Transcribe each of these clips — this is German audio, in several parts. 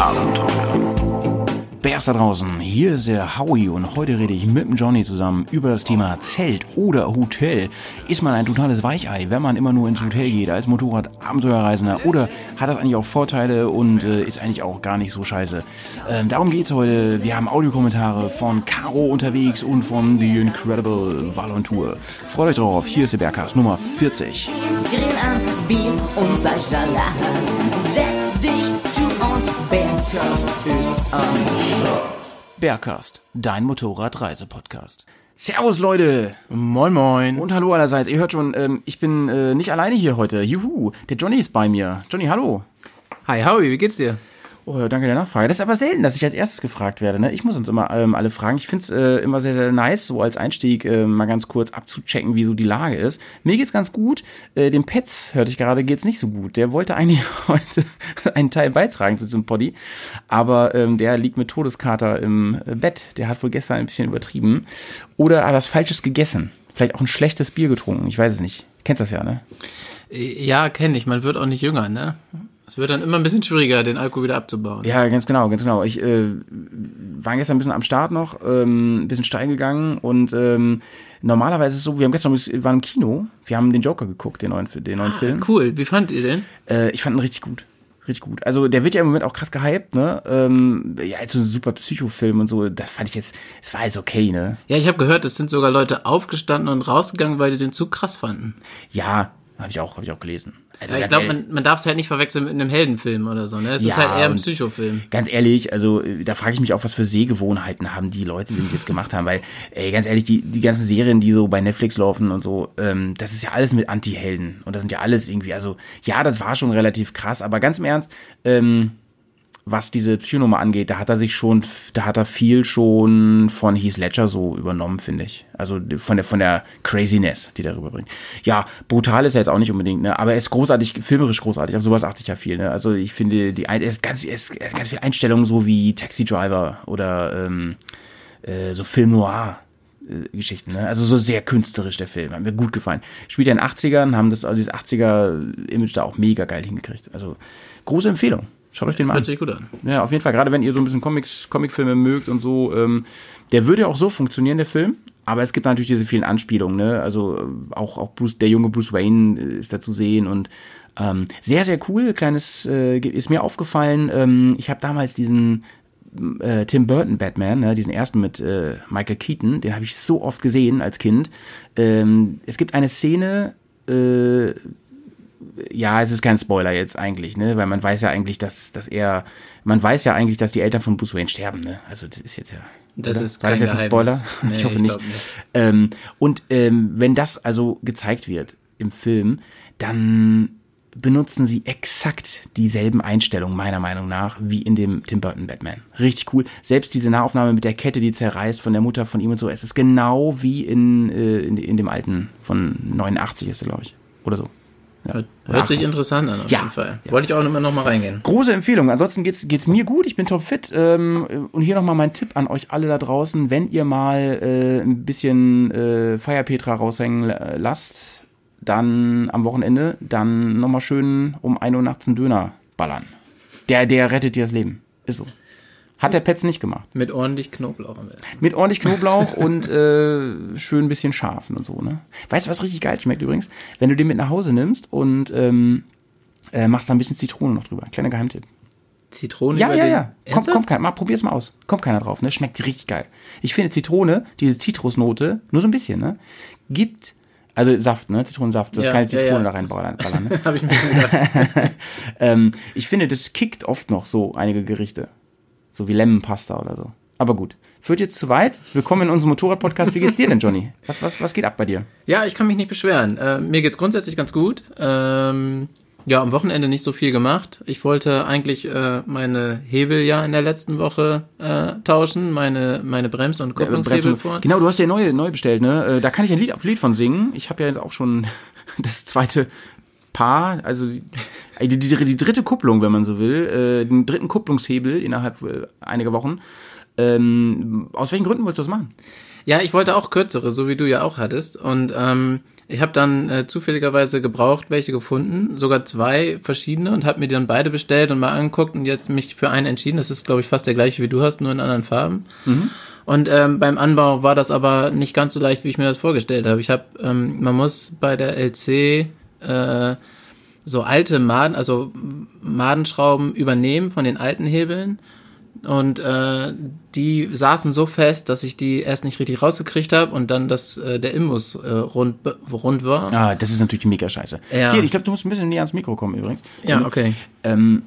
Abenteuer. Bärs da draußen, hier ist der Howie und heute rede ich mit dem Johnny zusammen über das Thema Zelt oder Hotel. Ist man ein totales Weichei, wenn man immer nur ins Hotel geht als Motorrad-Abenteuerreisender oder hat das eigentlich auch Vorteile und äh, ist eigentlich auch gar nicht so scheiße? Ähm, darum geht's heute. Wir haben Audiokommentare von Caro unterwegs und von The Incredible Valontour. Freut euch drauf, hier ist der Bergcast Nummer 40. Grill an, Bier und Fleischsalat. Setz dich Bergkast ist am Bergcast, dein Motorradreisepodcast. Servus Leute! Moin Moin. Und hallo allerseits. Ihr hört schon, ähm, ich bin äh, nicht alleine hier heute. Juhu, der Johnny ist bei mir. Johnny, hallo. Hi Howie, wie geht's dir? Oh, danke der Nachfrage. Das ist aber selten, dass ich als erstes gefragt werde. Ne? Ich muss uns immer ähm, alle fragen. Ich find's äh, immer sehr, sehr nice, so als Einstieg äh, mal ganz kurz abzuchecken, wie so die Lage ist. Mir geht's ganz gut. Äh, dem Pets, hörte ich gerade, geht's nicht so gut. Der wollte eigentlich heute einen Teil beitragen zu diesem Poddy, aber ähm, der liegt mit Todeskater im äh, Bett. Der hat wohl gestern ein bisschen übertrieben. Oder hat was Falsches gegessen. Vielleicht auch ein schlechtes Bier getrunken. Ich weiß es nicht. Kennst das ja, ne? Ja, kenne ich. Man wird auch nicht jünger, ne? Es wird dann immer ein bisschen schwieriger, den Alkohol wieder abzubauen. Ja, ganz genau, ganz genau. Ich äh, war gestern ein bisschen am Start noch, ähm, ein bisschen steil gegangen und ähm, normalerweise ist es so, wir haben gestern wir waren im Kino, wir haben den Joker geguckt, den neuen, den neuen Film. Cool. Wie fandet ihr den? Äh, ich fand ihn richtig gut. Richtig gut. Also der wird ja im Moment auch krass gehypt, ne? Ähm, ja, als so ein super Psychofilm und so, das fand ich jetzt, es war jetzt okay, ne? Ja, ich habe gehört, es sind sogar Leute aufgestanden und rausgegangen, weil die den zu krass fanden. Ja, habe ich auch, habe ich auch gelesen. Also ich glaube, man, man darf es halt nicht verwechseln mit einem Heldenfilm oder so, ne? Es Ja, ist halt eher ein Psychofilm. Ganz ehrlich, also äh, da frage ich mich auch, was für Sehgewohnheiten haben die Leute, die das gemacht haben, weil, ey, ganz ehrlich, die, die ganzen Serien, die so bei Netflix laufen und so, ähm, das ist ja alles mit Anti-Helden und das sind ja alles irgendwie, also ja, das war schon relativ krass, aber ganz im Ernst, ähm, was diese Psychonummer angeht, da hat er sich schon, da hat er viel schon von Heath Ledger so übernommen, finde ich. Also von der, von der Craziness, die der rüberbringt. Ja, brutal ist er jetzt auch nicht unbedingt, ne, aber er ist großartig, filmerisch großartig, auf sowas achte ich ja viel, ne. Also ich finde, die, er ist ganz, er ist er ganz viele Einstellungen, so wie Taxi Driver oder, ähm, äh, so Film Noir. äh, Geschichten, ne? Also so sehr künstlerisch der Film, hat mir gut gefallen. Spielt ja in den 80ern, haben das, also dieses 80er-Image da auch mega geil hingekriegt. Also große Empfehlung. Schaut euch den mal an. Hört sich gut an. Ja, auf jeden Fall, gerade wenn ihr so ein bisschen Comics, Comicfilme mögt und so, ähm, der würde ja auch so funktionieren, der Film. Aber es gibt natürlich diese vielen Anspielungen, ne? Also äh, auch, auch Bruce, der junge Bruce Wayne äh, ist da zu sehen und ähm, sehr, sehr cool. Kleines äh, ist mir aufgefallen. Ähm, ich habe damals diesen äh, Tim Burton Batman, ne, diesen ersten mit äh, Michael Keaton, den habe ich so oft gesehen als Kind. Ähm, es gibt eine Szene, äh, ja, es ist kein Spoiler jetzt eigentlich, ne, weil man weiß ja eigentlich, dass, dass er, man weiß ja eigentlich, dass die Eltern von Bruce Wayne sterben, ne. Also das ist jetzt ja. Das oder? ist War das kein jetzt ein Spoiler? Geheimnis. ich Nee, hoffe ich nicht. nicht. Ähm, und ähm, wenn das also gezeigt wird im Film, dann benutzen sie exakt dieselben Einstellungen, meiner Meinung nach, wie in dem Tim Burton Batman. Richtig cool. Selbst diese Nahaufnahme mit der Kette, die zerreißt von der Mutter von ihm und so, es ist genau wie in, äh, in, in dem alten von 89 ist er, glaube ich. Oder so. Hört, hört sich 88. interessant an, auf Ja. jeden Fall. Wollte ich auch immer noch mal reingehen. Große Empfehlung. Ansonsten geht's geht's mir gut. Ich bin topfit. Ähm, und hier nochmal mein Tipp an euch alle da draußen. Wenn ihr mal äh, ein bisschen äh, Feierpetra raushängen la- lasst, dann am Wochenende, dann nochmal schön um 1 Uhr nachts einen Döner ballern. Der, der rettet dir das Leben. Ist so. Hat der Petz nicht gemacht. Mit ordentlich Knoblauch am besten. Mit ordentlich Knoblauch und äh, schön ein bisschen scharfen und so, ne? Weißt du, was richtig geil schmeckt übrigens? Wenn du den mit nach Hause nimmst und ähm, äh, machst da ein bisschen Zitrone noch drüber. Kleiner Geheimtipp. Zitrone Ja, über ja, den- ja. Komm, komm, kein, mal, probier's mal aus. Kommt keiner drauf, ne? Schmeckt richtig geil. Ich finde Zitrone, diese Zitrusnote, nur so ein bisschen, ne? Gibt, also Saft, ne? Zitronensaft. Du hast Ja, keine ja, Zitrone ja. da reinballern. ballern, Ne? Habe ich mir gedacht. ähm, ich finde, das kickt oft noch so einige Gerichte. So wie Lemmenpasta oder so. Aber gut. Führt jetzt zu weit. Willkommen in unserem Motorrad-Podcast. Wie geht's dir denn, Johnny? Was, was, was geht ab bei dir? Ja, ich kann mich nicht beschweren. Äh, mir geht's grundsätzlich ganz gut. Ähm, ja, am Wochenende nicht so viel gemacht. Ich wollte eigentlich äh, meine Hebel ja in der letzten Woche äh, tauschen, meine meine Brems- und Kupplungshebel vor. Genau, du hast ja neue, neu bestellt, ne? Äh, Da kann ich ein Lied, Lied von singen. Ich habe ja jetzt auch schon das zweite Paar, also die, die, die, die dritte Kupplung, wenn man so will, äh, den dritten Kupplungshebel innerhalb äh, einiger Wochen. Ähm, aus welchen Gründen wolltest du das machen? Ja, ich wollte auch kürzere, so wie du ja auch hattest. Und ähm, ich habe dann äh, zufälligerweise gebraucht welche gefunden, sogar zwei verschiedene und habe mir die dann beide bestellt und mal angeguckt und jetzt mich für einen entschieden. Das ist, glaube ich, fast der gleiche wie du hast, nur in anderen Farben. Und ähm, beim Anbau war das aber nicht ganz so leicht, wie ich mir das vorgestellt habe. Ich habe, ähm, man muss bei der LC äh, so alte Maden, also Madenschrauben übernehmen von den alten Hebeln. Und äh, die saßen so fest, dass ich die erst nicht richtig rausgekriegt habe und dann, dass äh, der Imbus äh, rund, rund war. Ah, das ist natürlich mega scheiße. Ja. Hier, ich glaube, du musst ein bisschen näher ans Mikro kommen übrigens. Ja, Und, okay. Ähm,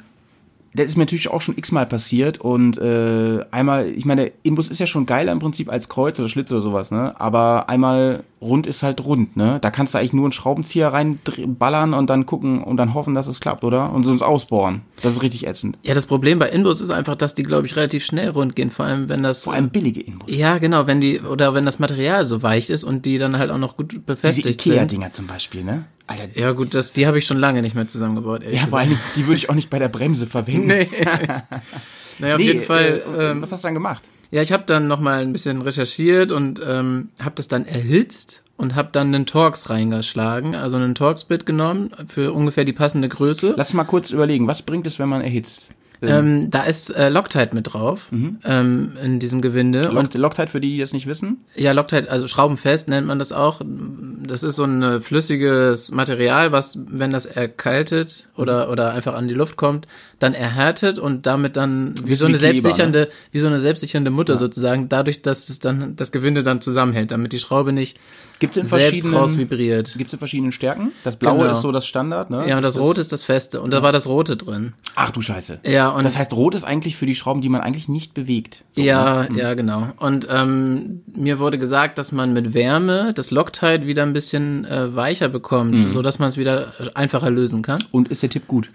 das ist mir natürlich auch schon x-mal passiert und äh, einmal, ich meine, der Inbus ist ja schon geiler im Prinzip als Kreuz oder Schlitz oder sowas, ne? Aber einmal rund ist halt rund, ne? Da kannst du eigentlich nur einen Schraubenzieher reinballern und dann gucken und dann hoffen, dass es klappt, oder? Und sonst ausbohren. Das ist richtig ätzend. Ja, das Problem bei Inbus ist einfach, dass die, glaube ich, relativ schnell rund gehen, vor allem wenn das. Vor allem billige Inbus. Ja, genau, wenn die, oder wenn das Material so weich ist und die dann halt auch noch gut Diese befestigt sind. Ikea-Dinger zum Beispiel, ne? Alter, Ja, gut, das, die habe ich schon lange nicht mehr zusammengebaut, ehrlich ja, vor allem, die würde ich auch nicht bei der Bremse verwenden. Nee. naja, auf Nee, jeden Fall. äh, ähm, was hast du dann gemacht? Ja, ich habe dann noch mal ein bisschen recherchiert und ähm, habe das dann erhitzt und habe dann einen Torx reingeschlagen, also einen Torx-Bit genommen für ungefähr die passende Größe. Lass mal kurz überlegen, was bringt es, wenn man erhitzt? Ähm, da ist äh, Loctite mit drauf ähm, in diesem Gewinde und Lock Loctite für die, die das nicht wissen? ja Loctite, also schraubenfest nennt man das auch. Das ist so ein äh, flüssiges Material, was wenn das erkaltet oder oder einfach an die Luft kommt, dann erhärtet und damit dann wie so wie eine Kleber, ne? selbstsichernde wie so eine selbstsichernde Mutter sozusagen, dadurch, dass es dann das Gewinde dann zusammenhält, damit die Schraube nicht Gibt's in selbst verschiedenen, raus vibriert. gibt's in verschiedenen Stärken? Das Blaue Genau. ist so das Standard, ne? Ja, und das ist Rote ist das Feste und da war das Rote drin. Ach du Scheiße. Ja, und Das heißt, Rot ist eigentlich für die Schrauben, die man eigentlich nicht bewegt. So, Ja, ne? ja, genau. Und ähm, mir wurde gesagt, dass man mit Wärme das Loctite wieder ein bisschen äh, weicher bekommt, Mhm. so dass man es wieder einfacher lösen kann. Und ist der Tipp gut?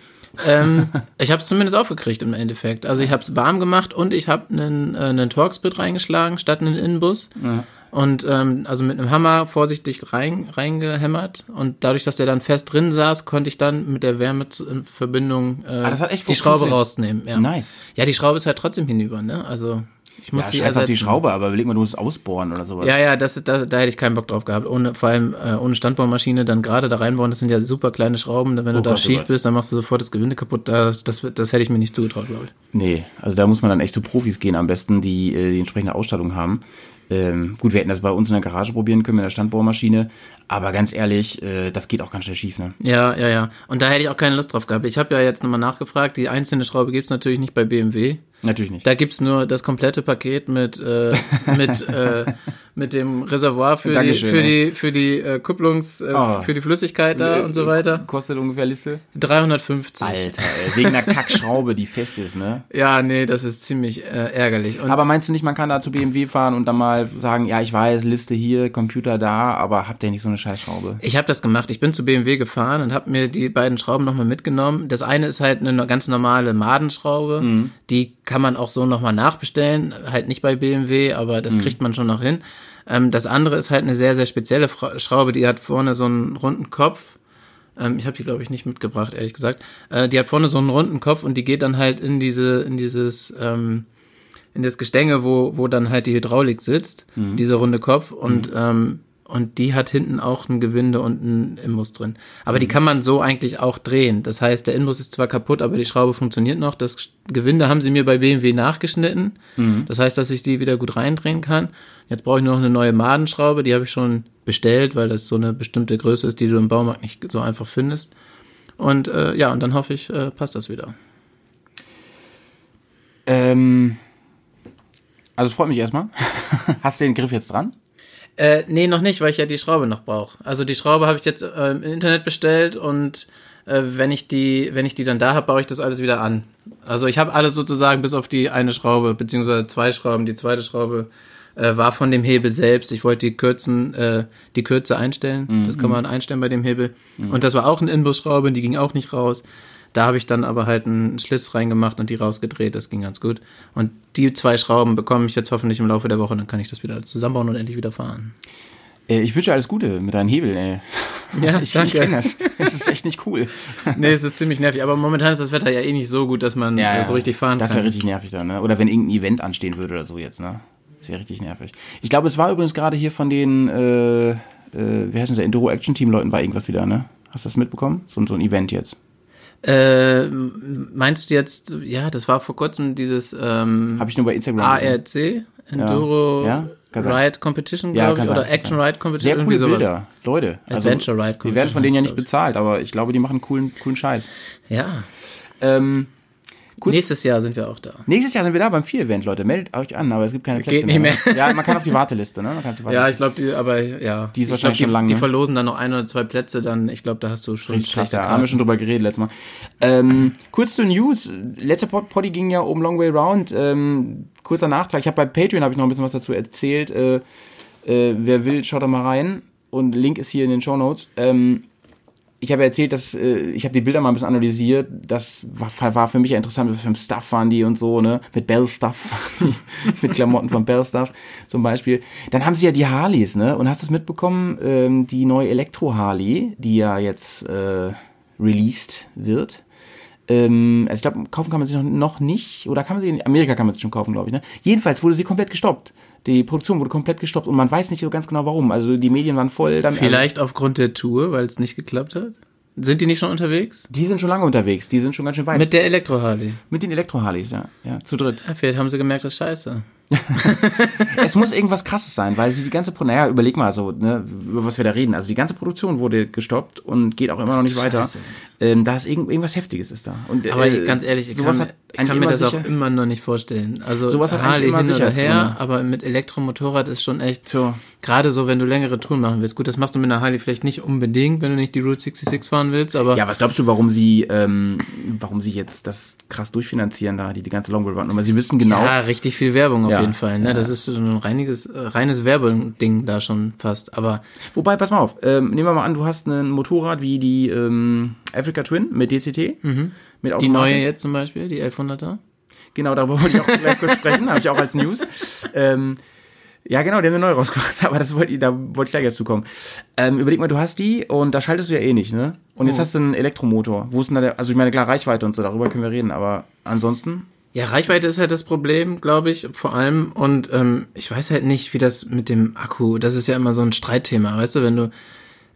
ähm, ich habe es zumindest aufgekriegt im Endeffekt. Also ich habe es warm gemacht und ich habe einen, äh, einen Torx-Bit reingeschlagen statt einen Inbus. Und ähm, also mit einem Hammer vorsichtig rein, reingehämmert. Und dadurch, dass der dann fest drin saß, konnte ich dann mit der Wärme zu, in Verbindung äh, Ah, das die Schraube rausnehmen. Ja. Nice. Ja, die Schraube ist halt trotzdem hinüber, ne? Also ich muss Ja, die scheiß auf die. Schraube, aber überleg mal, du musst ausbohren oder sowas. Ja, ja, das, da, da hätte ich keinen Bock drauf gehabt. Ohne, vor allem äh, ohne Standbohrmaschine dann gerade da reinbauen, das sind ja super kleine Schrauben. Wenn du Oh da Gott, oh schief bist, dann machst du sofort das Gewinde kaputt. Das, das, das hätte ich mir nicht zugetraut, glaube ich. Nee, also da muss man dann echt zu Profis gehen am besten, die äh, die entsprechende Ausstattung haben. Ähm, gut, wir hätten das bei uns in der Garage probieren können mit der Standbohrmaschine, aber ganz ehrlich, äh, das geht auch ganz schnell schief, ne? Ja, ja, ja. Und da hätte ich auch keine Lust drauf gehabt. Ich habe ja jetzt nochmal nachgefragt, die einzelne Schraube gibt's natürlich nicht bei BMW. Natürlich nicht. Da gibt's nur das komplette Paket mit, äh, mit, äh, mit dem Reservoir für die, für ey. die, für die äh, Kupplungs, äh, Oh. für die Flüssigkeit da und so weiter. Kostet ungefähr Liste? 350. Alter, ey, wegen einer Kackschraube, die fest ist, ne? Ja, nee, das ist ziemlich äh, ärgerlich. Und Aber meinst du nicht, man kann da zu BMW fahren und dann mal sagen, ja, ich weiß, Liste hier, Computer da, aber habt ihr nicht so eine Scheißschraube? Ich habe das gemacht. Ich bin zu BMW gefahren und habe mir die beiden Schrauben nochmal mitgenommen. Das eine ist halt eine ganz normale Madenschraube. Die kann man auch so nochmal nachbestellen. Halt nicht bei BMW, aber das kriegt man schon noch hin. Ähm, das andere ist halt eine sehr, sehr spezielle Schraube. Die hat vorne so einen runden Kopf. Ähm, ich habe die, glaube ich, nicht mitgebracht, ehrlich gesagt. Äh, die hat vorne so einen runden Kopf und die geht dann halt in diese, in dieses... Ähm, in das Gestänge, wo, wo dann halt die Hydraulik sitzt, dieser runde Kopf und, ähm, und die hat hinten auch ein Gewinde und ein Imbus drin. Aber die kann man so eigentlich auch drehen. Das heißt, der Imbus ist zwar kaputt, aber die Schraube funktioniert noch. Das Gewinde haben sie mir bei BMW nachgeschnitten. Das heißt, dass ich die wieder gut reindrehen kann. Jetzt brauche ich nur noch eine neue Madenschraube, die habe ich schon bestellt, weil das so eine bestimmte Größe ist, die du im Baumarkt nicht so einfach findest. Und äh, ja, und dann hoffe ich, äh, passt das wieder. Ähm, also es freut mich erstmal. Hast du den Griff jetzt dran? Äh, nee, noch nicht, weil ich ja die Schraube noch brauche. Also die Schraube habe ich jetzt äh, im Internet bestellt und äh, wenn ich die, wenn ich die dann da habe, baue ich das alles wieder an. Also ich habe alles sozusagen bis auf die eine Schraube, beziehungsweise zwei Schrauben. Die zweite Schraube äh, war von dem Hebel selbst. Ich wollte die Kürzen, äh, die Kürze einstellen. Das kann man einstellen bei dem Hebel. Und das war auch eine Inbusschraube, die ging auch nicht raus. Da habe ich dann aber halt einen Schlitz reingemacht und die rausgedreht. Das ging ganz gut. Und die zwei Schrauben bekomme ich jetzt hoffentlich im Laufe der Woche. Dann kann ich das wieder zusammenbauen und endlich wieder fahren. Äh, ich wünsche alles Gute mit deinen Hebeln, ey. Ja, Ich, ich kenne das. Das ist echt nicht cool. Nee, es ist ziemlich nervig. Aber momentan ist das Wetter ja eh nicht so gut, dass man äh, so richtig fahren Das kann. wäre richtig nervig dann, ne? Oder wenn irgendein Event anstehen würde oder so jetzt, ne? Das wäre richtig nervig. Ich glaube, es war übrigens gerade hier von den, äh, äh, wie heißt das, Enduro Action Team Leuten war irgendwas wieder, ne? Hast du das mitbekommen? So, so ein Event jetzt. Äh, meinst du jetzt, ja, das war vor kurzem dieses ähm, Habe ich nur bei Instagram gesehen. ARC, Enduro Ja, sein. Ride Competition, Ja, glaube ich, oder Action sein. Ride Competition, Sehr coole sowas. Bilder, Leute. Also, Adventure Ride Wir werden von denen ja nicht Competition, bezahlt, aber ich glaube, die machen coolen, coolen Scheiß. Ja, Ähm, kurz, nächstes Jahr sind wir auch da. nächstes Jahr sind wir da beim Vier-Event, Leute. Meldet euch an, aber es gibt keine Plätze Geht nicht mehr. Ja, man kann auf die Warteliste, ne? Die Ja, Warteliste. ich glaube, die, aber ja. Die ist Ich wahrscheinlich glaub, schon lang, Die ne? verlosen dann noch ein oder zwei Plätze, dann, ich glaube, da hast du schon Richtig krass, schlechte ja, haben wir schon drüber geredet letztes Mal. Ähm, kurz zu News. Letzter Pod Poddy ging ja um Long Way Round. Ähm, kurzer Nachtrag. Ich habe bei Patreon habe ich noch ein bisschen was dazu erzählt. Äh, äh, wer will, schaut da mal rein. Und Link ist hier in den Show Notes. Ähm, ich habe erzählt, dass äh, ich habe die Bilder mal ein bisschen analysiert. Das war, war für mich ja interessant, was für ein Stuff waren die und so, ne? Mit Bell Stuff, mit Klamotten von Bell Stuff zum Beispiel. Dann haben sie ja die Harleys, ne? Und hast du es mitbekommen? Ähm, die neue Elektro Harley, die ja jetzt äh, released wird. Ähm, also ich glaube, kaufen kann man sie noch, noch nicht. Oder kann man sie in Amerika kann man sie schon kaufen, glaube ich. Ne? Jedenfalls wurde sie komplett gestoppt. Die Produktion wurde komplett gestoppt und man weiß nicht so ganz genau warum. Also die Medien waren voll. Dann, also, Vielleicht aufgrund der Tour, weil es nicht geklappt hat? Sind die nicht schon unterwegs? die sind schon lange unterwegs. Die sind schon ganz schön weit. Mit der Elektro-Harley. Mit den Elektro-Harleys, ja. Ja, zu dritt. Ja, vielleicht haben sie gemerkt, das ist scheiße. es muss irgendwas krasses sein, weil sie die ganze, Pro naja, überleg mal so, ne, über was wir da reden. Also die ganze Produktion wurde gestoppt und geht auch immer noch nicht weiter. Ähm, da ist irgend, irgendwas Heftiges ist da. Und, Aber äh, ganz ehrlich, ich sowas kann, hat ich kann mir das sicher- auch immer noch nicht vorstellen. Also Sowas hat Harley immer hin oder her, aber mit Elektromotorrad ist schon echt, Tja. gerade so, wenn du längere Touren machen willst. Gut, das machst du mit einer Harley vielleicht nicht unbedingt, wenn du nicht die Route 66 fahren willst, aber Ja, was glaubst du, warum sie, ähm, warum sie jetzt das krass durchfinanzieren da, die, die ganze Longboard Run? Aber sie wissen genau, Ja, richtig viel Werbung auf Ja, jeden Fall. Ne? ja. Das ist so ein reiniges, äh, reines Werbeding da schon fast. Aber Wobei, pass mal auf, ähm, nehmen wir mal an, du hast ein Motorrad wie die ähm, Africa Twin mit DCT. Mit Mhm. die Automatik. neue jetzt zum Beispiel, die 1100er. Genau, darüber wollte ich auch gleich kurz sprechen, habe ich auch als News. Ähm, ja, genau, die haben eine neue rausgebracht, aber das wollte ich, da wollte ich gleich erst zukommen. Ähm, überleg mal, du hast die und da schaltest du ja eh nicht, ne? Und Oh. jetzt hast du einen Elektromotor. Wo ist denn da der, also ich meine, klar, Reichweite und so, darüber können wir reden, aber ansonsten, Ja, Reichweite ist halt das Problem, glaube ich, vor allem. Und ähm, ich weiß halt nicht, wie das mit dem Akku, das ist ja immer so ein Streitthema, weißt du, wenn du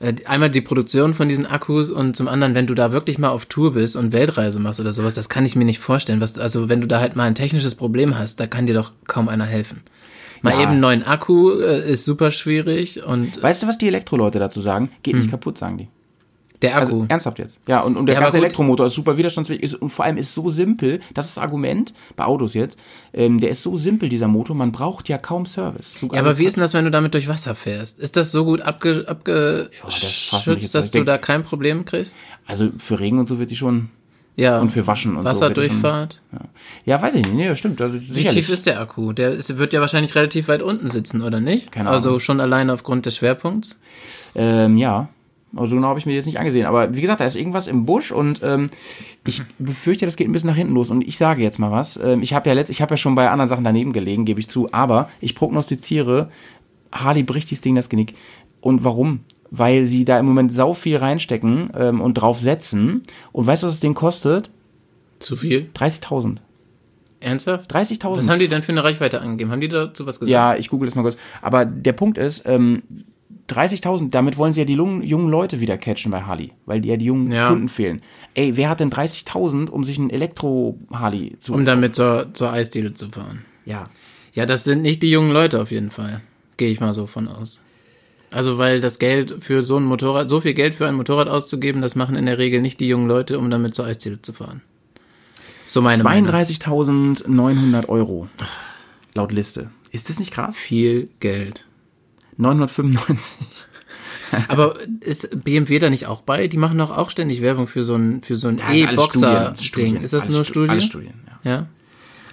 äh, einmal die Produktion von diesen Akkus und zum anderen, wenn du da wirklich mal auf Tour bist und Weltreise machst oder sowas, das kann ich mir nicht vorstellen. Was, also wenn du da halt mal ein technisches Problem hast, da kann dir doch kaum einer helfen. Mal Ja. eben einen neuen Akku äh, ist super schwierig und weißt du, was die Elektroleute dazu sagen? Geht nicht kaputt, sagen die. Der Akku. Also ernsthaft jetzt. Ja, und, und der Ja, ganze. Elektromotor ist super widerstandsfähig ist, und vor allem ist so simpel, das ist das Argument bei Autos jetzt, ähm, der ist so simpel, dieser Motor, man braucht ja kaum Service. So, ja, aber wie ist denn das, wenn du damit durch Wasser fährst? Ist das so gut abge, fragt mich jetzt, abgeschützt, dass du da kein Problem kriegst? Also für Regen und so wird die schon, Ja. und für Waschen und so. die schon- Wasserdurchfahrt? Ja, weiß ich nicht, nee, das stimmt. Also, Wie tief ist der Akku? Der ist, wird ja wahrscheinlich relativ weit unten sitzen, oder nicht? Keine Also Ahnung. schon alleine aufgrund des Schwerpunkts. Ähm, ja. Also genau habe ich mir jetzt nicht angesehen. Aber wie gesagt, da ist irgendwas im Busch und ähm, ich befürchte, das geht ein bisschen nach hinten los. Und ich sage jetzt mal was. Ähm, ich habe ja letzt, ich habe ja schon bei anderen Sachen daneben gelegen, gebe ich zu. Aber ich prognostiziere, Harley bricht dieses Ding das Genick. Und warum? Weil sie da im Moment sau viel reinstecken ähm, und drauf setzen. Und weißt du, was das Ding kostet? Zu viel? 30.000. Ernsthaft? 30.000. Was haben die denn für eine Reichweite angegeben? Haben die dazu was gesagt? Ja, ich google das mal kurz. Aber der Punkt ist, ähm, 30.000, damit wollen sie ja die jungen, jungen Leute wieder catchen bei Harley, weil die ja die jungen Ja. Kunden fehlen. Ey, wer hat denn 30.000, um sich ein Elektro-Harley zu... Um damit zur, zur Eisdiele zu fahren. ja. Ja, das sind nicht die jungen Leute auf jeden Fall. Gehe ich mal so von aus. Also, weil das Geld für so ein Motorrad, so viel Geld für ein Motorrad auszugeben, das machen in der Regel nicht die jungen Leute, um damit zur Eisdiele zu fahren. So meine Meinung. 32.900 Euro. Laut Liste. Ist das nicht krass? Viel Geld. 995. Aber ist BMW da nicht auch bei? Die machen doch auch ständig Werbung für so ein, für so ein E-Boxer-Ding. Ist das alles nur Stu- Studien? Alles Studien, ja. Ja.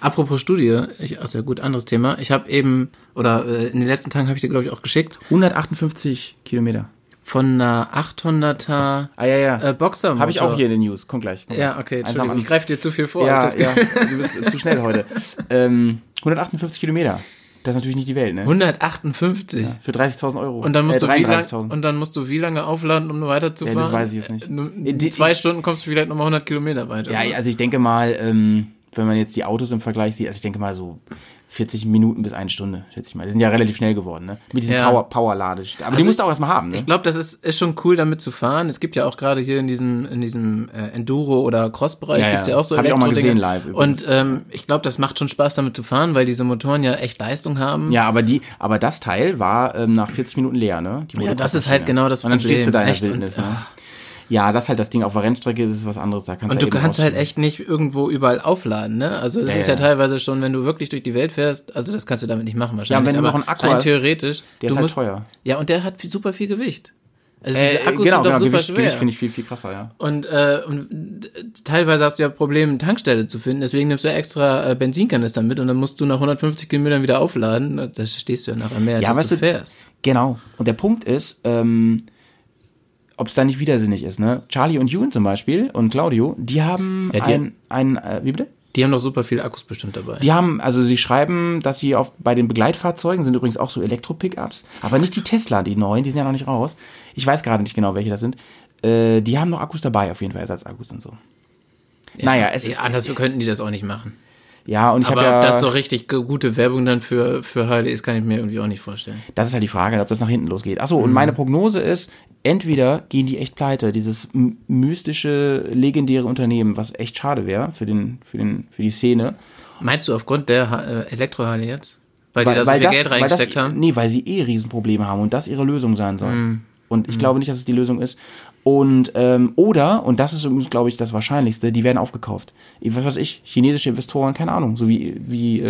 Apropos Studie, ich, ach sehr gut, anderes Thema. Ich habe eben, oder äh, in den letzten Tagen habe ich dir, glaube ich, auch geschickt, 158 Kilometer. von einer 800er Ah, ja, ja. äh, Boxer. Habe ich auch hier in den News. Komm gleich. Komm Ja, okay, Entschuldigung, ich greife dir zu viel vor. Ja, ja, du bist zu schnell heute. Ähm, 158 Kilometer. Das ist natürlich nicht die Welt, ne? 158. Für 30.000 Euro. Und dann musst äh, du wie lang, 33.000. und dann musst du wie lange aufladen, um weiterzufahren? Ja, das weiß ich jetzt nicht. Äh, Äh, In die- zwei ich- Stunden kommst du vielleicht nochmal 100 Kilometer weiter. Ja, oder? also ich denke mal, ähm, wenn man jetzt die Autos im Vergleich sieht, also ich denke mal so 40 Minuten bis eine Stunde, schätze ich mal. Die sind ja relativ schnell geworden, ne? Mit diesen Ja. Power, Power-Lade. Aber die Also musst du auch erstmal haben, ne? Ich glaube, das ist, ist schon cool, damit zu fahren. Es gibt ja auch gerade hier in diesem, in diesem äh, Enduro- oder Cross-Bereich Ja, gibt's ja auch so Hab ich auch mal gesehen live übrigens. Und ähm, ich glaube, das macht schon Spaß, damit zu fahren, weil diese Motoren ja echt Leistung haben. Ja, aber die, aber das Teil war ähm, nach 40 Minuten leer, ne? Die Ja, das ist halt genau das Und dann Problem. stehst du da in der Echt, und- Wildnis, ne? Ja, das ist halt das Ding auf der Rennstrecke, das ist was anderes. Da kannst Und du du kannst halt echt nicht irgendwo überall aufladen, ne? Also es Ja, ist ja, ja. teilweise schon, wenn du wirklich durch die Welt fährst, also das kannst du damit nicht machen wahrscheinlich. wenn du noch einen Akku hast, theoretisch, der ist halt musst, teuer. Ja, und der hat super viel Gewicht. Also Äh, diese Akkus genau, sind doch genau. super Gewicht, schwer. Gewicht finde ich viel, viel krasser, ja. Und, äh, und äh, teilweise hast du ja Probleme, eine Tankstelle zu finden, deswegen nimmst du extra äh, Benzinkanister mit und dann musst du nach 150 Kilometern wieder aufladen. Da stehst du ja nachher mehr, als Ja, du du, fährst. Genau. Und der Punkt ist, ähm, ob es da nicht widersinnig ist, ne? Charlie und Ewan zum Beispiel und Claudio, die haben Ja, die- ein, ein äh, wie bitte? Die haben doch super viel Akkus bestimmt dabei. Die haben, also sie schreiben, dass sie auf, bei den Begleitfahrzeugen sind übrigens auch so Elektro-Pickups, aber nicht die Tesla, die neuen, die sind ja noch nicht raus. Ich weiß gerade nicht genau, welche das sind. Äh, die haben noch Akkus dabei, auf jeden Fall, Ersatzakkus und so. naja, es ist, ja, anders könnten die das auch nicht machen. Ja, und ich habe Aber ja, ob das so richtig gute Werbung dann für, für Harley ist, kann ich mir irgendwie auch nicht vorstellen. das ist halt die Frage, ob das nach hinten losgeht. Achso, und meine Prognose ist, entweder gehen die echt pleite, dieses mystische, legendäre Unternehmen, was echt schade wäre für den, für den, für die Szene. Meinst du aufgrund der äh, Elektro-Harley jetzt? Weil, die da so viel das, Geld weil das, reingesteckt haben? Nee, weil sie eh Riesenprobleme haben und das ihre Lösung sein soll. Mhm. Und ich glaube nicht, dass es die Lösung ist. Und ähm, oder, und das ist, glaube ich, das Wahrscheinlichste, die werden aufgekauft. Was weiß ich, chinesische Investoren, keine Ahnung, so wie, wie äh,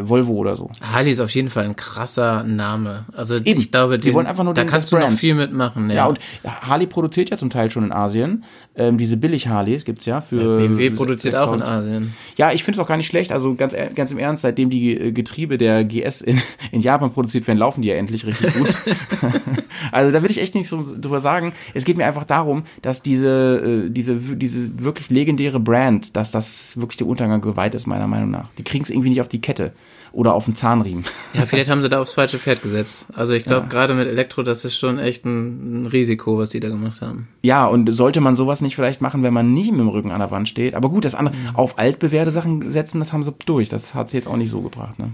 äh, Volvo oder so. Harley ist auf jeden Fall ein krasser Name. Also Eben. ich glaube, Die wollen einfach nur da den- kannst du noch Brand. viel mitmachen. Ja, Ja, und Harley produziert ja zum Teil schon in Asien. Ähm, diese Billig-Harleys gibt's ja für. BMW produziert auch in 6000. Asien. Ja, ich finde es auch gar nicht schlecht. Also ganz, e- ganz im Ernst, seitdem die äh, Getriebe der GS in, in Japan produziert werden, laufen die ja endlich richtig gut. also da will ich echt nichts so drüber sagen. Es geht mir einfach darum, dass diese, äh, diese, diese wirklich legendäre Brand, dass das wirklich der Untergang geweiht ist, meiner Meinung nach. Die kriegen es irgendwie nicht auf die Kette oder auf den Zahnriemen. Ja, vielleicht haben sie da aufs falsche Pferd gesetzt. Also ich glaube, gerade mit Elektro, das ist schon echt ein, Risiko, was die da gemacht haben. Ja, und sollte man sowas nicht vielleicht machen, wenn man nie mit dem Rücken an der Wand steht? Aber gut, das andere, auf altbewährte Sachen setzen, das haben sie durch. Das hat sie jetzt auch nicht so gebracht, ne?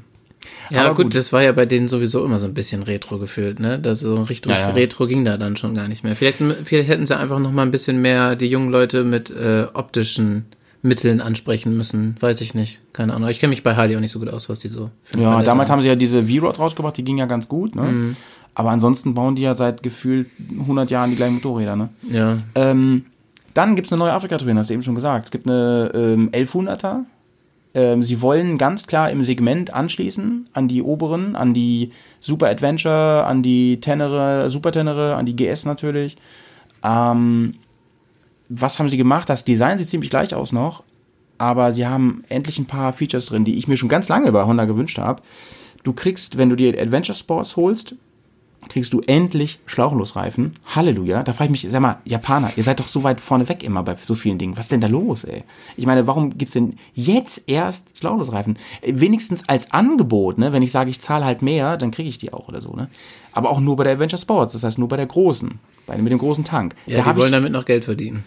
Ja, gut, gut. das war ja bei denen sowieso immer so ein bisschen retro gefühlt, ne? Das so richtig Ja, ja. retro ging da dann schon gar nicht mehr. Vielleicht, vielleicht hätten sie einfach noch mal ein bisschen mehr die jungen Leute mit äh, optischen Mitteln ansprechen müssen. Weiß ich nicht. Keine Ahnung. Ich kenne mich bei Harley auch nicht so gut aus, was die so eine Ja, damals haben sie ja diese V-Rod rausgebracht, die ging ja ganz gut, ne? Mhm. Aber ansonsten bauen die ja seit gefühlt 100 Jahren die gleichen Motorräder, ne? Ja. Ähm, dann gibt's eine neue Afrika-Tourin, hast du eben schon gesagt. Es gibt eine ähm, 1100er. Ähm, sie wollen ganz klar im Segment anschließen an die oberen, an die Super Adventure, an die Tenere, Super Tenere, an die GS natürlich. Ähm, was haben sie gemacht? Das Design sieht ziemlich gleich aus noch, aber sie haben endlich ein paar Features drin, die ich mir schon ganz lange bei Honda gewünscht habe. Du kriegst, wenn du dir Adventure Sports holst, kriegst du endlich Schlauchlosreifen. Halleluja. Da frage ich mich, sag mal, Japaner, ihr seid doch so weit vorne weg immer bei so vielen Dingen. Was ist denn da los, ey? Ich meine, warum gibt's denn jetzt erst Schlauchlosreifen? Äh, Wenigstens als Angebot, ne? Wenn ich sage, ich zahle halt mehr, dann kriege ich die auch oder so, ne? Aber auch nur bei der Adventure Sports, das heißt nur bei der großen, bei, mit dem großen Tank. Ja, da die wollen damit noch Geld verdienen.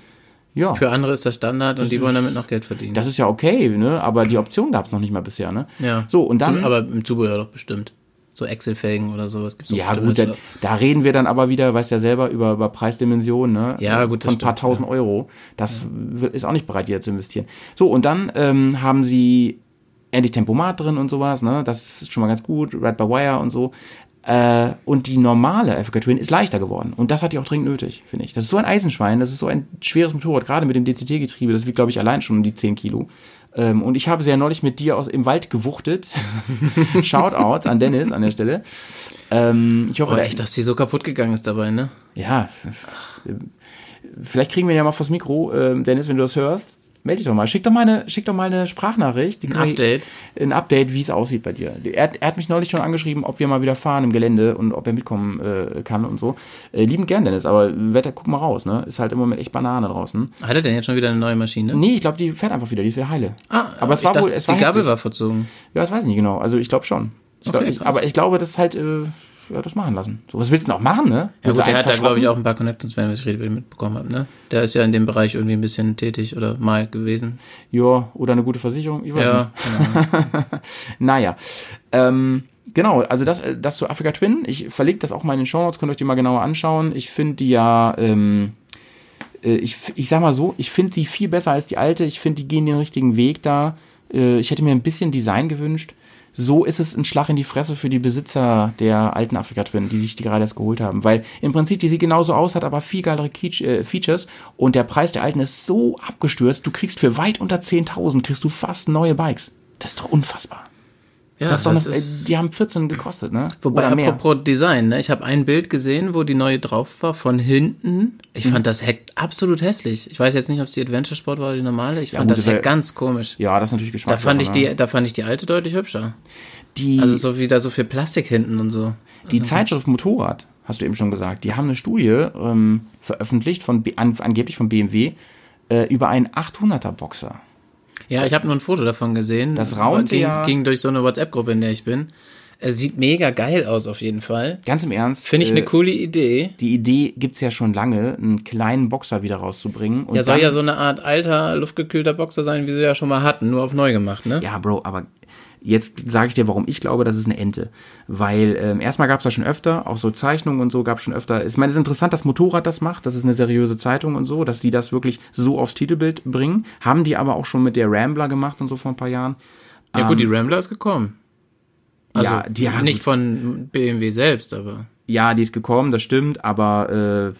ja, Für andere ist das Standard und die wollen damit noch Geld verdienen. das ist ja okay, ne? Aber die Option gab's noch nicht mal bisher, ne? ja. So, und dann. Zum, aber im Zubehör doch bestimmt. So Excel-Felgen oder sowas gibt's Ja, gut, da, da reden wir dann aber wieder, weißt ja selber, über, über Preisdimensionen, ne? Ja, gut, Von ein paar tausend Euro. Das will- ist auch nicht bereit, wieder zu investieren. So, und dann ähm, haben sie endlich Tempomat drin und sowas, ne? Das ist schon mal ganz gut, Red by Wire und so. Äh, und die normale Africa Twin ist leichter geworden. Und das hat die auch dringend nötig, finde ich. Das ist so ein Eisenschwein, das ist so ein schweres Motorrad, gerade mit dem DCT-Getriebe, das wiegt, glaube ich, allein schon um die 10 Kilo. Ähm, und ich habe sie ja neulich mit dir aus im Wald gewuchtet. Shoutouts an Dennis an der Stelle. Ähm, ich hoffe, der- echt, dass die so kaputt gegangen ist dabei, ne? ja, vielleicht kriegen wir ja mal vors Mikro, ähm, Dennis, wenn du das hörst. Meld dich doch mal. Schick doch mal eine, schick doch mal eine Sprachnachricht. Ein kann ich- Update. Ein Update, wie es aussieht bei dir. Er, hat- er hat mich neulich schon angeschrieben, ob wir mal wieder fahren im Gelände und ob er mitkommen äh, kann und so. Äh, lieben gern, Dennis, aber Wetter, guck mal raus, ne? Ist halt im Moment echt Banane draußen. Hat er denn jetzt schon wieder eine neue Maschine? Nee, ich glaube, die fährt einfach wieder, die ist wieder heile. Ah, aber es war dachte, wohl, es war Die Gabel heftig. war verzogen. Ja, das weiß ich nicht genau. Also ich glaube schon. Ich glaub, Okay, ich, aber ich glaube, das ist halt, äh, ja, das machen lassen. So, was willst du auch machen, ne? Ja gut, der hat da, glaube ich, auch ein paar Connections, wenn ich richtig mitbekommen habe, ne? Der ist ja in dem Bereich irgendwie ein bisschen tätig oder mal gewesen. Ja, oder eine gute Versicherung, ich weiß nicht. Ja, genau. Naja, ähm, genau, also das, das zu Africa Twin. Ich verlinke das auch mal in den Show Notes, könnt ihr euch die mal genauer anschauen. Ich finde die ja, ähm, äh, ich, ich sag mal so, ich finde die viel besser als die alte. Ich finde, die gehen den richtigen Weg da. Äh, ich hätte mir ein bisschen Design gewünscht. So ist es ein Schlag in die Fresse für die Besitzer der alten Africa Twin, die sich die gerade erst geholt haben. Weil im Prinzip die sieht genauso aus, hat aber viel geilere äh, Features und der Preis der alten ist so abgestürzt, du kriegst für weit unter 10.000 kriegst du fast neue Bikes. Das ist doch unfassbar. Ja Das ist doch noch, ist- die haben 14 gekostet, ne? Wobei, Oder mehr. apropos Design, ne? ich habe ein Bild gesehen, wo die neue drauf war, von hinten. Ich Mhm. fand das Heck absolut hässlich. Ich weiß jetzt nicht, ob es die Adventure Sport war oder die normale. Ich Ja, fand gut, das Heck ganz komisch. Ja, das ist natürlich Da Geschmackssache. fand, ich ne? die, da fand ich die alte deutlich hübscher. die, Also so wie da so viel Plastik hinten und so. die Zeitschrift Motorrad, hast du eben schon gesagt, die haben eine Studie ähm, veröffentlicht, von, an, angeblich von BMW, äh, über einen 800er Boxer. Ja, ich habe nur ein Foto davon gesehen. Das raunte ging, ja- ging durch so eine WhatsApp-Gruppe, in der ich bin. Es sieht mega geil aus auf jeden Fall. Ganz im Ernst. Finde ich äh, eine coole Idee. Die Idee gibt's ja schon lange, einen kleinen Boxer wieder rauszubringen. Und Ja, soll ja so eine Art alter, luftgekühlter Boxer sein, wie sie ja schon mal hatten, nur auf neu gemacht, ne? Ja, Bro, aber jetzt sage ich dir, warum ich glaube, das ist eine Ente. Weil ähm, erstmal gab es da schon öfter, auch so Zeichnungen und so gab es schon öfter. Ich meine, es ist interessant, dass Motorrad das macht, das ist eine seriöse Zeitung und so, dass die das wirklich so aufs Titelbild bringen. Haben die aber auch schon mit der Rambler gemacht und so vor ein paar Jahren. Ja gut, die Rambler ist gekommen. Also Ja, die haben- nicht von BMW selbst, aber. Ja, die ist gekommen, das stimmt, aber äh,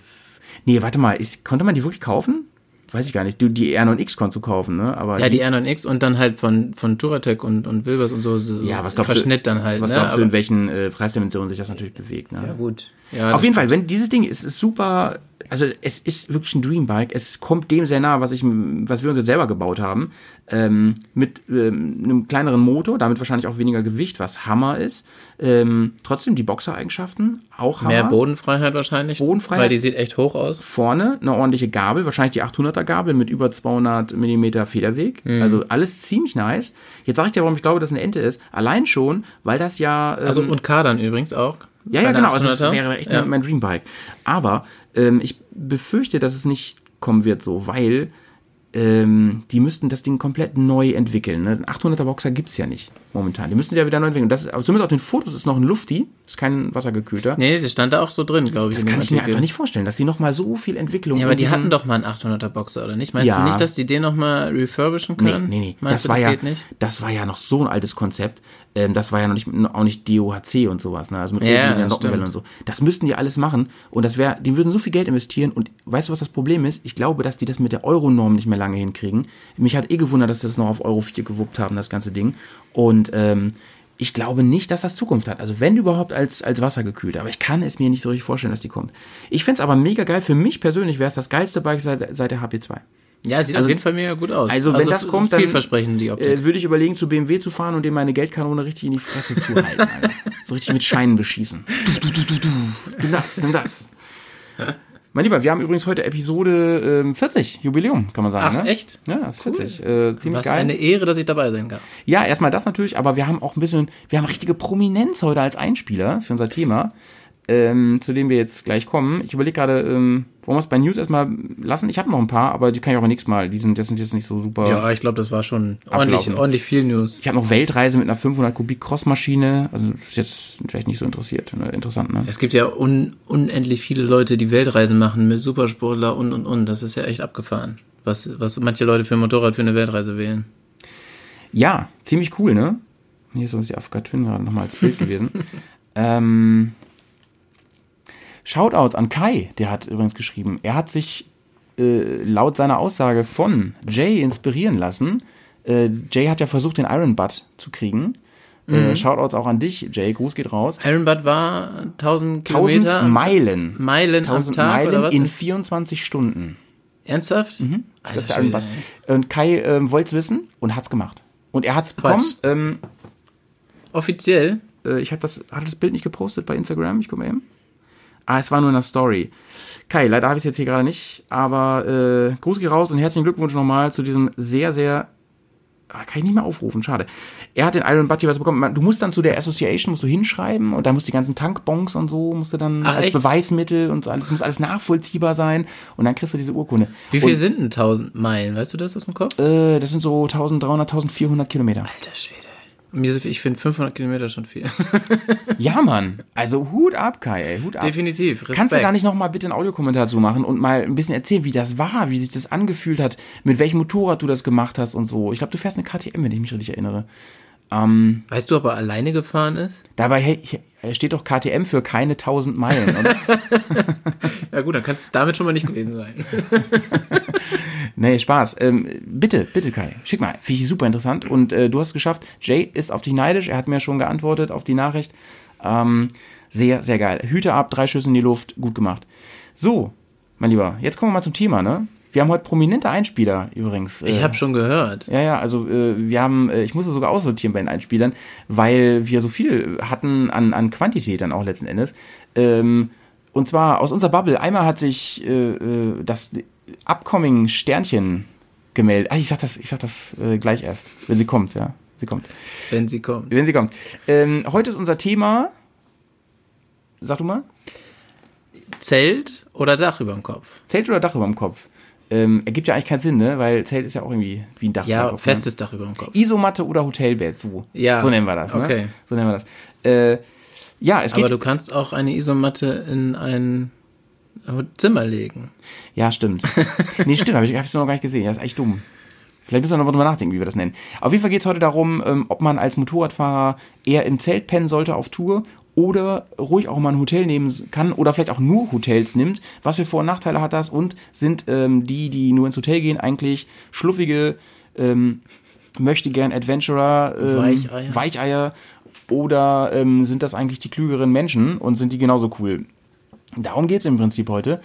nee, warte mal, ist, konnte man die wirklich kaufen? Weiß ich gar nicht. Du, die R9X konntest du kaufen, ne? Aber Ja, die R9X und dann halt von, von Touratec und, und Wilbers und so, so ja, was glaubst Verschnitt du, dann halt. Was ne? glaubst du, in welchen äh, Preisdimensionen sich das natürlich bewegt? Ne? Ja, gut. Ja, Auf jeden Fall, wenn dieses Ding ist, ist super, also es ist wirklich ein Dreambike. Es kommt dem sehr nah, was ich, was wir uns jetzt selber gebaut haben, ähm, mit ähm, einem kleineren Motor, damit wahrscheinlich auch weniger Gewicht, was Hammer ist. Ähm, trotzdem die Boxereigenschaften, auch Hammer. Mehr Bodenfreiheit wahrscheinlich. Bodenfreiheit. Weil die sieht echt hoch aus. Vorne eine ordentliche Gabel, wahrscheinlich die 800er Gabel mit über 200 Millimeter Federweg. Mhm. Also alles ziemlich nice. Jetzt sage ich dir, warum ich glaube, dass eine Ente ist. Allein schon, weil das ja ähm, Also und Kadern übrigens auch. ja, ja, genau. Also das 800er. wäre echt ja. mein Dreambike. Aber ähm, ich befürchte, dass es nicht kommen wird so, weil ähm, die müssten das Ding komplett neu entwickeln. Ne? Ein 800er Boxer gibt's ja nicht momentan. Die müssen sie ja wieder neu entwickeln. Das ist, aber zumindest auf den Fotos ist noch ein Lufti, ist kein wassergekühlter. Nee, das stand da auch so drin, glaube ich. das kann ich mir einfach nicht vorstellen, dass die noch mal so viel Entwicklung Ja, aber die hatten doch mal einen 800er Boxer, oder nicht? Meinst Ja. du nicht, dass die den noch mal refurbischen Nee, können? nee, nee. Meinst das du, war das ja, geht nicht? das war ja noch so ein altes Konzept. Ähm, das war ja noch nicht, auch nicht DOHC und sowas, ne? Also mit Ja, Regeln, das Nockenwelle und so. Das müssten die alles machen. Und das wäre, die würden so viel Geld investieren. Und weißt du, was das Problem ist? Ich glaube, dass die das mit der Euro-Norm nicht mehr lange hinkriegen. Mich hat eh gewundert, dass sie das noch auf Euro 4 gewuppt haben, das ganze Ding. Und ähm, ich glaube nicht, dass das Zukunft hat. Also wenn überhaupt als, als wassergekühlt. Aber ich kann es mir nicht so richtig vorstellen, dass die kommt. Ich find's aber mega geil. Für mich persönlich wäre es das geilste Bike seit, seit der HP2. Ja, sieht auf jeden Fall mega gut aus. Also, wenn das f- kommt, dann äh, würde ich überlegen, zu BMW zu fahren und dem meine Geldkanone richtig in die Fresse zu halten. Alter. So richtig mit Scheinen beschießen. Du, du, du, du, du. Nimm das, nimm das. Mein Lieber, wir haben übrigens heute Episode ähm, 40, Jubiläum, kann man sagen. Ach, ne? echt? Ja, das ist 40. Äh, ziemlich Was geil. eine Ehre, dass ich dabei sein kann. Ja, erstmal das natürlich, aber wir haben auch ein bisschen, wir haben richtige Prominenz heute als Einspieler für unser Thema, ähm, zu dem wir jetzt gleich kommen. Ich überlege gerade, ähm, wollen wir es bei News erstmal lassen? Ich habe noch ein paar, aber die kann ich auch beim nächsten Mal. Die sind, das sind jetzt nicht so super. Ja, ich glaube, das war schon ordentlich, ordentlich viel News. Ich habe noch Weltreise mit einer 500 Kubik Crossmaschine. Also ist jetzt vielleicht nicht so interessiert, ne? interessant, ne? Es gibt ja un unendlich viele Leute, die Weltreisen machen mit Supersportler und und und. Das ist ja echt abgefahren. Was, was manche Leute für ein Motorrad für eine Weltreise wählen. Ja, ziemlich cool, ne? Hier ist uns die Afrika Twin gerade nochmal als Bild gewesen. ähm, Shoutouts an Kai, der hat übrigens geschrieben, er hat sich äh, laut seiner Aussage von Jay inspirieren lassen. Äh, Jay hat ja versucht, den Iron Butt zu kriegen. Äh, Shoutouts auch an dich, Jay. Gruß geht raus. Iron Butt war 1000 1000 Kilometer. am- Meilen. Meilen am 1000 Tag Meilen oder was? in 24 Stunden. Ernsthaft? Das Alter ist der Iron Butt. Und Kai ähm, wollte es wissen und hat's gemacht. Und er hat's bekommen. Ähm, Offiziell? äh, ich habe das, hatte das Bild nicht gepostet bei Instagram. Ich mal eben. Ah, es war nur in der Story. Kai, leider habe ich es jetzt hier gerade nicht, aber äh, Gruß geht raus und herzlichen Glückwunsch nochmal zu diesem sehr, sehr ah, kann ich nicht mehr aufrufen, schade. Er hat den Iron Buddy was bekommen. Du musst dann zu der Association musst du hinschreiben und da musst die ganzen Tankbons und so musst du dann Ach, als echt? Beweismittel und so alles muss alles nachvollziehbar sein und dann kriegst du diese Urkunde. Wie viel und, sind denn 1000 Meilen? Weißt du das aus dem Kopf? äh, das sind so 1300, 1400 Kilometer. Alter Schwede. Ich finde 500 Kilometer schon viel. Ja, Mann. Also Hut ab, Kai, ey, Hut ab. Definitiv. Respekt. Kannst du da nicht noch mal bitte einen Audiokommentar zu machen und mal ein bisschen erzählen, wie das war, wie sich das angefühlt hat, mit welchem Motorrad du das gemacht hast und so. Ich glaube, du fährst eine KTM, wenn ich mich richtig erinnere. Weißt du, ob er alleine gefahren ist? Dabei hey, steht doch KTM für keine 1000 Meilen. Ja gut, dann kann es damit schon mal nicht gewesen sein. nee, Spaß. Ähm, bitte, bitte Kai, schick mal. Finde ich super interessant. Und äh, du hast es geschafft. Jay ist auf dich neidisch. Er hat mir schon geantwortet auf die Nachricht. Ähm, sehr, sehr geil. Hüte ab, drei Schüsse in die Luft. Gut gemacht. So, mein Lieber, jetzt kommen wir mal zum Thema, ne? Wir haben heute prominente Einspieler übrigens. Ich äh, habe schon gehört. Ja, ja, also äh, wir haben, äh, ich musste sogar aussortieren bei den Einspielern, weil wir so viel hatten an, an Quantität dann auch letzten Endes. Ähm, und zwar aus unserer Bubble, einmal hat sich das Upcoming Sternchen gemeldet. Ah, ich sag das, ich sag das gleich erst, wenn sie kommt, ja. Sie kommt. Wenn sie kommt. Wenn sie kommt. Ähm, heute ist unser Thema. Sag du mal. Zelt oder Dach über dem Kopf? Zelt oder Dach über dem Kopf? Ähm, ergibt ja eigentlich keinen Sinn, ne? Weil Zelt ist ja auch irgendwie wie ein Dach. über Ja, ne? festes Dach über dem Kopf. Isomatte oder Hotelbett, so. Ja. So nennen wir das, ne? Okay. So nennen wir das. Äh, ja, es geht. Aber du kannst auch eine Isomatte in ein Zimmer legen. ja, stimmt. nee, stimmt, habe ich hab's noch gar nicht gesehen. Ja, ist echt dumm. Vielleicht müssen wir noch drüber nachdenken, wie wir das nennen. Auf jeden Fall geht es heute darum, ähm, ob man als Motorradfahrer eher im Zelt pennen sollte auf Tour oder ruhig auch mal ein Hotel nehmen kann oder vielleicht auch nur Hotels nimmt. Was für Vor- und Nachteile hat das? Und sind ähm, die, die nur ins Hotel gehen, eigentlich schluffige, ähm, möchte gern Adventurer, ähm, Weicheier. Weicheier oder ähm, sind das eigentlich die klügeren Menschen und sind die genauso cool? Darum geht's im Prinzip heute.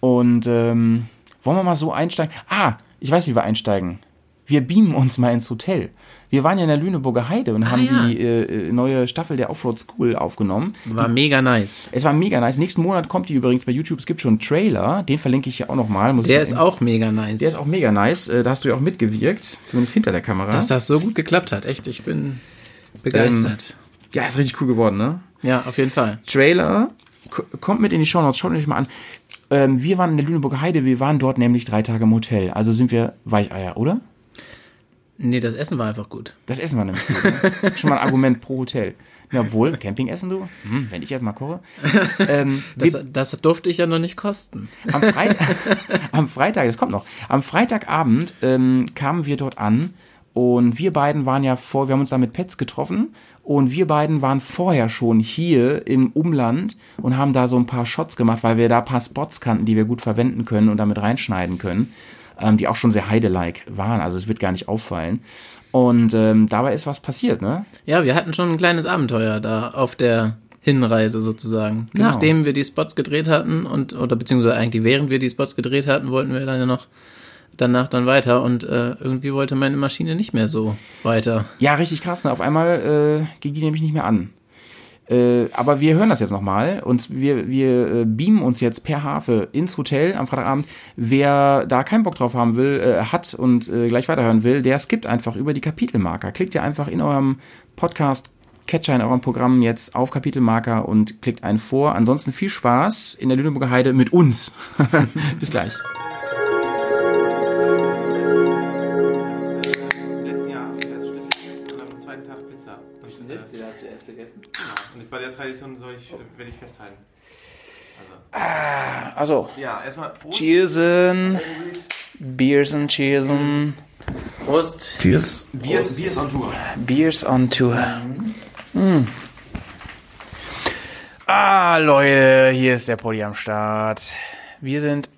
Und ähm, wollen wir mal so einsteigen? Ah, ich weiß, wie wir einsteigen. Wir beamen uns mal ins Hotel. Wir waren ja in der Lüneburger Heide und haben ja. die äh, neue Staffel der Offroad School aufgenommen. War mega nice. Es war mega nice. Nächsten Monat kommt die übrigens bei YouTube. Es gibt schon einen Trailer. Den verlinke ich ja auch nochmal. Der ist auch mega nice. der ist auch mega nice. Äh, Da hast du ja auch mitgewirkt. Zumindest hinter der Kamera. Dass das so gut geklappt hat. Echt, ich bin begeistert. ja, ist richtig cool geworden, ne? ja, auf jeden Fall. Trailer. Kommt mit in die Show Notes, schaut euch mal an. Ähm, wir waren in der Lüneburger Heide, wir waren dort nämlich drei Tage im Hotel. Also sind wir Weicheier, oder? Nee, das Essen war einfach gut. Das essen wir nämlich. Gut, ne? Schon mal ein Argument pro Hotel. Ja, obwohl, Campingessen du? Hm, wenn ich jetzt mal koche. Ähm, Das, wir, das durfte ich ja noch nicht kosten. am, Freitag, am Freitag, das kommt noch, am Freitagabend ähm, kamen wir dort an und wir beiden waren ja vor, wir haben uns da mit Pets getroffen und wir beiden waren vorher schon hier im Umland und haben da so ein paar Shots gemacht, weil wir da ein paar Spots kannten, die wir gut verwenden können und damit reinschneiden können, ähm, die auch schon sehr heidelike waren, also es wird gar nicht auffallen. Und ähm, dabei ist was passiert, ne? Ja, wir hatten schon ein kleines Abenteuer da auf der Hinreise sozusagen. Genau. Nachdem wir die Spots gedreht hatten und oder beziehungsweise eigentlich während wir die Spots gedreht hatten, wollten wir dann ja noch danach dann weiter und äh, irgendwie wollte meine Maschine nicht mehr so weiter. Ja, richtig krass. Ne? Auf einmal äh, ging die nämlich nicht mehr an. Äh, aber wir hören das jetzt nochmal und wir, wir äh, beamen uns jetzt per Hafe ins Hotel am Freitagabend. Wer da keinen Bock drauf haben will, äh, hat und äh, gleich weiterhören will, der skippt einfach über die Kapitelmarker. Klickt ihr einfach in eurem Podcast Catcher in eurem Programm jetzt auf Kapitelmarker und klickt einen vor. Ansonsten viel Spaß in der Lüneburger Heide mit uns. Bis gleich. Bei der Tradition soll ich, werde ich festhalten. Also, Ja, erstmal Prost. Cheersen. Beersen, Cheersen. Prost. Cheers. Bier ist on Tour. Beers on Tour. Mm. Ah, Leute, hier ist der Podi am Start. Wir sind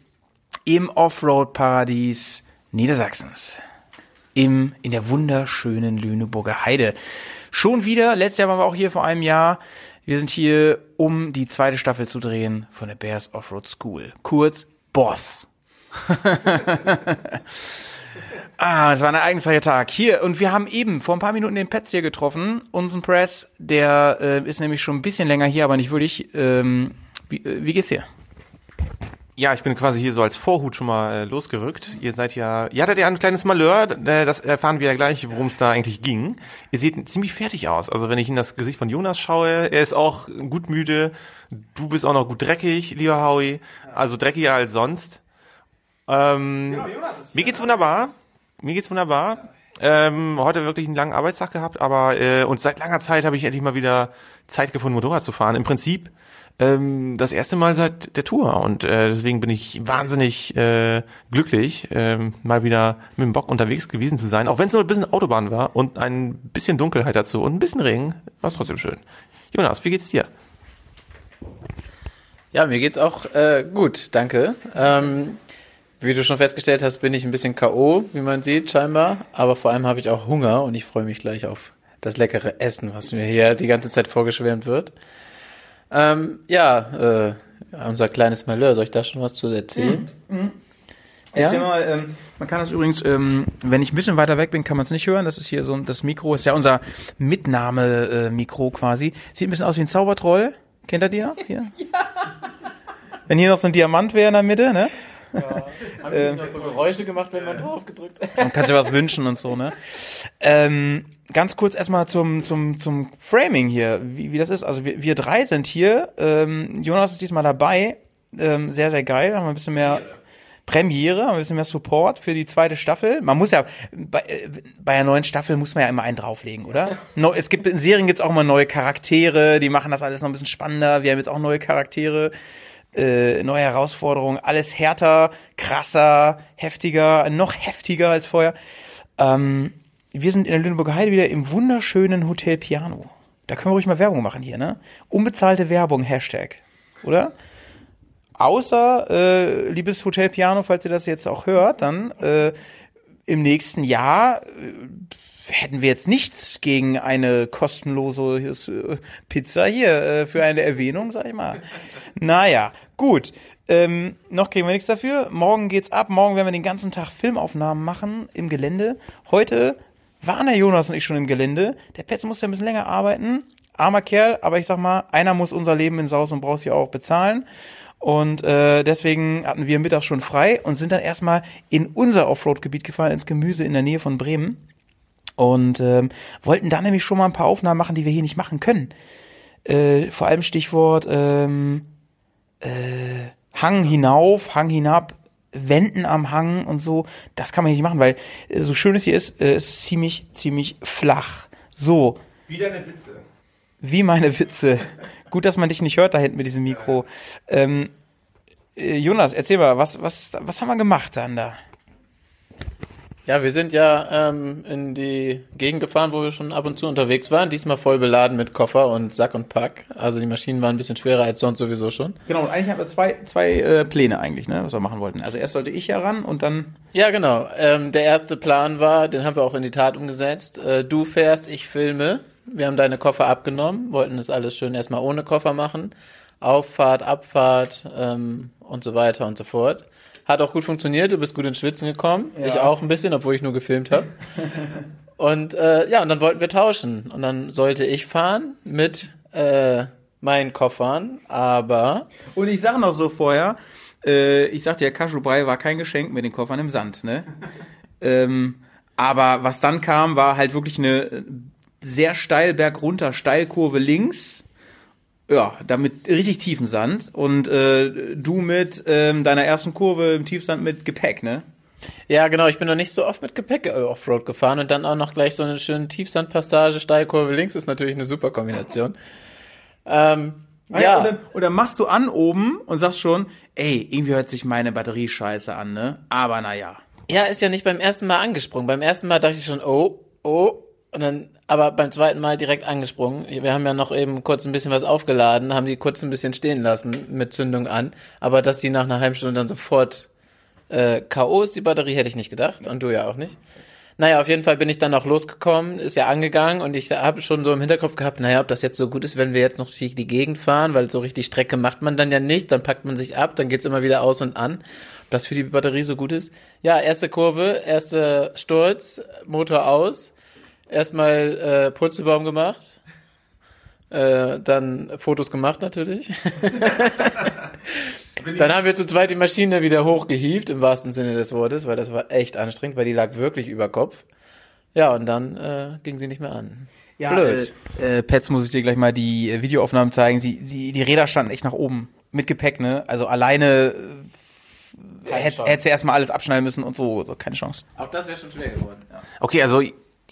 im Offroad-Paradies Niedersachsens. Im, in der wunderschönen Lüneburger Heide. Schon wieder, letztes Jahr waren wir auch hier vor einem Jahr. Wir sind hier, um die zweite Staffel zu drehen von der Bears Offroad School. Kurz Boss. Ah, es war ein ereignisreicher Tag. Hier, und wir haben eben vor ein paar Minuten den Pets hier getroffen. Unseren Press, der äh, ist nämlich schon ein bisschen länger hier, aber nicht wirklich. Ähm, wie, äh, wie geht's dir? Ja, ich bin quasi hier so als Vorhut schon mal äh, losgerückt. Ihr seid ja, ihr hattet ja ein kleines Malheur, äh, das erfahren wir ja gleich, worum es da eigentlich ging. Ihr seht ziemlich fertig aus. Also wenn ich in das Gesicht von Jonas schaue, er ist auch gut müde. Du bist auch noch gut dreckig, lieber Howie. Also dreckiger als sonst. Ähm, mir geht's wunderbar. Mir geht's wunderbar. Ähm, heute wirklich einen langen Arbeitstag gehabt, aber äh, und seit langer Zeit habe ich endlich mal wieder Zeit gefunden, Motorrad zu fahren. Im Prinzip ähm, das erste Mal seit der Tour und äh, deswegen bin ich wahnsinnig äh, glücklich, ähm, mal wieder mit dem Bock unterwegs gewesen zu sein, auch wenn es nur ein bisschen Autobahn war und ein bisschen Dunkelheit dazu und ein bisschen Regen, war es trotzdem schön. Jonas, wie geht's dir? Ja, mir geht's auch äh, gut, danke. Ähm, wie du schon festgestellt hast, bin ich ein bisschen K.O., wie man sieht, scheinbar. Aber vor allem habe ich auch Hunger und ich freue mich gleich auf das leckere Essen, was mir hier die ganze Zeit vorgeschwärmt wird. Ähm, ja, äh, unser kleines Malheur, soll ich da schon was zu erzählen? Erzähl Ja? mal, ähm, man kann das übrigens, ähm, wenn ich ein bisschen weiter weg bin, kann man es nicht hören. Das ist hier so, das Mikro ist ja unser Mitnahme-Mikro quasi. Sieht ein bisschen aus wie ein Zaubertroll. Kennt ihr die noch? Hier? Ja. Wenn hier noch so ein Diamant wäre in der Mitte, ne? Haben ähm, noch so Geräusche gemacht, wenn man drauf gedrückt hat? Man kann sich was wünschen und so, ne? Ähm, ganz kurz erstmal zum, zum, zum Framing hier, wie, wie das ist. Also wir, wir drei sind hier. Ähm, Jonas ist diesmal dabei. Ähm, sehr, sehr geil. Haben wir ein bisschen mehr Premiere, haben wir ein bisschen mehr Support für die zweite Staffel. Man muss ja, bei, äh, bei einer neuen Staffel muss man ja immer einen drauflegen, oder? No, es gibt, in Serien gibt's auch immer neue Charaktere, die machen das alles noch ein bisschen spannender. Wir haben jetzt auch neue Charaktere äh, neue Herausforderungen, alles härter, krasser, heftiger, noch heftiger als vorher. Ähm, wir sind in der Lüneburger Heide wieder im wunderschönen Hotel Piano. Da können wir ruhig mal Werbung machen hier, ne? Unbezahlte Werbung, Hashtag. Oder? Außer, äh, liebes Hotel Piano, falls ihr das jetzt auch hört, dann äh, im nächsten Jahr äh, hätten wir jetzt nichts gegen eine kostenlose äh, Pizza hier äh, für eine Erwähnung, sag ich mal. Naja, gut. Ähm, noch kriegen wir nichts dafür. Morgen geht's ab. Morgen werden wir den ganzen Tag Filmaufnahmen machen im Gelände. Heute waren der Jonas und ich schon im Gelände. Der Petz muss ja ein bisschen länger arbeiten. Armer Kerl, aber ich sag mal, einer muss unser Leben in Saus und Braus hier auch bezahlen. Und äh, deswegen hatten wir Mittag schon frei und sind dann erstmal in unser Offroad-Gebiet gefahren, ins Gemüse in der Nähe von Bremen. Und ähm, wollten da nämlich schon mal ein paar Aufnahmen machen, die wir hier nicht machen können. Äh, vor allem Stichwort ähm, äh, Hang hinauf, Hang hinab, Wenden am Hang und so. Das kann man hier nicht machen, weil äh, so schön es hier ist, äh, es ist ziemlich, ziemlich flach. So, Wieder eine Witze. wie meine Witze. Gut, dass man dich nicht hört da hinten mit diesem Mikro. Ähm, äh, Jonas, erzähl mal, was, was, was haben wir gemacht dann da? Ja, wir sind ja ähm, in die Gegend gefahren, wo wir schon ab und zu unterwegs waren. Diesmal voll beladen mit Koffer und Sack und Pack. Also die Maschinen waren ein bisschen schwerer als sonst sowieso schon. Genau, und eigentlich haben wir zwei, zwei äh, Pläne eigentlich, ne, was wir machen wollten. Also erst sollte ich ja ran und dann. Ja, genau. Ähm, der erste Plan war, den haben wir auch in die Tat umgesetzt. Äh, du fährst, ich filme. Wir haben deine Koffer abgenommen, wollten das alles schön erstmal ohne Koffer machen. Auffahrt, Abfahrt ähm, und so weiter und so fort. Hat auch gut funktioniert, du bist gut ins Schwitzen gekommen. Ja. Ich auch ein bisschen, obwohl ich nur gefilmt habe. und äh, ja, und dann wollten wir tauschen. Und dann sollte ich fahren mit äh, meinen Koffern, aber Und ich sag noch so vorher, äh, ich sagte ja, Kaschubrei war kein Geschenk mit den Koffern im Sand, ne? ähm, aber was dann kam, war halt wirklich eine sehr steil bergunter Steilkurve links. Ja, damit richtig tiefen Sand. Und äh, du mit ähm, deiner ersten Kurve im Tiefsand mit Gepäck, ne? Ja, genau. Ich bin noch nicht so oft mit Gepäck äh, Offroad gefahren und dann auch noch gleich so eine schöne Tiefsandpassage, Steilkurve links ist natürlich eine super Kombination. Ähm, Ja. ja, Und, dann, und dann machst du an oben und sagst schon, ey, irgendwie hört sich meine Batterie scheiße an, ne? Aber naja. ja, ist ja nicht beim ersten Mal angesprungen. Beim ersten Mal dachte ich schon, oh, oh, und dann, aber beim zweiten Mal direkt angesprungen. Wir haben ja noch eben kurz ein bisschen was aufgeladen, haben die kurz ein bisschen stehen lassen mit Zündung an, aber dass die nach einer halben Stunde dann sofort äh, K.O. ist die Batterie, hätte ich nicht gedacht und du ja auch nicht. Naja, auf jeden Fall bin ich dann auch losgekommen, ist ja angegangen und ich habe schon so im Hinterkopf gehabt, naja, ob das jetzt so gut ist, wenn wir jetzt noch durch die Gegend fahren, weil so richtig Strecke macht man dann ja nicht, dann packt man sich ab, dann geht's immer wieder aus und an. Ob das für die Batterie so gut ist? Ja, erste Kurve, erster Sturz, Motor aus, erstmal äh, Purzelbaum gemacht, äh, dann Fotos gemacht natürlich. Dann haben wir zu zweit die Maschine wieder hochgehievt, im wahrsten Sinne des Wortes, weil das war echt anstrengend, weil die lag wirklich über Kopf. Ja, und dann äh, ging sie nicht mehr an. Ja, Blöd. Äh, äh, Pets muss ich dir gleich mal die äh, Videoaufnahmen zeigen. Die, die, die Räder standen echt nach oben. Mit Gepäck, ne? Also alleine äh, hättest du erstmal alles abschneiden müssen und so. so keine Chance. Auch das wäre schon schwer geworden. Ja. Okay, also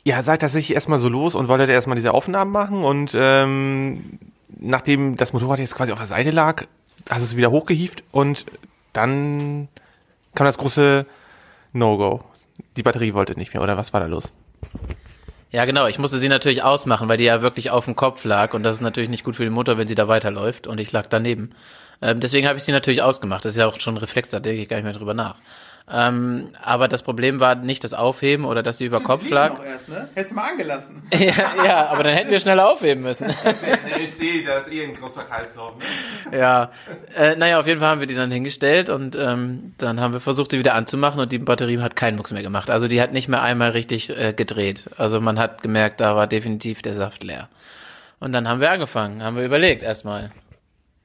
ihr seid tatsächlich erstmal so los und wolltet erstmal diese Aufnahmen machen und ähm, nachdem das Motorrad jetzt quasi auf der Seite lag, hast es wieder hochgehievt und dann kam das große No-Go. Die Batterie wollte nicht mehr, oder was war da los? Ja, genau. Ich musste sie natürlich ausmachen, weil die ja wirklich auf dem Kopf lag und das ist natürlich nicht gut für den Motor, wenn sie da weiterläuft und ich lag daneben. Ähm, deswegen habe ich sie natürlich ausgemacht. Das ist ja auch schon ein Reflex, da denke ich gar nicht mehr drüber nach. Ähm, aber das Problem war nicht das Aufheben oder dass sie über Kopf lag. erst, ne? Hättest du mal angelassen. ja, ja, aber dann hätten wir schneller aufheben müssen. LC, da ist eh ein großer Kreislauf. Ne? ja, äh, naja, auf jeden Fall haben wir die dann hingestellt und ähm, dann haben wir versucht, sie wieder anzumachen und die Batterie hat keinen Mucks mehr gemacht. Also die hat nicht mehr einmal richtig äh, gedreht. Also man hat gemerkt, da war definitiv der Saft leer. Und dann haben wir angefangen, haben wir überlegt erstmal.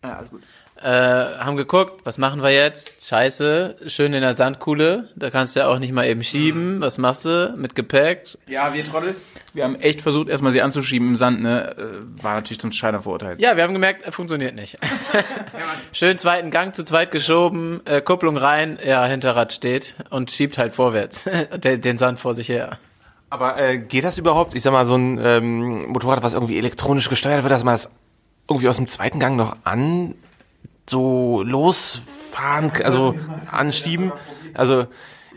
Ja, alles gut. Äh, haben geguckt, was machen wir jetzt? Scheiße, schön in der Sandkuhle, da kannst du ja auch nicht mal eben schieben. Was machst du mit Gepäck? Ja, wir Trottel. Wir haben echt versucht, erstmal sie anzuschieben im Sand, ne? Äh, War natürlich zum Scheitern verurteilt. Ja, wir haben gemerkt, äh, funktioniert nicht. Schön zweiten Gang zu zweit geschoben, äh, Kupplung rein, ja, Hinterrad steht und schiebt halt vorwärts den, den Sand vor sich her. Aber äh, geht das überhaupt? Ich sag mal, so ein ähm, Motorrad, was irgendwie elektronisch gesteuert wird, dass man das irgendwie aus dem zweiten Gang noch an so losfahren, also anschieben. Also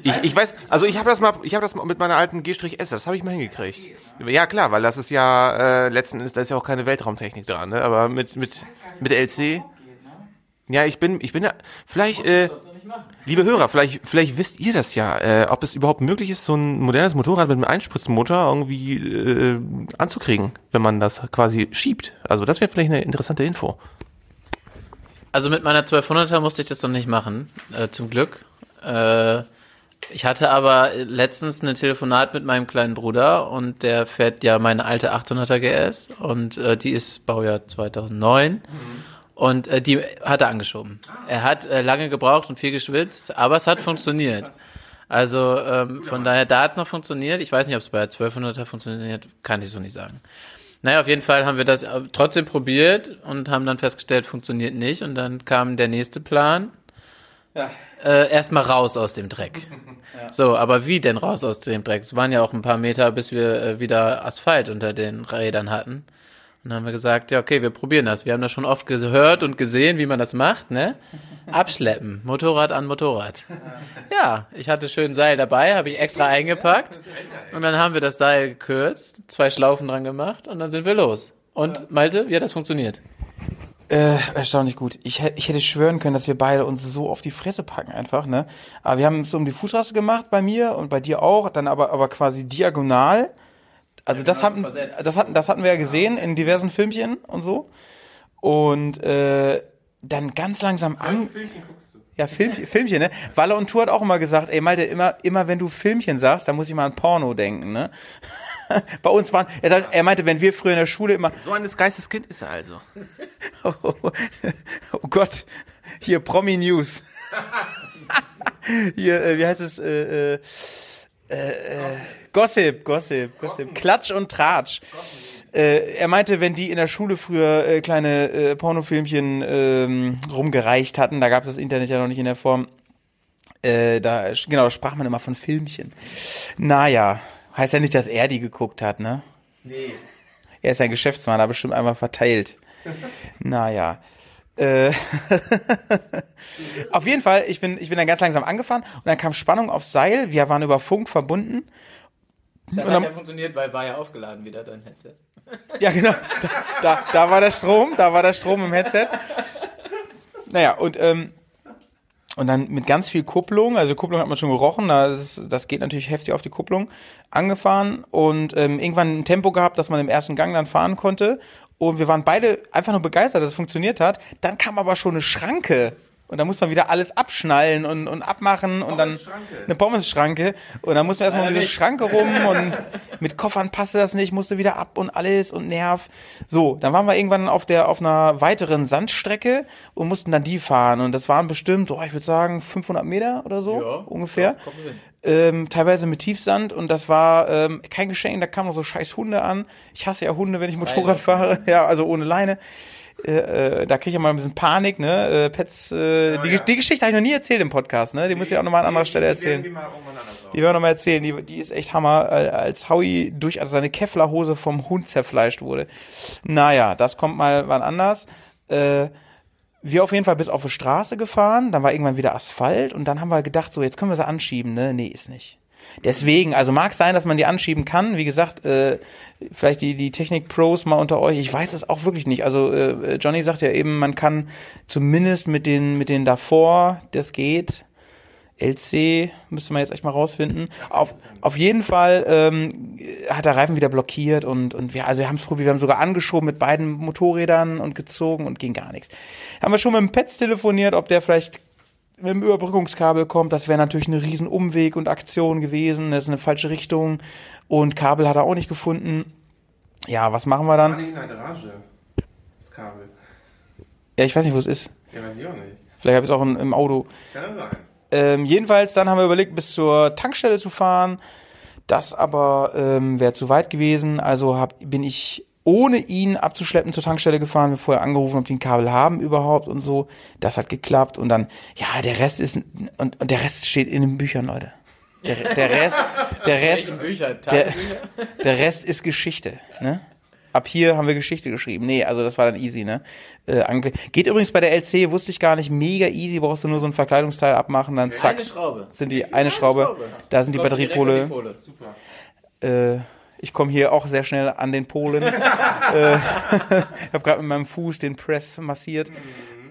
ich, ich weiß, also ich habe das mal, ich habe das mal mit meiner alten G-S, das habe ich mal hingekriegt. Ja klar, weil das ist ja äh, letzten Endes, da ist ja auch keine Weltraumtechnik dran, ne? Aber mit mit mit LC. Ja, ich bin, ich bin ja, vielleicht, äh, liebe Hörer, vielleicht, vielleicht wisst ihr das ja, äh, ob es überhaupt möglich ist, so ein modernes Motorrad mit einem Einspritzmotor irgendwie äh, anzukriegen, wenn man das quasi schiebt. Also das wäre vielleicht eine interessante Info. Also mit meiner 1200er musste ich das noch nicht machen, äh, zum Glück. Äh, ich hatte aber letztens ein Telefonat mit meinem kleinen Bruder und der fährt ja meine alte 800er GS und äh, die ist Baujahr 2009 und äh, die hat er angeschoben. Er hat äh, lange gebraucht und viel geschwitzt, aber es hat funktioniert. Also ähm, von daher, da hat es noch funktioniert. Ich weiß nicht, ob es bei der 1200er funktioniert, kann ich so nicht sagen. Naja, auf jeden Fall haben wir das äh, trotzdem probiert und haben dann festgestellt, funktioniert nicht. Und dann kam der nächste Plan. Ja. Äh, Erstmal raus aus dem Dreck. So, aber wie denn raus aus dem Dreck? Es waren ja auch ein paar Meter, bis wir äh, wieder Asphalt unter den Rädern hatten. Und dann haben wir gesagt, ja, okay, wir probieren das. Wir haben das schon oft gehört und gesehen, wie man das macht, ne? Abschleppen, Motorrad an Motorrad. Ja, ich hatte schön Seil dabei, habe ich extra eingepackt. Und dann haben wir das Seil gekürzt, zwei Schlaufen dran gemacht und dann sind wir los. Und Malte, wie hat das funktioniert? Äh, erstaunlich gut. Ich, ich hätte schwören können, dass wir beide uns so auf die Fresse packen einfach, ne? Aber wir haben es um die Fußraste gemacht bei mir und bei dir auch, dann aber, aber quasi diagonal. Also das hatten, das hatten, das hatten wir ja gesehen in diversen Filmchen und so. Und äh, dann ganz langsam an. Ja, Film, Filmchen, ne? Walle und Tour hat auch immer gesagt, ey Malte, immer, immer wenn du Filmchen sagst, dann muss ich mal an Porno denken, ne? Bei uns waren, er, sagt, er meinte, wenn wir früher in der Schule immer, So eines Geisteskind ist er also. Oh, oh Gott, hier Promi News. hier, äh, wie heißt es? Äh, äh, äh, äh, Gossip, Gossip, Gossip. Klatsch und Tratsch. Äh, er meinte, wenn die in der Schule früher äh, kleine äh, Pornofilmchen ähm, rumgereicht hatten, da gab es das Internet ja noch nicht in der Form, äh, da genau, da sprach man immer von Filmchen. Naja, heißt ja nicht, dass er die geguckt hat, ne? Nee. Er ist ein Geschäftsmann, hat bestimmt einmal verteilt. Naja. Äh, auf jeden Fall, ich bin, ich bin dann ganz langsam angefahren und dann kam Spannung aufs Seil. Wir waren über Funk verbunden. Das hat ja funktioniert, weil war ja aufgeladen wieder dein Headset. Ja, genau. Da, da, da war der Strom, da war der Strom im Headset. Naja, und, ähm, und dann mit ganz viel Kupplung, also Kupplung hat man schon gerochen, das, das geht natürlich heftig auf die Kupplung, angefahren und ähm, irgendwann ein Tempo gehabt, dass man im ersten Gang dann fahren konnte. Und wir waren beide einfach nur begeistert, dass es funktioniert hat. Dann kam aber schon eine Schranke Und dann muss man wieder alles abschnallen und, und abmachen und dann eine Pommesschranke. Und dann mussten wir erstmal um diese Schranke rum und mit Koffern passte das nicht, musste wieder ab und alles und Nerv. So, dann waren wir irgendwann auf der, auf einer weiteren Sandstrecke und mussten dann die fahren. Und das waren bestimmt, oh, ich würde sagen, 500 Meter oder so, Ja, ungefähr. ja, ähm, teilweise mit Tiefsand und das war ähm, kein Geschenk, da kamen noch so scheiß Hunde an. Ich hasse ja Hunde, wenn ich Motorrad fahre, ja, also ohne Leine. Äh, äh, da kriege ich ja mal ein bisschen Panik, ne? Äh, Pets, äh, die, ja. die Geschichte habe ich noch nie erzählt im Podcast, ne? Die muss ich auch nochmal an anderer Stelle erzählen. Die werden wir nochmal erzählen, die, die ist echt Hammer, äh, als Howie durch also seine Kevlarhose vom Hund zerfleischt wurde. Naja, das kommt mal wann anders. Äh, wir auf jeden Fall bis auf die Straße gefahren, dann war irgendwann wieder Asphalt und dann haben wir gedacht, so jetzt können wir sie anschieben, ne? Nee, ist nicht. Deswegen, also mag sein, dass man die anschieben kann. Wie gesagt, äh, vielleicht die, die Technik-Pros mal unter euch. Ich weiß es auch wirklich nicht. Also äh, Johnny sagt ja eben, man kann zumindest mit den, mit den davor, das geht. LC müsste man jetzt echt mal rausfinden. Auf, auf jeden Fall ähm, hat der Reifen wieder blockiert und, und wir, also wir haben es probiert, wir haben sogar angeschoben mit beiden Motorrädern und gezogen und ging gar nichts. Haben wir schon mit dem Petz telefoniert, ob der vielleicht mit dem Überbrückungskabel kommt. Das wäre natürlich eine riesen Umweg und Aktion gewesen. Das ist eine falsche Richtung und Kabel hat er auch nicht gefunden. Ja, was machen wir dann? in der Garage. Das Kabel. Ja, ich weiß nicht, wo es ist. Ja, weiß ich auch nicht. Vielleicht habe ich es auch im Auto. Kann das sein? Ähm, jedenfalls, dann haben wir überlegt, bis zur Tankstelle zu fahren. Das aber ähm, wäre zu weit gewesen. Also hab, bin ich ohne ihn abzuschleppen zur Tankstelle gefahren. Wir vorher angerufen, ob die ein Kabel haben überhaupt und so. Das hat geklappt. Und dann, ja, der Rest ist und, und der Rest steht in den Büchern, Leute. Der, der Rest, der Rest, der, der Rest ist Geschichte. Ne? Ab hier haben wir Geschichte geschrieben. Nee, also das war dann easy, ne? Äh, Geht übrigens bei der LC, wusste ich gar nicht, mega easy, brauchst du nur so ein Verkleidungsteil abmachen, dann zack. Eine Schraube. Sind die eine Schraube, da sind die Batteriepole. die Pole. Äh, ich komme hier auch sehr schnell an den Polen. äh, ich habe gerade mit meinem Fuß den Press massiert.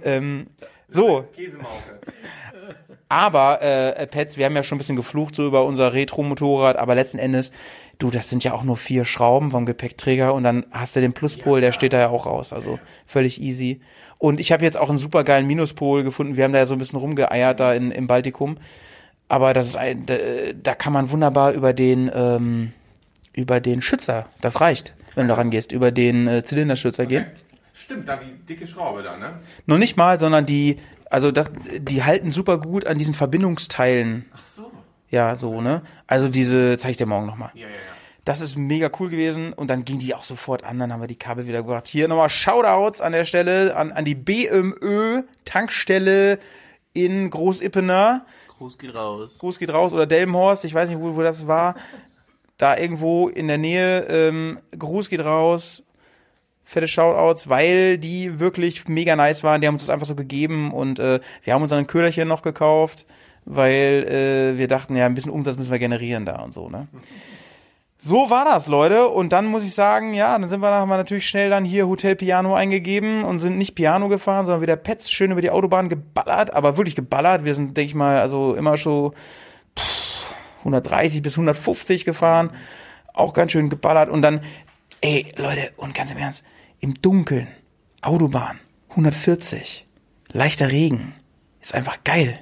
Ähm, so, Käsemauke. aber äh, Pets, wir haben ja schon ein bisschen geflucht so über unser Retro-Motorrad, aber letzten Endes, du, das sind ja auch nur vier Schrauben vom Gepäckträger und dann hast du den Pluspol, der steht da ja auch raus, also völlig easy. Und ich habe jetzt auch einen supergeilen Minuspol gefunden. Wir haben da ja so ein bisschen rumgeeiert da in, im Baltikum, aber das ist ein, da, da kann man wunderbar über den ähm, über den Schützer, das reicht, wenn du da rangehst, über den äh, Zylinderschützer gehen. Stimmt, da die dicke Schraube da, ne? Noch nicht mal, sondern die, also das, die halten super gut an diesen Verbindungsteilen. Ach so. Ja, so, ne? Also diese, zeig ich dir morgen nochmal. Ja, ja, ja. Das ist mega cool gewesen und dann ging die auch sofort an, dann haben wir die Kabel wieder gebracht. Hier nochmal Shoutouts an der Stelle, an, an die BMÖ Tankstelle in Großippener. Gruß geht raus. Gruß geht raus oder Delmenhorst, ich weiß nicht, wo, wo das war. Da irgendwo in der Nähe, ähm, Gruß geht raus, fette Shoutouts, weil die wirklich mega nice waren. Die haben uns das einfach so gegeben und äh, wir haben uns ein Köderchen noch gekauft, weil äh, wir dachten, ja, ein bisschen Umsatz müssen wir generieren da und so, ne? So war das, Leute. Und dann muss ich sagen, ja, dann sind wir, haben wir natürlich schnell dann hier Hotel Piano eingegeben und sind nicht Piano gefahren, sondern wieder Pets schön über die Autobahn geballert, aber wirklich geballert. Wir sind, denke ich mal, also immer schon pff, 130 bis 150 gefahren, auch ganz schön geballert. Und dann, ey, Leute, und ganz im Ernst, im Dunkeln, Autobahn, 140, leichter Regen, ist einfach geil.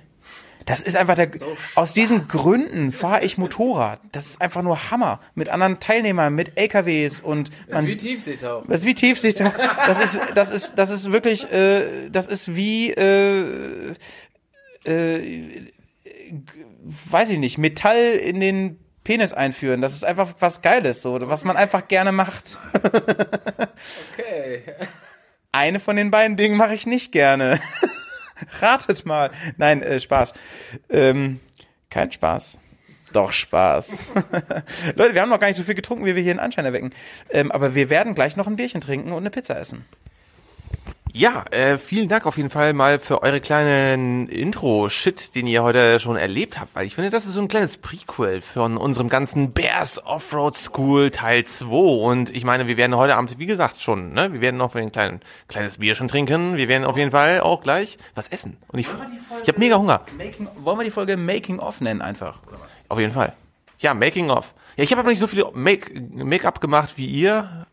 Das ist einfach der, aus diesen Gründen fahre ich Motorrad. Das ist einfach nur Hammer. Mit anderen Teilnehmern, mit LKWs und man, Wie Tiefseetauchen. das ist wie Tiefsicht. Das ist, das ist, das ist wirklich, äh, das ist wie, äh, äh, weiß ich nicht, Metall in den Penis einführen. Das ist einfach was Geiles, so, was man einfach gerne macht. Okay. Eine von den beiden Dingen mache ich nicht gerne. Ratet mal. Nein, äh, Spaß. Ähm, kein Spaß. Doch Spaß. Leute, wir haben noch gar nicht so viel getrunken, wie wir hier einen Anschein erwecken. Ähm, aber wir werden gleich noch ein Bierchen trinken und eine Pizza essen. Ja, äh, vielen Dank auf jeden Fall mal für eure kleinen Intro-Shit, den ihr heute schon erlebt habt, weil ich finde, das ist so ein kleines Prequel von unserem ganzen Bears Offroad School Teil 2 und ich meine, wir werden heute Abend, wie gesagt, schon, ne, wir werden noch ein klein, kleines Bierchen trinken, wir werden auf jeden Fall auch gleich was essen und ich, ich habe mega Hunger, Making, wollen wir die Folge Making Off nennen einfach? auf jeden Fall. Ja, Making of. Ja, ich habe aber nicht so viel Make- Make-up gemacht wie ihr.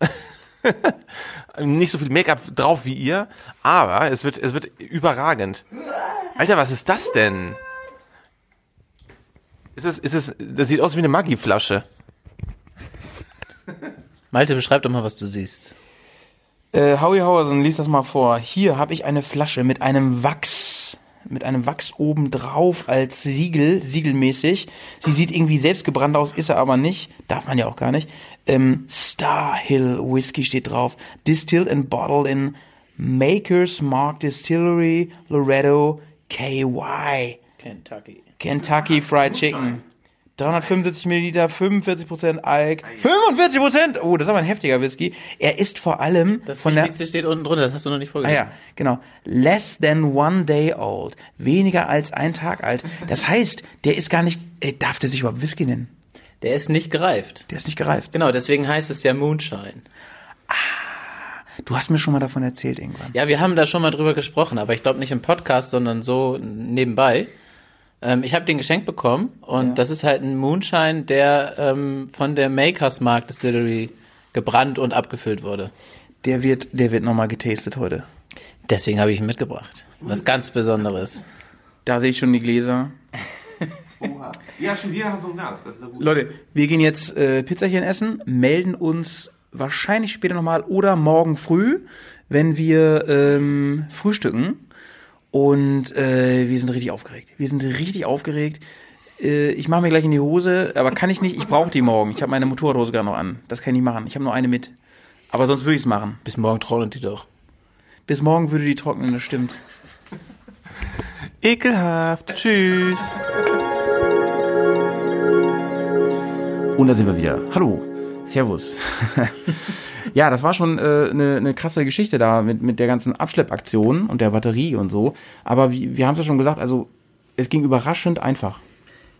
Nicht so viel Make-up drauf wie ihr, aber es wird, es wird überragend. Alter, was ist das denn? Ist es, ist es, das sieht aus wie eine Maggi-Flasche. Malte, beschreib doch mal, was du siehst. Äh, Howie Hauersen, lies das mal vor. Hier habe ich eine Flasche mit einem Wachs, mit einem Wachs oben drauf als Siegel, siegelmäßig. Sie sieht irgendwie selbst gebrannt aus, ist er aber nicht. Darf man ja auch gar nicht. Ähm, Star Hill Whiskey steht drauf. Distilled and bottled in Maker's Mark Distillery, Loretto, KY. Kentucky. Kentucky Fried Chicken. 375 Milliliter, 45% Alk. 45%! Oh, das ist aber ein heftiger Whisky. Er ist vor allem Das von der... Wichtigste steht unten drunter, das hast du noch nicht Ah vorgelesen. ja, genau. Less than one day old. Weniger als ein Tag alt. Das heißt, der ist gar nicht... Ey, darf der sich überhaupt Whisky nennen? Der ist nicht gereift. Der ist nicht gereift. Genau, deswegen heißt es ja Moonshine. Du hast mir schon mal davon erzählt irgendwann. Ja, wir haben da schon mal drüber gesprochen, aber ich glaube nicht im Podcast, sondern so nebenbei. Ähm, ich habe den geschenkt bekommen und Ja. das ist halt ein Moonshine, der ähm, von der Makers Mark Distillery gebrannt und abgefüllt wurde. Der wird, der wird nochmal getastet heute. Deswegen habe ich ihn mitgebracht. Was ganz Besonderes. Da sehe ich schon die Gläser. Ja, schon wieder so ein Glas. Das ist ja gut. Leute, wir gehen jetzt äh, Pizzachen essen, melden uns wahrscheinlich später nochmal oder morgen früh, wenn wir ähm, frühstücken. Und äh, wir sind richtig aufgeregt. Wir sind richtig aufgeregt. Äh, ich mache mir gleich in die Hose, aber kann ich nicht. Ich brauche die morgen. Ich habe meine Motorradhose gerade noch an. Das kann ich nicht machen. Ich habe nur eine mit. Aber sonst würde ich es machen. Bis morgen trocknet die doch. Bis morgen würde die trocknen, das stimmt. Ekelhaft. Tschüss. Und da sind wir wieder. Hallo. Servus. ja, das war schon eine äh, ne- ne krasse Geschichte da mit, mit der ganzen Abschleppaktion und der Batterie und so. Aber wie, wir haben es ja schon gesagt, also es ging überraschend einfach.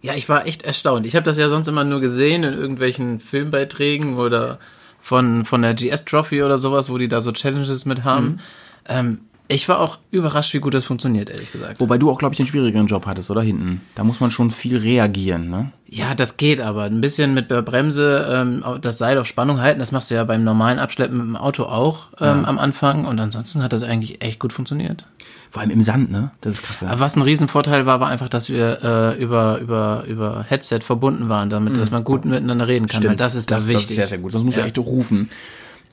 Ja, ich war echt erstaunt. Ich habe das ja sonst immer nur gesehen in irgendwelchen Filmbeiträgen oder von, von der GS Trophy oder sowas, wo die da so Challenges mit haben. Ähm, ich war auch überrascht, wie gut das funktioniert, ehrlich gesagt. Wobei du auch, glaube ich, den schwierigeren Job hattest, oder? Hinten. Da muss man schon viel reagieren, ne? Ja, das geht aber. Ein bisschen mit der Bremse ähm, das Seil auf Spannung halten, das machst du ja beim normalen Abschleppen mit dem Auto auch ähm, am Anfang. Und ansonsten hat das eigentlich echt gut funktioniert. Vor allem im Sand, ne? Das ist krass. Aber was ein Riesenvorteil war, war einfach, dass wir äh, über, über, über Headset verbunden waren, damit dass man gut miteinander reden kann. Weil das ist da das, wichtig. Das ist sehr, sehr gut. Sonst musst Ja. echt rufen.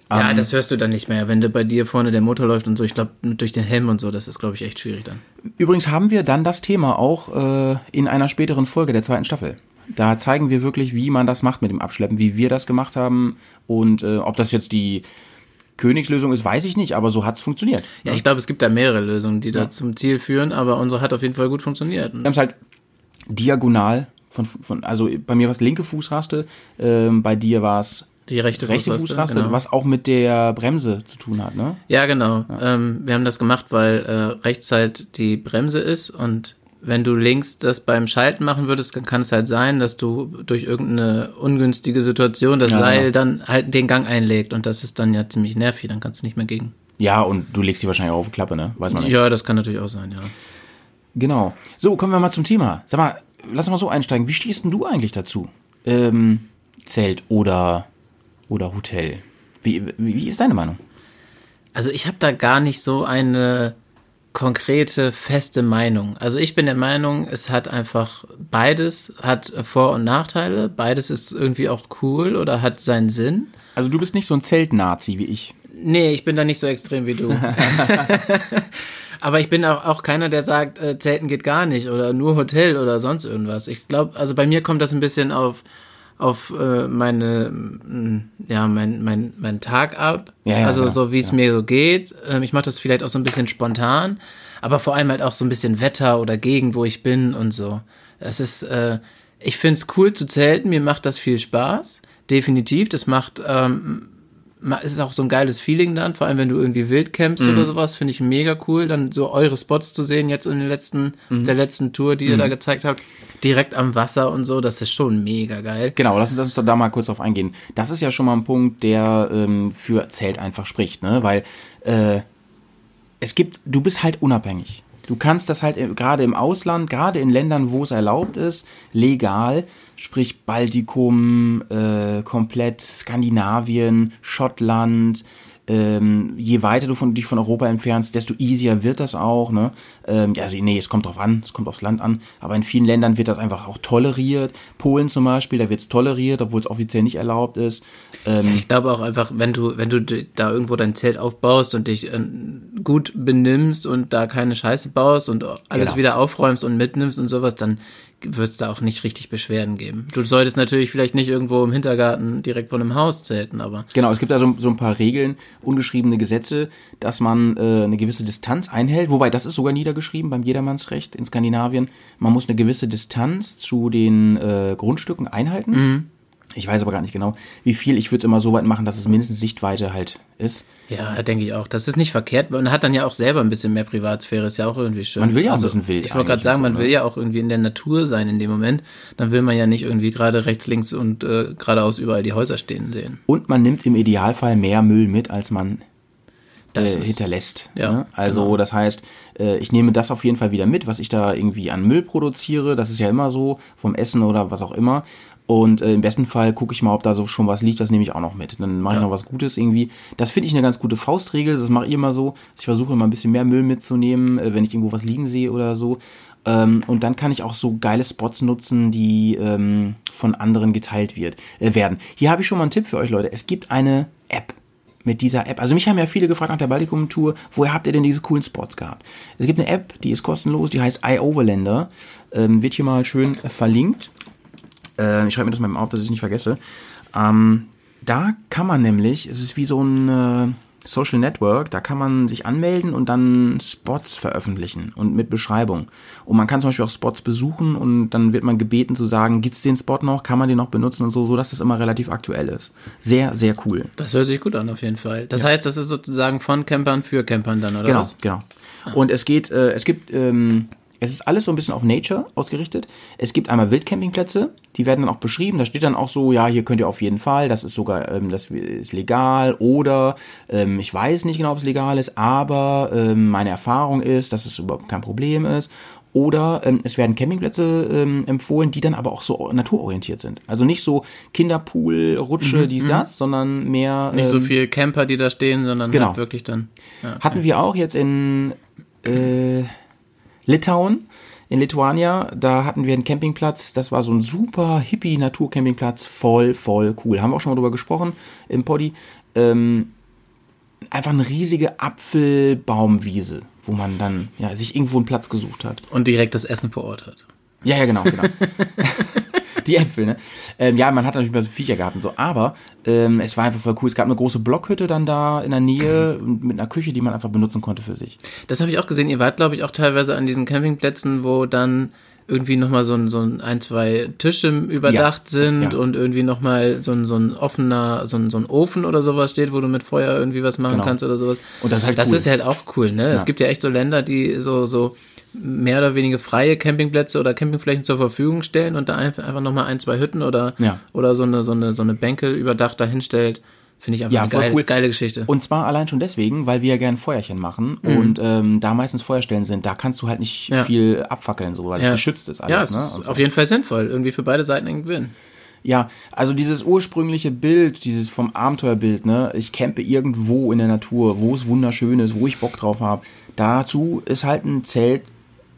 Ja, das hörst du dann nicht mehr, wenn du bei dir vorne der Motor läuft und so. Ich glaube, durch den Helm und so, das ist, glaube ich, echt schwierig dann. Übrigens haben wir dann das Thema auch äh, in einer späteren Folge der zweiten Staffel. Da zeigen wir wirklich, wie man das macht mit dem Abschleppen, wie wir das gemacht haben und äh, ob das jetzt die Königslösung ist, weiß ich nicht, aber so hat's funktioniert. Ja, ich glaube, es gibt da mehrere Lösungen, die da zum Ziel führen, aber unsere hat auf jeden Fall gut funktioniert. Wir haben es halt diagonal von, von also bei mir war es linke Fußraste, ähm, bei dir war es Die rechte, rechte Fußraste, Fußraste, genau. was auch mit der Bremse zu tun hat, ne? Ja, genau. Ähm, wir haben das gemacht, weil äh, rechts halt die Bremse ist und wenn du links das beim Schalten machen würdest, dann kann es halt sein, dass du durch irgendeine ungünstige Situation das Ja, Seil genau. dann halt den Gang einlegt und das ist dann ja ziemlich nervig, dann kannst du nicht mehr gegen. Ja, und du legst die wahrscheinlich auch auf die Klappe, ne? Weiß man nicht. Ja, das kann natürlich auch sein, ja. Genau. So, kommen wir mal zum Thema. Sag mal, lass uns mal so einsteigen. Wie stehst denn du eigentlich dazu? Ähm, Zelt oder, oder Hotel? Wie, wie, ist deine Meinung? Also ich habe da gar nicht so eine konkrete, feste Meinung. Also ich bin der Meinung, es hat einfach beides, hat Vor- und Nachteile. Beides ist irgendwie auch cool oder hat seinen Sinn. Also du bist nicht so ein Zeltnazi wie ich. Nee, ich bin da nicht so extrem wie du. Aber ich bin auch, auch keiner, der sagt, äh, Zelten geht gar nicht oder nur Hotel oder sonst irgendwas. Ich glaube, also bei mir kommt das ein bisschen auf auf äh, meine mm, ja mein mein mein Tag ab. Ja, ja, also genau, so wie es ja. mir so geht. Ähm, ich mache das vielleicht auch so ein bisschen spontan, aber vor allem halt auch so ein bisschen Wetter oder Gegend, wo ich bin und so. Es ist äh, ich find's cool zu zelten, mir macht das viel Spaß. Definitiv, das macht ähm, es ist auch so ein geiles Feeling dann, vor allem wenn du irgendwie wild campst Mhm. oder sowas, finde ich mega cool, dann so eure Spots zu sehen jetzt in den letzten, Mhm. der letzten Tour, die ihr da gezeigt habt, direkt am Wasser und so, das ist schon mega geil. Genau, lass uns, lass uns doch da mal kurz drauf eingehen. Das ist ja schon mal ein Punkt, der ähm, für Zelt einfach spricht, ne? Weil äh, es gibt, du bist halt unabhängig. Du kannst das halt gerade im Ausland, gerade in Ländern, wo es erlaubt ist, legal, sprich Baltikum, äh, komplett Skandinavien, Schottland, ähm, je weiter du von, dich von Europa entfernst, desto easier wird das auch. Ne? Ähm, ja, also, nee, es kommt drauf an, es kommt aufs Land an, aber in vielen Ländern wird das einfach auch toleriert. Polen zum Beispiel, da wird es toleriert, obwohl es offiziell nicht erlaubt ist. Ähm, Ich glaube auch einfach, wenn du, wenn du da irgendwo dein Zelt aufbaust und dich äh, gut benimmst und da keine Scheiße baust und alles Genau. wieder aufräumst und mitnimmst und sowas, dann wird es da auch nicht richtig Beschwerden geben. Du solltest natürlich vielleicht nicht irgendwo im Hintergarten direkt vor einem Haus zelten, aber Genau, es gibt da so, so ein paar Regeln, ungeschriebene Gesetze, dass man äh, eine gewisse Distanz einhält. Wobei, das ist sogar niedergeschrieben beim Jedermannsrecht in Skandinavien. Man muss eine gewisse Distanz zu den äh, Grundstücken einhalten. Ich weiß aber gar nicht genau, wie viel. Ich würde es immer so weit machen, dass es mindestens Sichtweite halt ist. Ja, denke ich auch. Das ist nicht verkehrt. Man hat dann ja auch selber ein bisschen mehr Privatsphäre, ist ja auch irgendwie schön. Also, Man will ja auch ein bisschen wild Ich wollte gerade sagen, und so, man ne? will ja auch irgendwie in der Natur sein in dem Moment. Dann will man ja nicht irgendwie gerade rechts, links und äh, geradeaus überall die Häuser stehen sehen. Und man nimmt im Idealfall mehr Müll mit, als man Das äh, hinterlässt. ja, ne? Also genau. das heißt, äh, ich nehme das auf jeden Fall wieder mit, was ich da irgendwie an Müll produziere. Das ist ja immer so, vom Essen oder was auch immer. Und äh, im besten Fall gucke ich mal, ob da so schon was liegt, das nehme ich auch noch mit. Dann mache ich Ja. noch was Gutes irgendwie. Das finde ich eine ganz gute Faustregel, das mache ich immer so. Ich versuche immer ein bisschen mehr Müll mitzunehmen, äh, wenn ich irgendwo was liegen sehe oder so. Ähm, und dann kann ich auch so geile Spots nutzen, die ähm, von anderen geteilt wird, äh, werden. Hier habe ich schon mal einen Tipp für euch, Leute. Es gibt eine App mit dieser App. Also mich haben ja viele gefragt nach der Baltikum-Tour, woher habt ihr denn diese coolen Spots gehabt? Es gibt eine App, die ist kostenlos, die heißt iOverlander. Ähm, wird hier mal schön verlinkt. Äh, ich schreibe mir das mal auf, dass ich es nicht vergesse. Ähm, da kann man nämlich, es ist wie so ein äh, Social Network, da kann man sich anmelden und dann Spots veröffentlichen und mit Beschreibung. Und man kann zum Beispiel auch Spots besuchen und dann wird man gebeten zu sagen, gibt's den Spot noch, kann man den noch benutzen und so, so dass das immer relativ aktuell ist. Sehr, sehr cool. Das hört sich gut an, auf jeden Fall. Das heißt, das ist sozusagen von Campern für Campern dann, oder Genau, was? genau. Und es geht, äh, es gibt, ähm, es ist alles so ein bisschen auf Nature ausgerichtet. Es gibt einmal Wildcampingplätze, die werden dann auch beschrieben. Da steht dann auch so, ja, hier könnt ihr auf jeden Fall, das ist sogar, ähm, das ist legal oder ähm, ich weiß nicht genau, ob es legal ist, aber ähm, meine Erfahrung ist, dass es überhaupt kein Problem ist. Oder ähm, es werden Campingplätze ähm, empfohlen, die dann aber auch so naturorientiert sind. Also nicht so Kinderpool, Rutsche, dies, das, sondern mehr. Mhm, Nicht so ähm, viel Camper, die da stehen, sondern genau. halt wirklich dann. Ja. hatten wir auch jetzt in äh, Litauen, in Lituania, da hatten wir einen Campingplatz, das war so ein super hippie Naturcampingplatz, voll, voll cool. Haben wir auch schon mal drüber gesprochen im Poddy. Ähm, einfach eine riesige Apfelbaumwiese, wo man dann ja, sich irgendwo einen Platz gesucht hat. Und direkt das Essen vor Ort hat. Ja, ja, genau, genau. Die Äpfel, ne? Ähm, ja, man hat natürlich mal so Viecher gehabt und so, aber ähm, es war einfach voll cool. Es gab eine große Blockhütte dann da in der Nähe mit einer Küche, die man einfach benutzen konnte für sich. Das habe ich auch gesehen. Ihr wart, glaube ich, auch teilweise an diesen Campingplätzen, wo dann irgendwie nochmal so ein, so ein, ein, zwei Tische überdacht Ja, sind ja. und irgendwie nochmal so ein, so ein offener, so ein, so ein Ofen oder sowas steht, wo du mit Feuer irgendwie was machen Genau. kannst oder sowas. Und das ist halt Das cool. ist halt auch cool, ne? Es gibt ja echt so Länder, die so, so mehr oder weniger freie Campingplätze oder Campingflächen zur Verfügung stellen und da einfach, einfach nochmal ein, zwei Hütten oder, Ja. oder so eine, so eine, so eine Bänke überdacht dahinstellt. Finde ich einfach Ja, eine geile, cool. geile Geschichte. Und zwar allein schon deswegen, weil wir ja gerne Feuerchen machen Mhm. und ähm, da meistens Feuerstellen sind, da kannst du halt nicht Ja. viel abfackeln, so, weil es geschützt ist alles. ja, es ne? ist so. auf jeden Fall sinnvoll. Irgendwie für beide Seiten ein Gewinn. Ja, also dieses ursprüngliche Bild, dieses vom Abenteuerbild, ne, ich campe irgendwo in der Natur, wo es wunderschön ist, wo ich Bock drauf habe. Dazu ist halt ein Zelt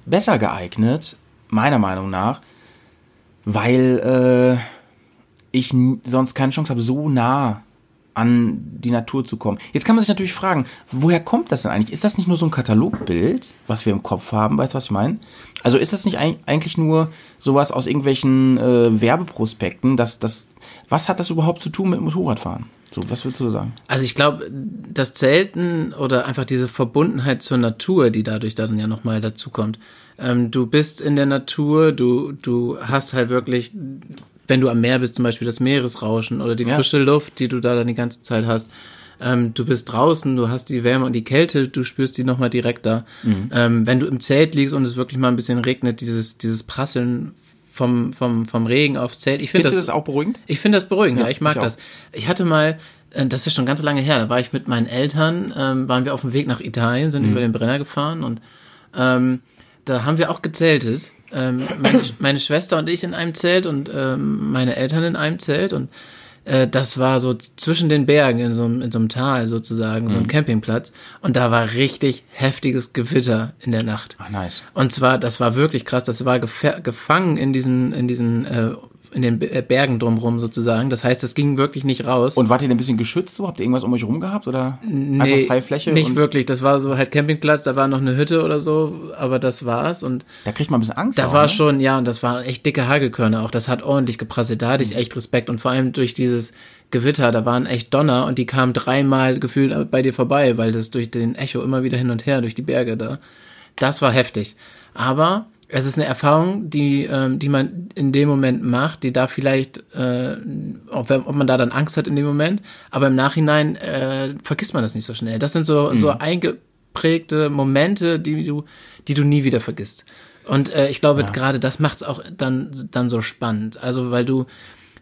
besser geeignet, meiner Meinung nach, weil äh, ich sonst keine Chance habe, so nah an die Natur zu kommen. Jetzt kann man sich natürlich fragen, woher kommt das denn eigentlich? Ist das nicht nur so ein Katalogbild, was wir im Kopf haben? Weißt du, was ich meine? Also ist das nicht eig- eigentlich nur sowas aus irgendwelchen äh, Werbeprospekten? Das, das, was hat das überhaupt zu tun mit Motorradfahren? So, was willst du sagen? Also ich glaube, das Zelten oder einfach diese Verbundenheit zur Natur, die dadurch dann ja nochmal dazukommt. Ähm, du bist in der Natur, du, du hast halt wirklich, wenn du am Meer bist, zum Beispiel das Meeresrauschen oder die Ja. frische Luft, die du da dann die ganze Zeit hast. Ähm, du bist draußen, du hast die Wärme und die Kälte, du spürst die nochmal direkt da. Ähm, wenn du im Zelt liegst und es wirklich mal ein bisschen regnet, dieses, dieses Prasseln vom, vom, vom Regen aufs Zelt. Ich finde Findest du das, das auch beruhigend? ich finde das beruhigend, ja, Ja, ich mag ich das. Ich hatte mal, äh, das ist schon ganz lange her, da war ich mit meinen Eltern, ähm, waren wir auf dem Weg nach Italien, Mhm. sind über den Brenner gefahren und Ähm, da haben wir auch gezeltet. Ähm, meine, meine Schwester und ich in einem Zelt und ähm, meine Eltern in einem Zelt und äh, das war so zwischen den Bergen in so, einem- in so einem Tal sozusagen, so ein Campingplatz und da war richtig heftiges Gewitter in der Nacht. Ach, nice. Und zwar, das war wirklich krass, das war gefa- gefangen in diesen, in diesen, äh, in den äh, Bergen drumrum sozusagen. Das heißt, es ging wirklich nicht raus. Und wart ihr denn ein bisschen geschützt so? Habt ihr irgendwas um euch rum gehabt oder einfach freie Fläche? nicht wirklich. Das war so halt Campingplatz, da war noch eine Hütte oder so, aber das war's. Und Da kriegt man ein bisschen Angst. da auch, war ne? schon, ja, und das waren echt dicke Hagelkörner auch. Das hat ordentlich geprasselt. Da hatte Mhm. ich echt Respekt. Und vor allem durch dieses Gewitter, da waren echt Donner und die kamen dreimal gefühlt bei dir vorbei, weil das durch den Echo immer wieder hin und her durch die Berge da. Das war heftig. Aber es ist eine Erfahrung, die, ähm, die man in dem Moment macht, die da vielleicht, äh, ob, ob man da dann Angst hat in dem Moment, aber im Nachhinein äh, vergisst man das nicht so schnell. Das sind so, so eingeprägte Momente, die du, die du nie wieder vergisst. Und äh, ich glaube, gerade das macht's auch dann, dann so spannend. Also, weil du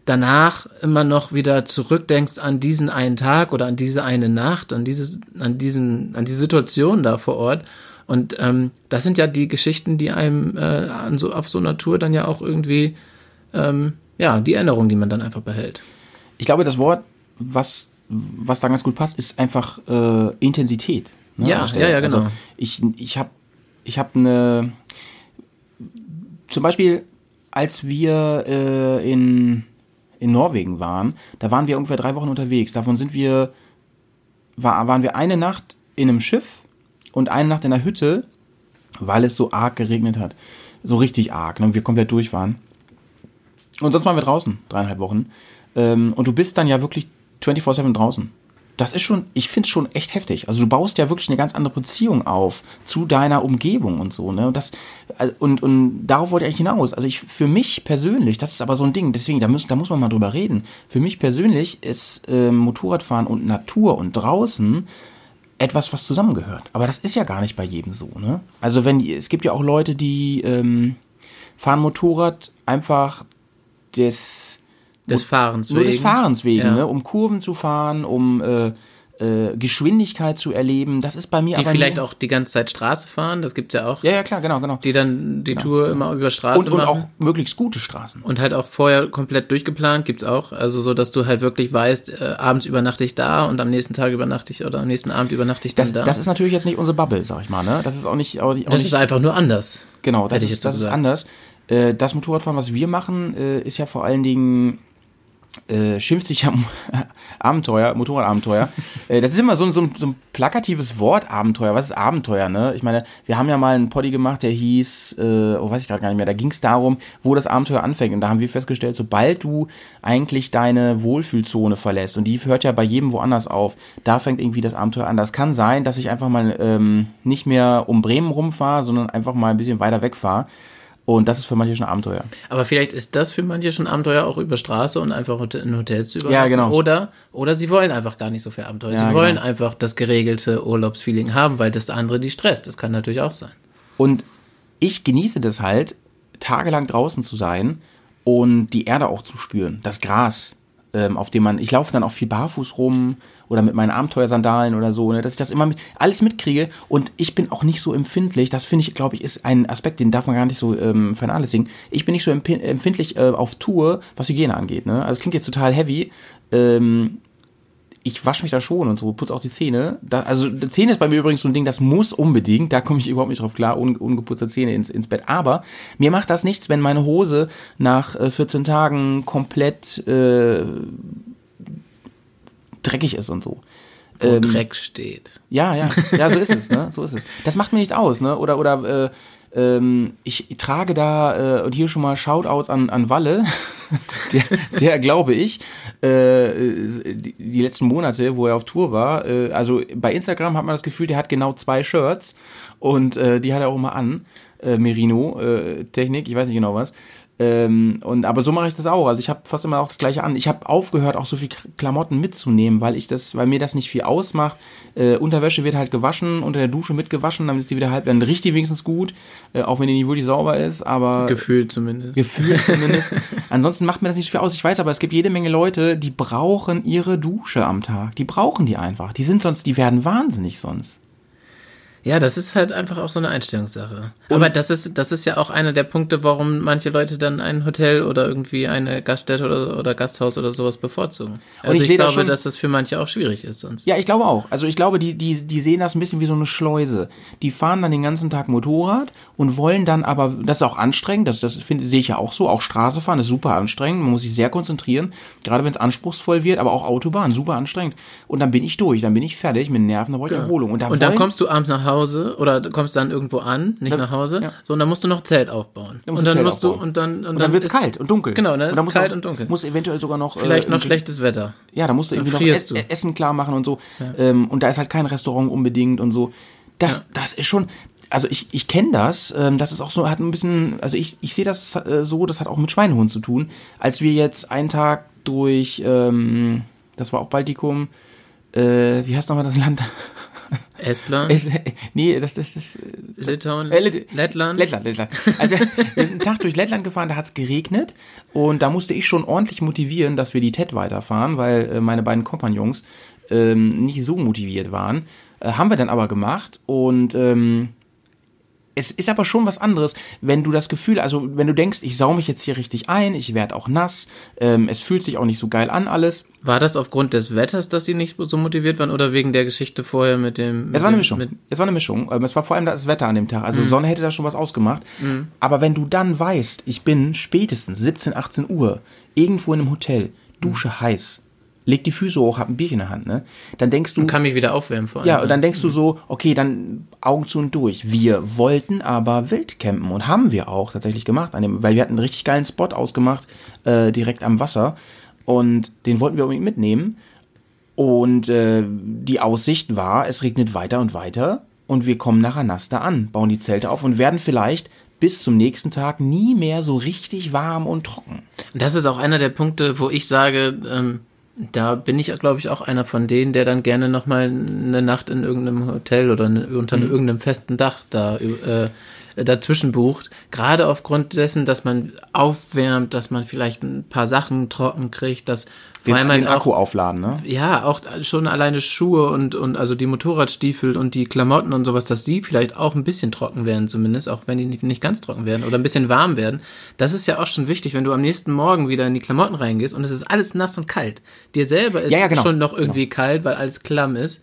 danach immer noch wieder zurückdenkst an diesen einen Tag oder an diese eine Nacht, an dieses, an diesen, an die Situation da vor Ort. Und ähm, das sind ja die Geschichten, die einem äh, an so, auf so einer Tour dann ja auch irgendwie, ähm, ja, die Erinnerung, die man dann einfach behält. Ich glaube, das Wort, was, was da ganz gut passt, ist einfach äh, Intensität. ne, Ja, ja, ja, genau. Also ich ich habe ich hab eine. Zum Beispiel, als wir äh, in, in Norwegen waren, da waren wir ungefähr drei Wochen unterwegs. Davon sind wir, war, waren wir eine Nacht in einem Schiff und eine Nacht in einer Hütte, weil es so arg geregnet hat. So richtig arg, ne, und wir komplett durch waren. Und sonst waren wir draußen, dreieinhalb Wochen. Ähm, und du bist dann ja wirklich 24-7 draußen. Das ist schon, ich finde es schon echt heftig. Also du baust ja wirklich eine ganz andere Beziehung auf zu deiner Umgebung und so, ne? Und das, äh, und, und darauf wollte ich eigentlich hinaus. Also ich, für mich persönlich, das ist aber so ein Ding, deswegen, da muss, da muss man mal drüber reden. Für mich persönlich ist ähm, Motorradfahren und Natur und draußen etwas, was zusammengehört. Aber das ist ja gar nicht bei jedem so, ne? Also wenn, es gibt ja auch Leute, die ähm, fahren Motorrad einfach des, Des Fahrens nur des wegen. Fahrens wegen, Ja. ne? um Kurven zu fahren, um äh, äh, Geschwindigkeit zu erleben. Das ist bei mir Die aber vielleicht auch die ganze Zeit Straße fahren, das gibt's ja auch. Ja, ja, klar, genau, genau. Die dann die Tour immer über Straße Und, und machen. auch möglichst gute Straßen. Und halt auch vorher komplett durchgeplant gibt's auch. Also so, dass du halt wirklich weißt, äh, abends übernachte ich da und am nächsten Tag übernachte ich oder am nächsten Abend übernachte ich dann Das, da. das ist natürlich jetzt nicht unsere Bubble, sag ich mal, ne? Das ist auch nicht, auch, auch das nicht ist einfach nur anders. Genau, das ist, das ist anders. Äh, das Motorradfahren, was wir machen, äh, ist ja vor allen Dingen, äh, schimpft sich ja Abenteuer, Motorradabenteuer. äh, das ist immer so, ein- so, so ein plakatives Wort, Abenteuer. Was ist Abenteuer, ne? Ich meine, wir haben ja mal einen Poddy gemacht, der hieß, äh, oh, weiß ich gerade gar nicht mehr, da ging es darum, wo das Abenteuer anfängt. Und da haben wir festgestellt, sobald du eigentlich deine Wohlfühlzone verlässt, und die hört ja bei jedem woanders auf, da fängt irgendwie das Abenteuer an. Das kann sein, dass ich einfach mal ähm, nicht mehr um Bremen rumfahre, sondern einfach mal ein bisschen weiter wegfahre. Und das ist für manche schon Abenteuer. Aber vielleicht ist das für manche schon Abenteuer auch über Straße und einfach in Hotels zu übernachten. Ja, genau. Oder, oder sie wollen einfach gar nicht so viel Abenteuer. Ja, sie wollen genau. einfach das geregelte Urlaubsfeeling haben, weil das andere die stresst. Das kann natürlich auch sein. Und ich genieße das halt, tagelang draußen zu sein und die Erde auch zu spüren, das Gras, ähm, auf dem man, ich laufe dann auch viel barfuß rum oder mit meinen Abenteuersandalen oder so, ne, dass ich das immer mit, alles mitkriege und ich bin auch nicht so empfindlich, das finde ich, glaube ich, ist ein Aspekt, den darf man gar nicht so ähm, vernachlässigen. Ich bin nicht so empfindlich äh, auf Tour, was Hygiene angeht, ne, also es klingt jetzt total heavy, ähm, ich wasche mich da schon und so, putze auch die Zähne. Da, also Zähne ist bei mir übrigens so ein Ding, das muss unbedingt, da komme ich überhaupt nicht drauf klar, un, ungeputzte Zähne ins, ins Bett. Aber mir macht das nichts, wenn meine Hose nach äh, 14 Tagen komplett äh, dreckig ist und so. Wo Ähm, Dreck steht. Ja, ja, ja, so ist es, ne? So ist es. Das macht mir nichts aus, ne? Oder oder äh, ähm, ich trage da äh, und hier schon mal Shoutouts an an Walle, der, der glaube ich äh, die, die letzten Monate, wo er auf Tour war, äh, also bei Instagram hat man das Gefühl, der hat genau zwei Shirts und äh, die hat er auch immer an, äh, Merino äh, Technik, ich weiß nicht genau was. Ähm, und aber so mache ich das auch. Also ich habe fast immer auch das gleiche an. Ich habe aufgehört, auch so viel Klamotten mitzunehmen, weil ich das, weil mir das nicht viel ausmacht. Äh, Unterwäsche wird halt gewaschen, unter der Dusche mitgewaschen, dann ist die wieder halb, dann riecht die wenigstens gut, äh, auch wenn die nicht wirklich sauber ist, aber Gefühlt zumindest. Gefühl zumindest. Ansonsten macht mir das nicht so viel aus. Ich weiß aber, es gibt jede Menge Leute, die brauchen ihre Dusche am Tag. Die brauchen die einfach. Die sind sonst, die werden wahnsinnig sonst. Ja, das ist halt einfach auch so eine Einstellungssache. Aber das ist, das ist ja auch einer der Punkte, warum manche Leute dann ein Hotel oder irgendwie eine Gaststätte oder, oder Gasthaus oder sowas bevorzugen. Also ich ich, das glaube, schon- dass das für manche auch schwierig ist sonst. Ja, ich glaube auch. Also ich glaube, die, die, die sehen das ein bisschen wie so eine Schleuse. Die fahren dann den ganzen Tag Motorrad und wollen dann aber, das ist auch anstrengend, das, das finde, sehe ich ja auch so, auch Straße fahren ist super anstrengend, man muss sich sehr konzentrieren, gerade wenn es anspruchsvoll wird, aber auch Autobahn, super anstrengend. Und dann bin ich durch, dann bin ich fertig mit Nerven, da brauche ich Erholung. Und, da Und dann kommst du abends nach Hause oder du kommst dann irgendwo an, nicht nach Hause, ja. so und dann musst du noch Zelt aufbauen. Dann und du dann Zelt musst du aufbauen. und dann und, und dann wird es kalt und dunkel. Genau, dann und ist dann es kalt du auch, und dunkel. Musst eventuell sogar noch Vielleicht äh, noch schlechtes Wetter. Ja, da musst du irgendwie noch Ess, du. Essen klar machen und so. Ähm, und da ist halt kein Restaurant unbedingt und so. Das, Ja. das ist schon. Also ich, ich kenne das. Ähm, das ist auch so, hat ein bisschen. Also ich, ich sehe das äh, so, das hat auch mit Schweinehund zu tun. Als wir jetzt einen Tag durch, ähm, das war auch Baltikum, äh, wie heißt nochmal das Land? Estland, Es, nee, das, das, das Litauen, äh, Lit- Lettland. Lettland, Lettland. Also wir sind einen Tag durch Lettland gefahren, da hat's geregnet und da musste ich schon ordentlich motivieren, dass wir die TED weiterfahren, weil äh, meine beiden Kompagnons ähm, nicht so motiviert waren. Äh, haben wir dann aber gemacht und ähm, es ist aber schon was anderes, wenn du das Gefühl, also wenn du denkst, ich sau mich jetzt hier richtig ein, ich werde auch nass, ähm, es fühlt sich auch nicht so geil an alles. War das aufgrund des Wetters, dass sie nicht so motiviert waren oder wegen der Geschichte vorher mit dem. Es war eine mit, Mischung. Mit, es war eine Mischung. Ähm, Es war vor allem das Wetter an dem Tag. Also Sonne hätte da schon was ausgemacht. Aber wenn du dann weißt, ich bin spätestens 17, 18 Uhr irgendwo in einem Hotel, Dusche heiß, leg die Füße hoch, hab ein Bierchen in der Hand, ne? Dann denkst du, kann mich wieder aufwärmen vor allem. ja, und dann denkst du so, okay, dann Augen zu und durch. Wir wollten aber wild campen und haben wir auch tatsächlich gemacht, an dem, weil wir hatten einen richtig geilen Spot ausgemacht, äh, direkt am Wasser. Und den wollten wir unbedingt mitnehmen. Und äh, die Aussicht war, es regnet weiter und weiter und wir kommen nachher nass da an, bauen die Zelte auf und werden vielleicht bis zum nächsten Tag nie mehr so richtig warm und trocken. Das ist auch einer der Punkte, wo ich sage, ähm, da bin ich, glaube ich, auch einer von denen, der dann gerne nochmal eine Nacht in irgendeinem Hotel oder eine, unter Mhm. irgendeinem festen Dach da äh, dazwischen bucht. Gerade aufgrund dessen, dass man aufwärmt, dass man vielleicht ein paar Sachen trocken kriegt, dass vor den auch Akku aufladen, ne? ja, auch schon alleine Schuhe und, und also die Motorradstiefel und die Klamotten und sowas, dass die vielleicht auch ein bisschen trocken werden, zumindest, auch wenn die nicht, nicht ganz trocken werden oder ein bisschen warm werden. Das ist ja auch schon wichtig, wenn du am nächsten Morgen wieder in die Klamotten reingehst und es ist alles nass und kalt. Dir selber ist Ja, ja, genau. schon noch irgendwie kalt, weil alles klamm ist.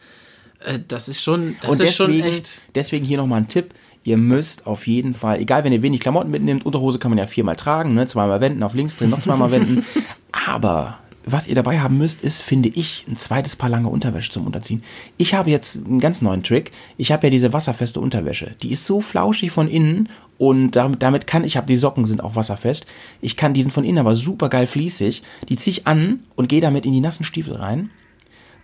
Äh, Das ist schon, das und ist schon deswegen, echt. deswegen hier nochmal ein Tipp. Ihr müsst auf jeden Fall, egal wenn ihr wenig Klamotten mitnehmt, Unterhose kann man ja viermal tragen, ne? zweimal wenden, auf links drehen, noch zweimal wenden. Aber was ihr dabei haben müsst, ist, finde ich, ein zweites Paar lange Unterwäsche zum Unterziehen. Ich habe jetzt einen ganz neuen Trick. Ich habe ja diese wasserfeste Unterwäsche. Die ist so flauschig von innen und damit, damit kann ich, habe die Socken sind auch wasserfest. Ich kann, die sind von innen aber super geil fließig. Die ziehe ich an und gehe damit in die nassen Stiefel rein.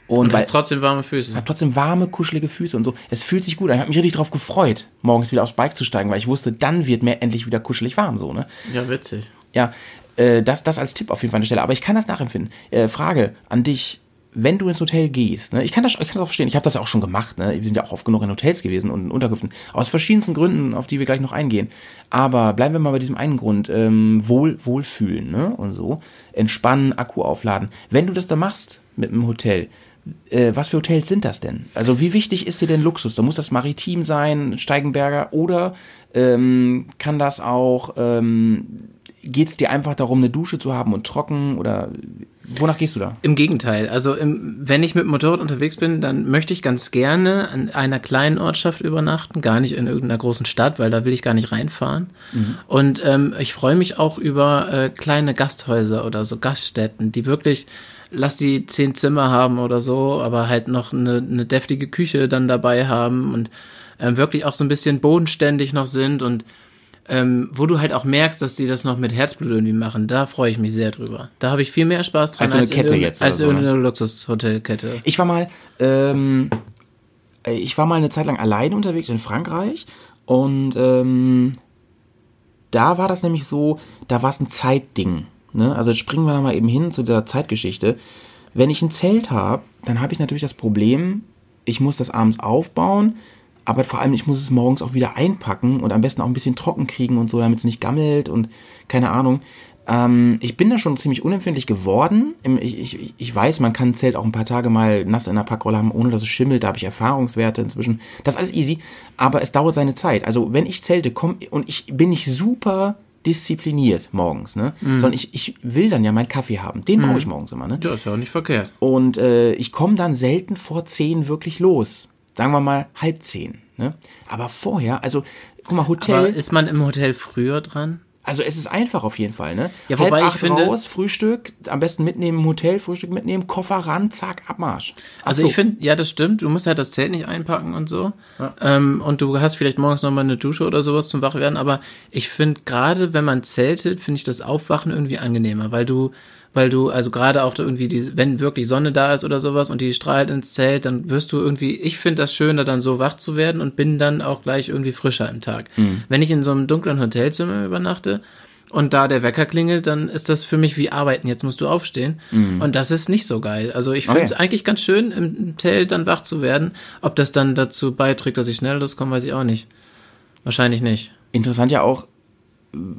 Und, Und weil, hast trotzdem warme Füße. hab trotzdem warme, kuschelige Füße und so. Es fühlt sich gut an. Ich habe mich richtig drauf gefreut, morgens wieder aufs Bike zu steigen, weil ich wusste, dann wird mir endlich wieder kuschelig warm, so, ne? Ja, witzig. Ja, äh, das, das als Tipp auf jeden Fall an der Stelle. Aber ich kann das nachempfinden. Äh, Frage an dich. Wenn du ins Hotel gehst, ne, ich kann das, ich kann das auch verstehen, ich habe das ja auch schon gemacht, ne, wir sind ja auch oft genug in Hotels gewesen und in Unterkünften, aus verschiedensten Gründen, auf die wir gleich noch eingehen. Aber bleiben wir mal bei diesem einen Grund, ähm, wohl, wohlfühlen, ne, und so, entspannen, Akku aufladen. Wenn du das da machst mit einem Hotel, äh, was für Hotels sind das denn? Also wie wichtig ist dir denn Luxus? Da muss das maritim sein, Steigenberger, oder ähm, kann das auch, ähm, geht es dir einfach darum, eine Dusche zu haben und trocken oder wonach gehst du da? Im Gegenteil. Also im, wenn ich mit Motorrad unterwegs bin, dann möchte ich ganz gerne an einer kleinen Ortschaft übernachten, gar nicht in irgendeiner großen Stadt, weil da will ich gar nicht reinfahren. Und ähm, ich freue mich auch über äh, kleine Gasthäuser oder so Gaststätten, die wirklich, lass die zehn Zimmer haben oder so, aber halt noch eine, eine deftige Küche dann dabei haben und ähm, wirklich auch so ein bisschen bodenständig noch sind und ähm, wo du halt auch merkst, dass sie das noch mit Herzblut irgendwie machen, da freue ich mich sehr drüber. Da habe ich viel mehr Spaß dran Als so eine in Kette irgende- jetzt als so, ne? irgendeine Luxushotelkette. Ich war mal, ähm, äh, ich war mal eine Zeit lang alleine unterwegs in Frankreich und ähm, da war das nämlich so, da war es ein Zeitding. Ne? Also springen wir mal eben hin zu der Zeitgeschichte. Wenn ich ein Zelt habe, dann habe ich natürlich das Problem, ich muss das abends aufbauen, aber vor allem ich muss es morgens auch wieder einpacken und am besten auch ein bisschen trocken kriegen und so, damit es nicht gammelt und keine Ahnung. Ähm, ich bin da schon ziemlich unempfindlich geworden. Ich, ich, ich weiß, man kann ein Zelt auch ein paar Tage mal nass in der Packrolle haben, ohne dass es schimmelt. Da habe ich Erfahrungswerte inzwischen. Das ist alles easy, aber es dauert seine Zeit. Also wenn ich zelte, komm und ich bin nicht super diszipliniert morgens, ne? Sondern ich, ich will dann ja meinen Kaffee haben. Den brauche ich morgens immer, ne? Ja, ist ja auch nicht verkehrt. Und äh, ich komme dann selten vor zehn wirklich los. Sagen wir mal halb zehn. Ne? Aber vorher, also guck mal, Hotel. Aber ist man im Hotel früher dran? Also es ist einfach auf jeden Fall, ne? Ja, Halb wobei ich acht finde- raus, Frühstück, am besten mitnehmen im Hotel, Frühstück mitnehmen, Koffer ran, zack, Abmarsch. Ach Also so. ich finde, ja, das stimmt. Du musst halt das Zelt nicht einpacken und so. Ähm, und du hast vielleicht morgens noch mal eine Dusche oder sowas zum Wachwerden. Aber ich finde gerade, wenn man zeltet, finde ich das Aufwachen irgendwie angenehmer, weil du, weil du, also gerade auch irgendwie, die, wenn wirklich Sonne da ist oder sowas und die strahlt ins Zelt, dann wirst du irgendwie, ich finde das schöner, dann so wach zu werden und bin dann auch gleich irgendwie frischer im Tag. Mhm. Wenn ich in so einem dunklen Hotelzimmer übernachte, und da der Wecker klingelt, dann ist das für mich wie arbeiten. Jetzt musst du aufstehen. Und das ist nicht so geil. Also ich finde es. Okay. eigentlich ganz schön, im Zelt dann wach zu werden. Ob das dann dazu beiträgt, dass ich schnell loskomme, weiß ich auch nicht. Wahrscheinlich nicht. Interessant ja auch,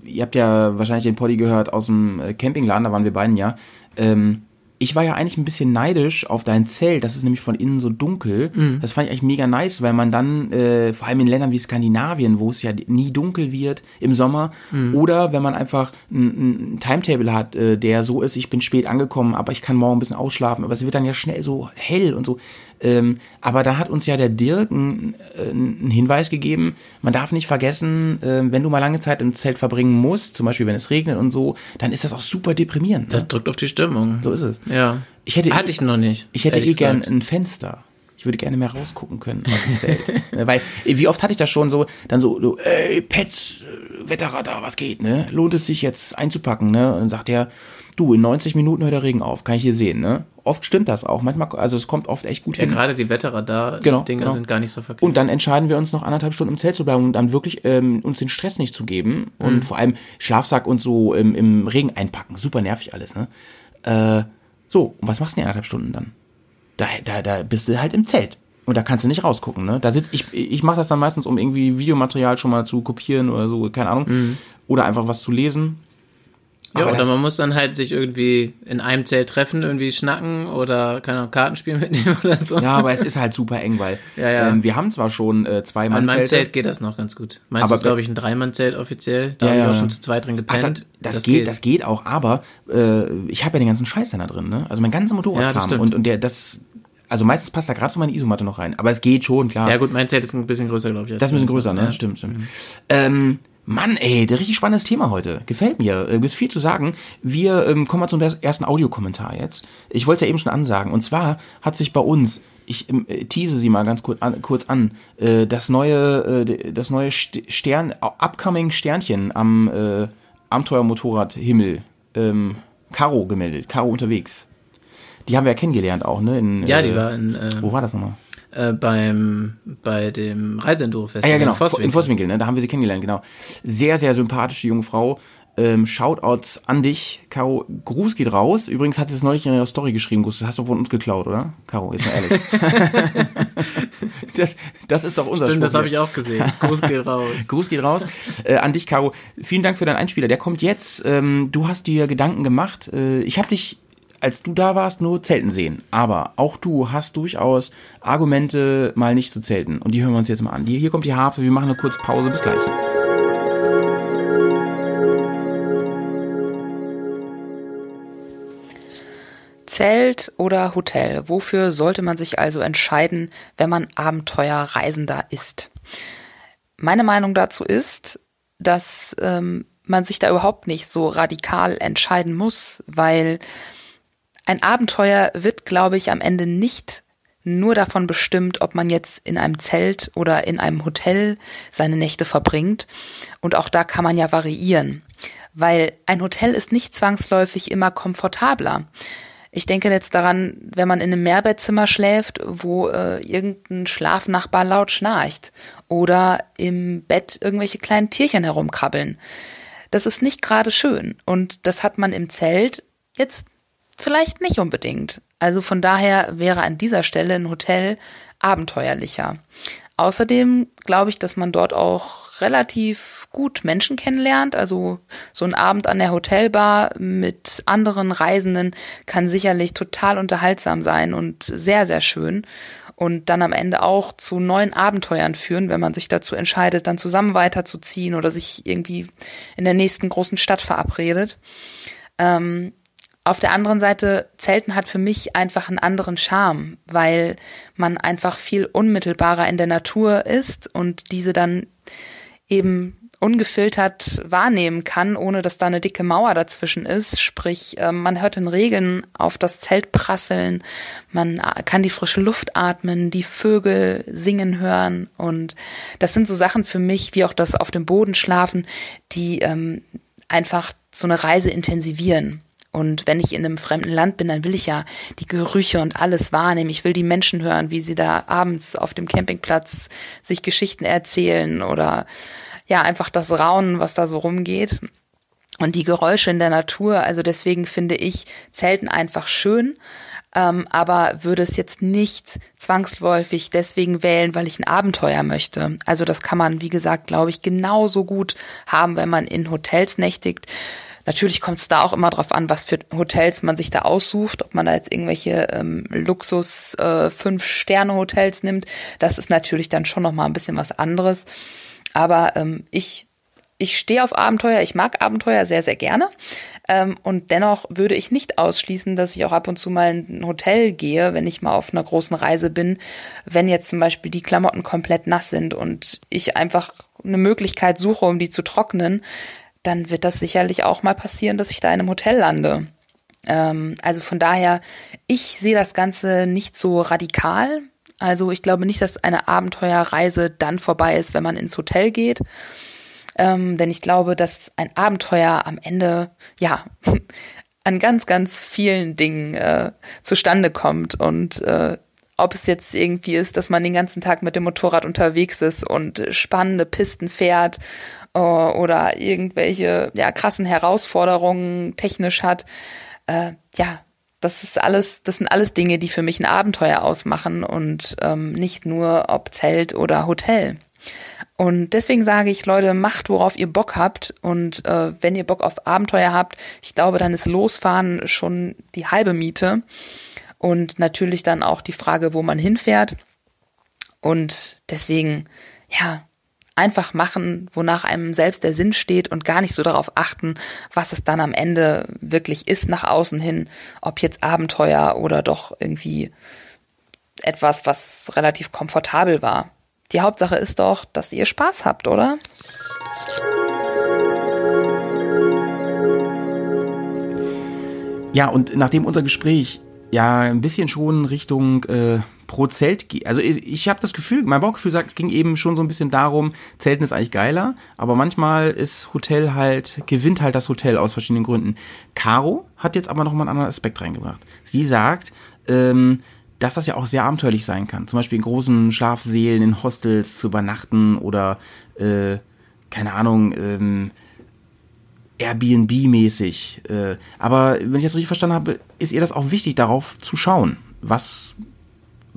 ihr habt ja wahrscheinlich den Poddy gehört aus dem äh, Campingladen, da waren wir beiden ja. Ähm, ich war ja eigentlich ein bisschen neidisch auf dein Zelt, das ist nämlich von innen so dunkel. Mhm. Das fand ich eigentlich mega nice, weil man dann, äh, vor allem in Ländern wie Skandinavien, wo es ja nie dunkel wird im Sommer, Mhm. oder wenn man einfach ein, ein Timetable hat, äh, der so ist, ich bin spät angekommen, aber ich kann morgen ein bisschen ausschlafen, aber es wird dann ja schnell so hell und so. Ähm, aber da hat uns ja der Dirk einen einen Hinweis gegeben, man darf nicht vergessen, äh, wenn du mal lange Zeit im Zelt verbringen musst, zum Beispiel wenn es regnet und so, dann ist das auch super deprimierend. Das Ne? drückt auf die Stimmung. So ist es. Ja. Ich hätte- Hatte ich noch nicht. Ich hätte eh gern ein Fenster. Ich würde gerne mehr rausgucken können aus dem Zelt. Ne, Weil, äh, wie oft hatte ich das schon so, dann so, so ey, Pets, äh, Wetterradar, was geht, ne? Lohnt es sich jetzt einzupacken, ne? Und dann sagt er, du, in 90 Minuten hört der Regen auf, kann ich hier sehen, ne? Oft stimmt das auch. Manchmal, also es kommt oft echt gut Ja, hin. gerade die Wetterradar-Dinger Genau, genau. sind gar nicht so verkehrt. Und dann entscheiden wir uns noch anderthalb Stunden im Zelt zu bleiben und dann wirklich ähm, uns den Stress nicht zu geben und vor allem Schlafsack und so im, im Regen einpacken. Super nervig alles, ne? Äh, so, und was machst du in anderthalb Stunden dann? Da, da, da bist du halt im Zelt. Und da kannst du nicht rausgucken, ne? Da sitz, ich ich mache das dann meistens, um irgendwie Videomaterial schon mal zu kopieren oder so, keine Ahnung. Oder einfach was zu lesen. Ja, oder das- man muss dann halt sich irgendwie in einem Zelt treffen, irgendwie schnacken oder, keine Ahnung, Kartenspiel mitnehmen oder so. Ja, aber es ist halt super eng, weil Ja, ja. Ähm, wir haben zwar schon äh, zwei Mann An meinem. Zelt geht das noch ganz gut. Meins Aber ist, glaube ich, ein Dreimann-Zelt offiziell. Da Ja, habe ich ja. auch schon zu zweit drin Ach, gepennt. das, das, geht, das geht auch, aber äh, ich habe ja den ganzen Scheiß dann da drin, ne? Also mein das Motorradkram stimmt. und und der das also meistens passt da gerade so meine Isomatte noch rein, aber es geht schon, klar. Ja gut, mein Zelt ist ein bisschen größer, glaube ich. das ist ein bisschen größer, ne? Ja. Stimmt, stimmt. Ähm, Mann, ey, der richtig spannendes Thema heute. Gefällt mir. Äh, Gibt viel zu sagen. Wir ähm, kommen mal zum ersten Audiokommentar jetzt. Ich wollte es ja eben schon ansagen. Und zwar hat sich bei uns, ich ähm, äh, tease sie mal ganz kurz an, kurz an, äh, das neue, äh, das neue St- Stern, upcoming Sternchen am äh, Abenteuermotorradhimmel, ähm, Caro gemeldet. Caro unterwegs. Die haben wir ja kennengelernt auch, ne? In, Ja, äh, die war in, äh, Wo war das nochmal? Äh, beim, bei dem Reiseenduro-Festival. Ah ja, genau, in Vosswinkel. in Vosswinkel, ne? da haben wir sie kennengelernt, genau. Sehr, sehr sympathische junge Frau. Ähm, Shoutouts an dich, Caro. Gruß geht raus. Übrigens hat sie es neulich in ihrer Story geschrieben. Gruß, das hast du von uns geklaut, oder? Caro, jetzt mal ehrlich. das, das ist doch unser Stimmt, das Spruch habe hier. ich auch gesehen. Gruß geht raus. Gruß geht raus. Äh, an dich, Caro. Vielen Dank für deinen Einspieler. Der kommt jetzt. Ähm, du hast dir Gedanken gemacht. Äh, ich habe dich, als du da warst, nur zelten sehen. Aber auch du hast durchaus Argumente, mal nicht zu zelten. Und die hören wir uns jetzt mal an. Hier, kommt die Harfe. Wir machen eine kurze Pause. Bis gleich. Zelt oder Hotel? Wofür sollte man sich also entscheiden, wenn man Abenteuerreisender ist? Meine Meinung dazu ist, dass ähm, man sich da überhaupt nicht so radikal entscheiden muss, weil ein Abenteuer wird, glaube ich, am Ende nicht nur davon bestimmt, ob man jetzt in einem Zelt oder in einem Hotel seine Nächte verbringt. Und auch da kann man ja variieren, weil ein Hotel ist nicht zwangsläufig immer komfortabler. Ich denke jetzt daran, wenn man in einem Mehrbettzimmer schläft, wo äh, irgendein Schlafnachbar laut schnarcht oder im Bett irgendwelche kleinen Tierchen herumkrabbeln. Das ist nicht gerade schön und das hat man im Zelt jetzt vielleicht nicht unbedingt. Also von daher wäre an dieser Stelle ein Hotel abenteuerlicher. Außerdem glaube ich, dass man dort auch relativ gut Menschen kennenlernt. Also so ein Abend an der Hotelbar mit anderen Reisenden kann sicherlich total unterhaltsam sein und sehr, sehr schön. Und dann am Ende auch zu neuen Abenteuern führen, wenn man sich dazu entscheidet, dann zusammen weiterzuziehen oder sich irgendwie in der nächsten großen Stadt verabredet. Ähm, auf der anderen Seite, Zelten hat für mich einfach einen anderen Charme, weil man einfach viel unmittelbarer in der Natur ist und diese dann eben ungefiltert wahrnehmen kann, ohne dass da eine dicke Mauer dazwischen ist. Sprich, ähm, man hört den Regen auf das Zelt prasseln, man äh, kann die frische Luft atmen, die Vögel singen hören und das sind so Sachen für mich, wie auch das auf dem Boden schlafen, die ähm, einfach so eine Reise intensivieren. Und wenn ich in einem fremden Land bin, dann will ich ja die Gerüche und alles wahrnehmen. Ich will die Menschen hören, wie sie da abends auf dem Campingplatz sich Geschichten erzählen oder ja, einfach das Raunen, was da so rumgeht. Und die Geräusche in der Natur. Also deswegen finde ich Zelten einfach schön. Ähm, aber würde es jetzt nicht zwangsläufig deswegen wählen, weil ich ein Abenteuer möchte. Also das kann man, wie gesagt, glaube ich, genauso gut haben, wenn man in Hotels nächtigt. Natürlich kommt es da auch immer drauf an, was für Hotels man sich da aussucht, ob man da jetzt irgendwelche ähm, Luxus äh, fünf Sterne Hotels nimmt. Das ist natürlich dann schon noch mal ein bisschen was anderes. Aber ähm, ich ich stehe auf Abenteuer, ich mag Abenteuer sehr sehr gerne. Ähm, und dennoch würde ich nicht ausschließen, dass ich auch ab und zu mal in ein Hotel gehe, wenn ich mal auf einer großen Reise bin, wenn jetzt zum Beispiel die Klamotten komplett nass sind und ich einfach eine Möglichkeit suche, um die zu trocknen, dann wird das sicherlich auch mal passieren, dass ich da in einem Hotel lande. Ähm, also von daher, ich sehe das Ganze nicht so radikal. Also ich glaube nicht, dass eine Abenteuerreise dann vorbei ist, wenn man ins Hotel geht. Ähm, denn ich glaube, dass ein Abenteuer am Ende, ja, an ganz, ganz vielen Dingen äh, zustande kommt. Und äh, ob es jetzt irgendwie ist, dass man den ganzen Tag mit dem Motorrad unterwegs ist und spannende Pisten fährt äh, oder irgendwelche ja, krassen Herausforderungen technisch hat. Äh, ja, das ist alles, das sind alles Dinge, die für mich ein Abenteuer ausmachen und ähm, nicht nur ob Zelt oder Hotel. Und deswegen sage ich, Leute, macht, worauf ihr Bock habt. Und äh, wenn ihr Bock auf Abenteuer habt, ich glaube, dann ist Losfahren schon die halbe Miete. Und natürlich dann auch die Frage, wo man hinfährt. Und deswegen, ja, einfach machen, wonach einem selbst der Sinn steht und gar nicht so darauf achten, was es dann am Ende wirklich ist nach außen hin, ob jetzt Abenteuer oder doch irgendwie etwas, was relativ komfortabel war. Die Hauptsache ist doch, dass ihr Spaß habt, oder? Ja, und nachdem unser Gespräch ja ein bisschen schon Richtung äh, pro Zelt. Also ich, ich habe das Gefühl, mein Bauchgefühl sagt, es ging eben schon so ein bisschen darum, Zelten ist eigentlich geiler, aber manchmal ist Hotel halt, gewinnt halt das Hotel aus verschiedenen Gründen. Caro hat jetzt aber noch mal einen anderen Aspekt reingebracht. Sie sagt, ähm, dass das ja auch sehr abenteuerlich sein kann. Zum Beispiel in großen Schlafsälen, in Hostels zu übernachten oder, äh, keine Ahnung, ähm, Airbnb-mäßig. Äh, aber wenn ich das richtig verstanden habe, ist ihr das auch wichtig, darauf zu schauen, was,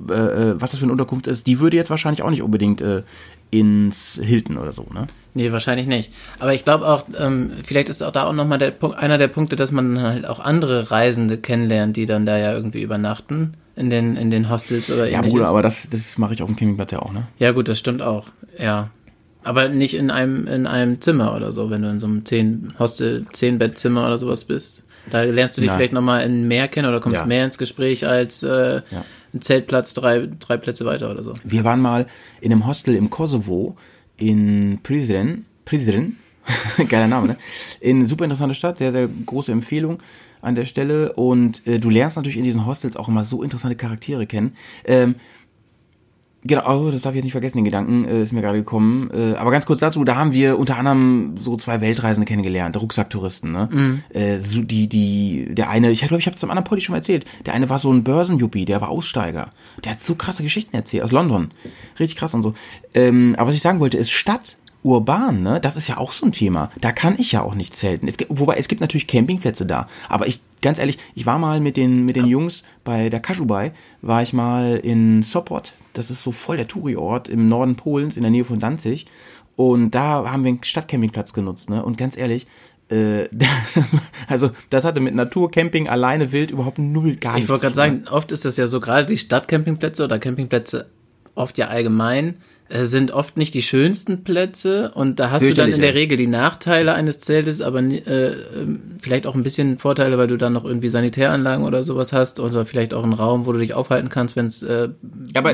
äh, äh, was das für eine Unterkunft ist. Die würde jetzt wahrscheinlich auch nicht unbedingt äh, ins Hilton oder so, ne? Nee, wahrscheinlich nicht. Aber ich glaube auch, ähm, vielleicht ist auch da auch nochmal der Punkt, einer der Punkte, dass man halt auch andere Reisende kennenlernt, die dann da ja irgendwie übernachten in den, in den Hostels oder ähnliches. Ja, Bruder, aber das, das mache ich auf dem Campingplatz ja auch, ne? Ja, gut, das stimmt auch. Ja. Aber nicht in einem, in einem Zimmer oder so, wenn du in so einem 10 Hostel, 10 Bettzimmer oder sowas bist. Da lernst du dich Nein. vielleicht nochmal in mehr kennen oder kommst ja. mehr ins Gespräch als äh, ja. Ein Zeltplatz drei, drei Plätze weiter oder so. Wir waren mal in einem Hostel im Kosovo in Prizren. Prizren? Geiler Name, ne? In super interessante Stadt, sehr, sehr große Empfehlung an der Stelle. Und äh, du lernst natürlich in diesen Hostels auch immer so interessante Charaktere kennen. Ähm, Genau, oh, das darf ich jetzt nicht vergessen, den Gedanken, äh, ist mir gerade gekommen. Äh, aber ganz kurz dazu, da haben wir unter anderem so zwei Weltreisende kennengelernt, Rucksacktouristen, ne? Mhm. Äh, so die, die, der eine, ich glaube, ich habe das am anderen Podi schon mal erzählt, der eine war so ein Börsenjuppie, der war Aussteiger. Der hat so krasse Geschichten erzählt, aus London. Richtig krass und so. Ähm, aber was ich sagen wollte, ist Stadt, urban, ne? Das ist ja auch so ein Thema. Da kann ich ja auch nicht zelten. Es wobei es gibt natürlich Campingplätze da. Aber ich, ganz ehrlich, ich war mal mit den, mit den Jungs bei der Kashubai, war ich mal in Sopot Das ist so voll der Touri-Ort im Norden Polens, in der Nähe von Danzig. Und da haben wir einen Stadtcampingplatz genutzt, ne? Und ganz ehrlich, äh, das, also das hatte mit Naturcamping alleine wild überhaupt null gar Ich nichts wollte zu gerade sagen, oft ist das ja so, gerade die Stadtcampingplätze oder Campingplätze oft ja allgemein, sind oft nicht die schönsten Plätze und da hast du dann in der. Regel die Nachteile eines Zeltes, aber äh, ähm, vielleicht auch ein bisschen Vorteile, weil du dann noch irgendwie Sanitäranlagen oder sowas hast oder vielleicht auch einen Raum, wo du dich aufhalten kannst, wenn es äh,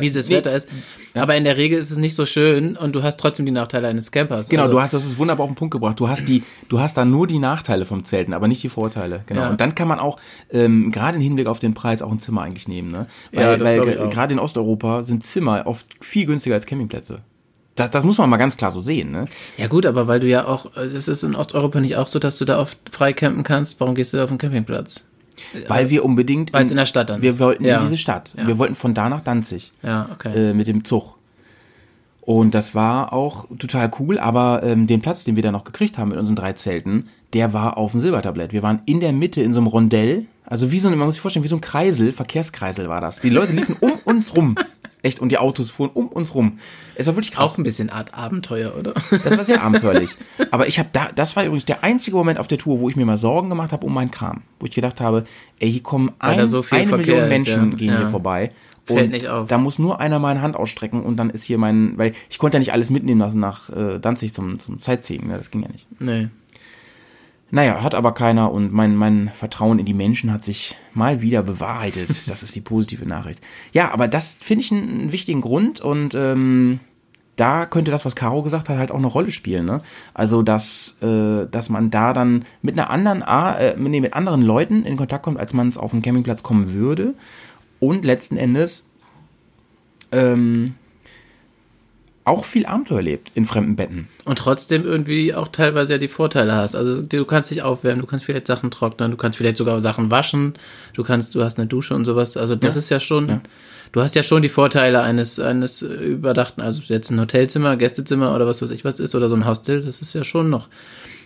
mieses Wetter ist. Aber in der Regel ist es nicht so schön und du hast trotzdem die Nachteile eines Campers. Genau, Also- du hast das ist wunderbar auf den Punkt gebracht. Du hast die, du hast da nur die Nachteile vom Zelten, aber nicht die Vorteile. Genau. Ja. Und dann kann man auch ähm, gerade im Hinblick auf den Preis auch ein Zimmer eigentlich nehmen, ne? Weil, Ja, weil gerade in Osteuropa sind Zimmer oft viel günstiger als Campingplätze. Das, das muss man mal ganz klar so sehen, ne? Ja gut, aber weil du ja auch, es ist in Osteuropa nicht auch so, dass du da oft frei campen kannst, warum gehst du da auf den Campingplatz? Weil wir unbedingt Weil's in der Stadt dann wir ist. wollten Ja. in diese Stadt. Ja. Wir wollten von da nach Danzig. Ja, okay. äh, mit dem Zug. Und das war auch total cool, aber ähm, den Platz, den wir da noch gekriegt haben mit unseren drei Zelten, der war auf dem Silbertablett. Wir waren in der Mitte in so einem Rondell, also wie so ein, man muss sich vorstellen, wie so ein Kreisel, Verkehrskreisel war das. Die Leute liefen um uns rum. Echt, und die Autos fuhren um uns rum. Es war wirklich krass. auch ein bisschen Art Abenteuer, oder? Das war sehr abenteuerlich. Aber ich habe da, das war übrigens der einzige Moment auf der Tour, wo ich mir mal Sorgen gemacht habe um meinen Kram. Wo ich gedacht habe, ey, hier kommen ein, so eine Verkehr Million ist, Menschen ja. gehen Ja. hier vorbei. Fällt und nicht auf. Da muss nur einer meine Hand ausstrecken und dann ist hier mein, weil ich konnte ja nicht alles mitnehmen lassen nach äh, Danzig zum, zum Sightseeing, ne? das ging ja nicht. Nee. Naja, hat aber keiner und mein, mein Vertrauen in die Menschen hat sich mal wieder bewahrheitet. Das ist die positive Nachricht. Ja, aber das finde ich einen, wichtigen Grund und ähm, da könnte das, was Caro gesagt hat, halt auch eine Rolle spielen. Ne? Also, dass, äh, dass man da dann mit einer anderen, äh, nee, mit anderen Leuten in Kontakt kommt, als man es auf dem Campingplatz kommen würde. Und letzten Endes ähm, auch viel Abenteuer lebt in fremden Betten. Und trotzdem irgendwie auch teilweise ja die Vorteile hast. Also du kannst dich aufwärmen, du kannst vielleicht Sachen trocknen, du kannst vielleicht sogar Sachen waschen, du kannst, du hast eine Dusche und sowas. Also das Ja. ist ja schon, du hast ja schon die Vorteile eines, eines überdachten, also jetzt ein Hotelzimmer, Gästezimmer oder was weiß ich was ist oder so ein Hostel, das ist ja schon noch.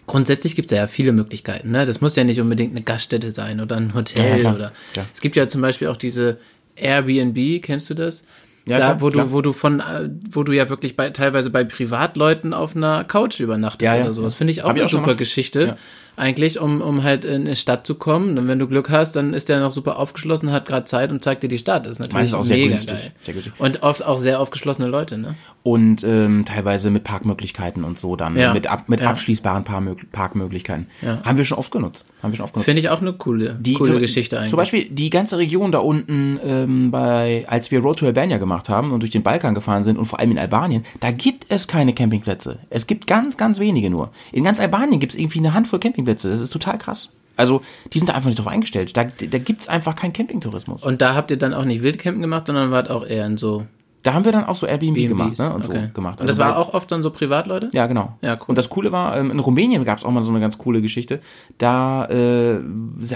Grundsätzlich gibt es ja viele Möglichkeiten. Ne? Das muss ja nicht unbedingt eine Gaststätte sein oder ein Hotel Ja, oder. Es gibt ja zum Beispiel auch diese Airbnb, kennst du das? Ja, da, wo klar. du, wo du von, äh, wo du ja wirklich bei, teilweise bei Privatleuten auf einer Couch übernachtest Ja, ja, oder sowas. Finde ich auch Hab ich eine auch schon super. Geschichte. Eigentlich, um, um halt in eine Stadt zu kommen. Und wenn du Glück hast, dann ist der noch super aufgeschlossen, hat gerade Zeit und zeigt dir die Stadt. Das ist natürlich auch sehr mega günstig. geil. Sehr günstig. Und oft auch sehr aufgeschlossene Leute, ne? und ähm, teilweise mit Parkmöglichkeiten und so dann Ja. mit ab, mit Ja. abschließbaren Parkmög- Parkmöglichkeiten Ja. haben wir schon oft genutzt haben wir schon oft genutzt Finde ich auch eine coole, die coole zum, Geschichte eigentlich. zum Beispiel die ganze Region da unten ähm, bei als wir Road to Albania gemacht haben und durch den Balkan gefahren sind und vor allem in Albanien da gibt es keine Campingplätze es gibt ganz ganz wenige nur in ganz Albanien gibt es irgendwie eine Handvoll Campingplätze das ist total krass. Also die sind da einfach nicht drauf eingestellt. Da, da gibt's einfach keinen Campingtourismus. Und da habt ihr dann auch nicht Wildcampen gemacht, sondern wart auch eher in so da haben wir dann auch so Airbnb B&Bs. gemacht ne, und Okay. so gemacht Und das Also war auch oft dann so Privatleute? Ja, genau. Ja, cool. Und das Coole war, ähm, in Rumänien gab es auch mal so eine ganz coole Geschichte. Da äh,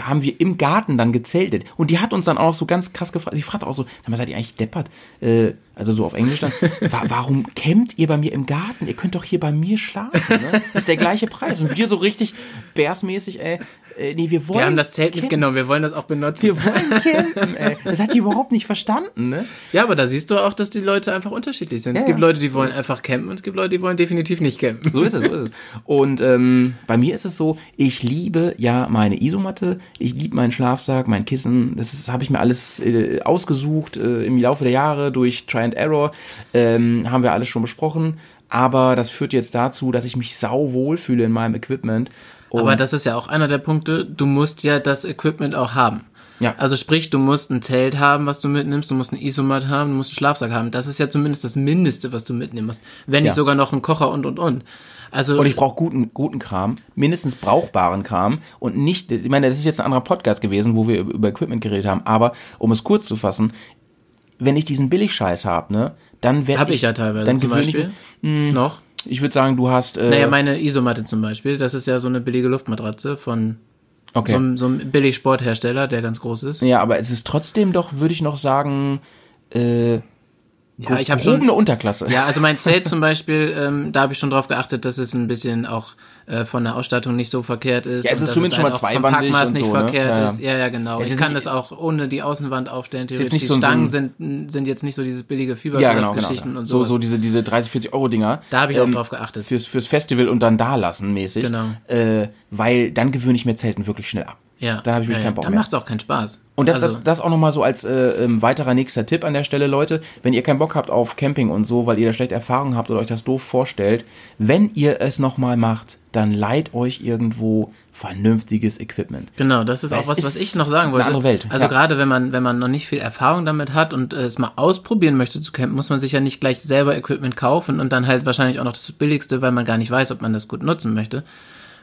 haben wir im Garten dann gezeltet. Und die hat uns dann auch so ganz krass gefragt. Sie fragte auch so, sag mal, seid ihr eigentlich deppert? Äh, also so auf Englisch dann. Wa warum campt ihr bei mir im Garten? Ihr könnt doch hier bei mir schlafen. Ne? Das ist der gleiche Preis. Und wir so richtig bärsmäßig, ey. Äh, nee, wir wollen. Wir haben das Zelt campen. mitgenommen, wir wollen das auch benutzen. Wir wollen campen, ey. Das hat die überhaupt nicht verstanden, ne? Ja, aber da siehst du auch, dass die Leute einfach unterschiedlich sind. Ja, es gibt ja. Leute, die wollen einfach campen und es gibt Leute, die wollen definitiv nicht campen. So ist es, so ist es. Und ähm, bei mir ist es so, ich liebe ja meine Isomatte, ich liebe meinen Schlafsack, mein Kissen, das habe ich mir alles äh, ausgesucht äh, im Laufe der Jahre durch Try and Error, ähm, haben wir alles schon besprochen. Aber das führt jetzt dazu, dass ich mich sau wohl fühle in meinem Equipment. Und Aber das ist ja auch einer der Punkte, du musst ja das Equipment auch haben. Ja. Also sprich, du musst ein Zelt haben, was du mitnimmst, du musst eine Isomat haben, du musst einen Schlafsack haben. Das ist ja zumindest das Mindeste, was du mitnehmen musst. Wenn nicht Ja. sogar noch ein Kocher und und und. Also Und ich brauche guten, guten Kram, mindestens brauchbaren Kram und nicht, ich meine, das ist jetzt ein anderer Podcast gewesen, wo wir über Equipment geredet haben, aber um es kurz zu fassen, wenn ich diesen Billigscheiß habe, ne, dann werde habe ich ja teilweise dann zum gewöhne ich, Beispiel. mir- noch. Ich würde sagen, du hast, äh, Naja, meine Isomatte zum Beispiel, das ist ja so eine billige Luftmatratze von okay. so, einem- so einem billig Sporthersteller, der ganz groß ist. ja, aber es ist trotzdem doch, würde ich noch sagen, äh, Ja, ich habe schon Gehobene Unterklasse. Ja, also mein Zelt zum Beispiel, ähm, da habe ich schon drauf geachtet, dass es ein bisschen auch äh, von der Ausstattung nicht so verkehrt ist. Ja, es ist zumindest schon mal halt vom zweiwandig Packmaß und nicht so, ne? verkehrt Ja, ja. ist. Ja, ja, genau. Es Ich kann nicht- das auch ohne die Außenwand aufstellen. Theoretisch. nicht Die so so Stangen ein- sind, sind jetzt nicht so dieses billige Ja, genau, genau. Fiberglas-Geschichten und So, sowas. so diese, diese 30, 40 Euro Dinger. Da habe ich auch drauf geachtet. Fürs, fürs Festival und dann da lassen mäßig. Genau. Äh, weil dann gewöhne ich mir Zelten wirklich schnell ab. Ja, Da habe ich wirklich ja, keinen. Bock Dann mehr. macht's auch keinen Spaß. Und das, also, das, das auch nochmal so als äh, ähm, weiterer nächster Tipp an der Stelle, Leute. Wenn ihr keinen Bock habt auf Camping und so, weil ihr da schlechte Erfahrungen habt oder euch das doof vorstellt, wenn ihr es nochmal macht, dann leiht euch irgendwo vernünftiges Equipment. Genau, das ist Weil auch was, was ist ich noch sagen eine wollte. andere Welt, Also ja. gerade wenn man, wenn man noch nicht viel Erfahrung damit hat und äh, es mal ausprobieren möchte zu campen, muss man sich ja nicht gleich selber Equipment kaufen und dann halt wahrscheinlich auch noch das Billigste, weil man gar nicht weiß, ob man das gut nutzen möchte.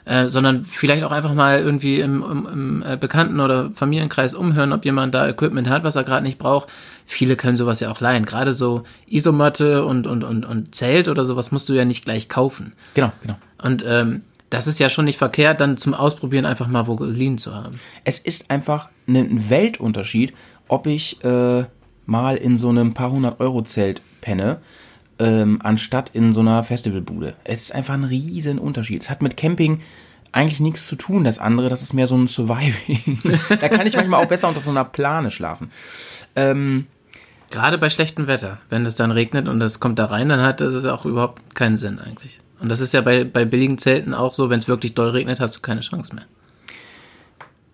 Äh, sondern vielleicht auch einfach mal irgendwie im, im, im äh, Bekannten- oder Familienkreis umhören, ob jemand da Equipment hat, was er gerade nicht braucht. Viele können sowas ja auch leihen. Gerade so Isomatte und, und, und, und Zelt oder sowas musst du ja nicht gleich kaufen. Genau, genau. Und ähm, das ist ja schon nicht verkehrt, dann zum Ausprobieren einfach mal wo geliehen zu haben. Es ist einfach ein Weltunterschied, ob ich äh, mal in so einem paar hundert Euro Zelt penne, ähm, anstatt in so einer Festivalbude. Es ist einfach ein riesen Unterschied. Es hat mit Camping eigentlich nichts zu tun. Das andere, das ist mehr so ein Surviving. da kann ich manchmal auch besser unter so einer Plane schlafen. Gerade bei schlechtem Wetter, wenn es dann regnet und es kommt da rein, dann hat das auch überhaupt keinen Sinn eigentlich. Und das ist ja bei, bei billigen Zelten auch so, wenn es wirklich doll regnet, hast du keine Chance mehr.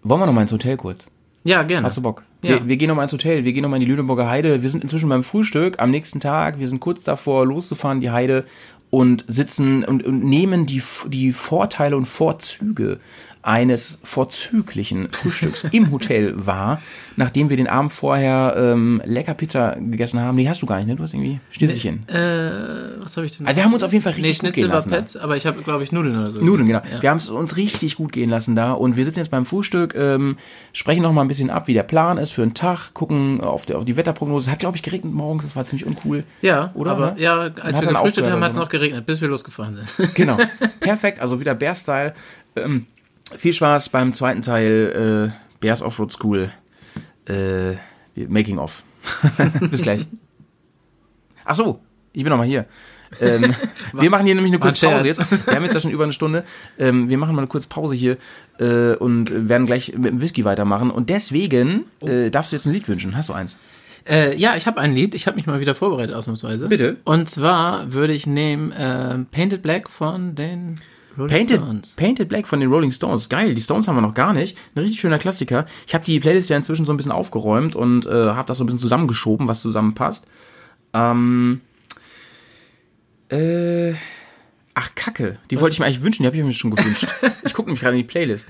Wollen wir noch mal ins Hotel kurz? Ja, gerne. Hast du Bock? Ja. Wir, wir gehen noch mal ins Hotel, wir gehen noch mal in die Lüneburger Heide. Wir sind inzwischen beim Frühstück am nächsten Tag. Wir sind kurz davor, loszufahren, die Heide, und sitzen und, und nehmen die, die Vorteile und Vorzüge eines vorzüglichen Frühstücks im Hotel wahr, nachdem wir den Abend vorher ähm, lecker Pizza gegessen haben. Nee, hast du gar nicht, ne? Du hast irgendwie Schnitzelchen. Äh, was habe ich denn? Also wir haben uns auf jeden Fall nee, richtig gut Schnitzel gehen war lassen. Pets, aber ich habe, glaube ich, Nudeln oder so. Nudeln, genau. gegessen. Wir haben es uns richtig gut gehen lassen da und wir sitzen jetzt beim Frühstück, ähm, sprechen noch mal ein bisschen ab, wie der Plan ist für einen Tag, gucken auf, der, auf die Wetterprognose. Es hat, glaube ich, geregnet morgens, das war ziemlich uncool. Ja, Oder, aber ne? ja, als hat wir dann gefrühstückt haben, hat es noch geregnet, bis wir losgefahren sind. Genau. Perfekt, also wieder Bear-Style. Ähm, viel Spaß beim zweiten Teil äh, Bears Offroad School äh, Making of. Bis gleich. Ach so, ich bin noch mal hier. Ähm, wir machen hier nämlich eine kurze Pause jetzt. Wir haben jetzt ja schon über eine Stunde. Ähm, wir machen mal eine kurze Pause hier äh, und werden gleich mit dem Whisky weitermachen. Und deswegen äh, darfst du jetzt ein Lied wünschen. Hast du eins? Äh, ja, ich habe ein Lied. Ich habe mich mal wieder vorbereitet, ausnahmsweise. Bitte. Und zwar würde ich nehmen äh, Painted Black von den Rolling Painted, Stones. Painted Black von den Rolling Stones. Geil, die Stones haben wir noch gar nicht. Ein richtig schöner Klassiker. Ich habe die Playlist ja inzwischen so ein bisschen aufgeräumt und äh, habe das so ein bisschen zusammengeschoben, was zusammenpasst. Ähm, äh, ach, Kacke. Die wollte ich mir eigentlich wünschen, die habe ich mir schon gewünscht. ich gucke nämlich gerade in die Playlist.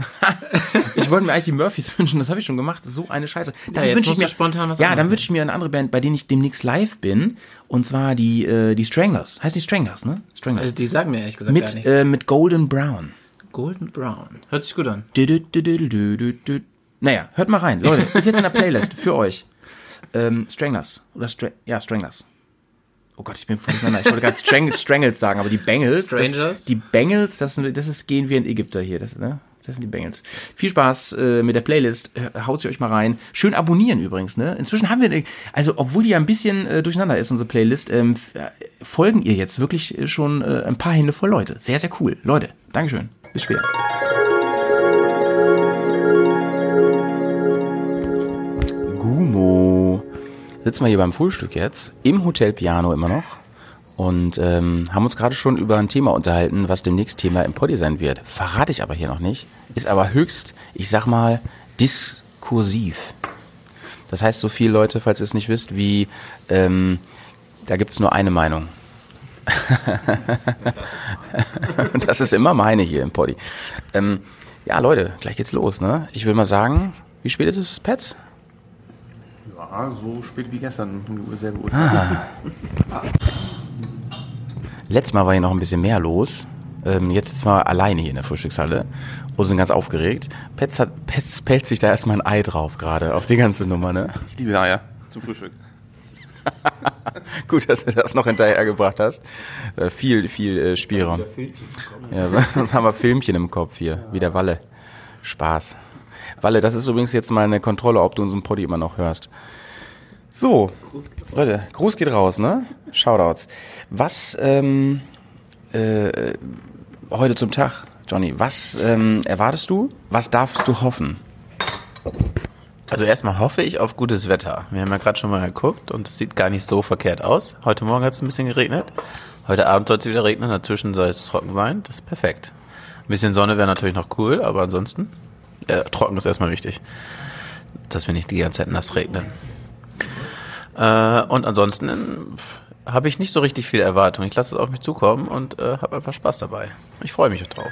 ich wollte mir eigentlich die Murphys wünschen, das habe ich schon gemacht. So eine Scheiße. Dann jetzt wünsche ich mir spontan was Ja, dann wünsche ich mir eine andere Band, bei denen ich demnächst live bin. Und zwar die, äh, die Stranglers. Heißt die Stranglers, ne? Stranglers. Also die sagen mir ehrlich gesagt gar mit, nichts. äh, mit Golden Brown. Golden Brown. Hört sich gut an. Du, du, du. Naja, hört mal rein, Leute. Ist jetzt in der Playlist für euch. Ähm, Stranglers. Oder Stra ja, Stranglers. Oh Gott, ich bin voll durcheinander. Ich wollte gerade Strang Strangles sagen, aber die Bengals. Das, Strangers? die Bengals, das, sind, das ist gehen wie ein Ägypter hier. Das, ne? das sind die Bengals. Viel Spaß äh, mit der Playlist. Haut sie euch mal rein. Schön abonnieren übrigens. Ne? Inzwischen haben wir, also obwohl die ja ein bisschen äh, durcheinander ist, unsere Playlist, ähm, äh, folgen ihr jetzt wirklich äh, schon äh, ein paar Hände voll Leute. Sehr, sehr cool. Leute, Dankeschön. Bis später. Sitzen wir hier beim Frühstück jetzt, im Hotel Piano immer noch. Und ähm, haben uns gerade schon über ein Thema unterhalten, was demnächst Thema im Poddy sein wird. Verrate ich aber hier noch nicht. Ist aber höchst, ich sag mal, diskursiv. Das heißt so viel, Leute, falls ihr es nicht wisst, wie ähm, da gibt's nur eine Meinung. Und das ist immer meine hier im Poddy. Ähm, ja, Leute, gleich geht's los, ne? Ich will mal sagen, wie spät ist es, Pets? Ja, so spät wie gestern. Sehr gut. Letztes Mal war hier noch ein bisschen mehr los. Ähm, jetzt ist mal alleine hier in der Frühstückshalle und sind ganz aufgeregt. Pets, hat, Pets pellt sich da erstmal ein Ei drauf gerade auf die ganze Nummer, ne? Ich liebe Eier zum Frühstück. Gut, dass du das noch hinterhergebracht hast. Äh, viel, viel äh, Spielraum. Ja, so- sonst haben wir Filmchen im Kopf hier, wie der Walle. Spaß. Walle, das ist übrigens jetzt mal eine Kontrolle, ob du unseren Poddy immer noch hörst. So, Leute, Gruß geht raus, ne? Shoutouts. Was, ähm, äh, heute zum Tag, Johnny, was ähm, erwartest du? Was darfst du hoffen? Also erstmal hoffe ich auf gutes Wetter. Wir haben ja gerade schon mal geguckt und es sieht gar nicht so verkehrt aus. Heute Morgen hat es ein bisschen geregnet. Heute Abend soll es wieder regnen, dazwischen soll es trocken sein. Das ist perfekt. Ein bisschen Sonne wäre natürlich noch cool, aber ansonsten, äh, trocken ist erstmal wichtig. Dass wir nicht die ganze Zeit nass regnen. Äh, und ansonsten habe ich nicht so richtig viel Erwartung. Ich lasse es auf mich zukommen und äh, habe einfach Spaß dabei. Ich freue mich drauf.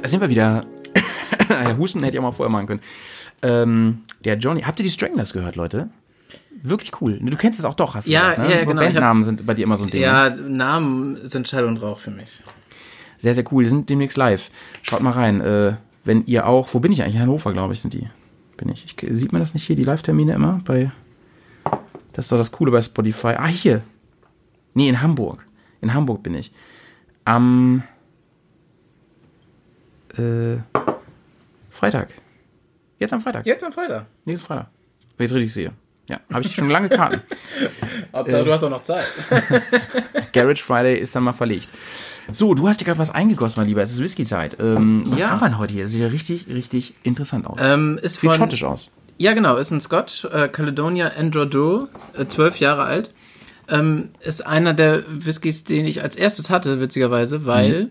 Da sind wir wieder. Herr Husten hätte ich auch mal vorher machen können. Ähm, der Johnny, habt ihr die Stranglers gehört, Leute? Wirklich cool. Du kennst es auch doch, hast du Ja, gesagt, ne? ja, genau. Ich hab- Bandnamen sind bei dir immer so ein Ding. ne? Ja, Namen sind Schall und Rauch für mich. Sehr, sehr cool. Die sind demnächst live. Schaut mal rein. Äh, wenn ihr auch, wo bin ich eigentlich? In Hannover, glaube ich, sind die. Bin ich. ich. Sieht man das nicht hier, die Live-Termine immer? Bei. Das ist doch das Coole bei Spotify. Ah, hier. Nee, in Hamburg. In Hamburg bin ich. Am äh, Freitag. Jetzt am Freitag. Jetzt am Freitag. Nächsten Freitag. Wenn ich es richtig sehe. Ja, habe ich schon lange Karten. Hauptsache, du hast auch noch Zeit. Garage Friday ist dann mal verlegt. So, du hast dir gerade was eingegossen, mein Lieber. Es ist Whisky-Zeit. Ähm, was Ja. haben wir denn heute hier? Das sieht ja richtig, richtig interessant aus. Ähm, ist Sieht von, schottisch aus. Ja, genau, ist ein Scotch, äh, Caledonia Androduro, äh, zwölf Jahre alt. Ähm, ist einer der Whiskys, den ich als erstes hatte, witzigerweise, weil Mhm.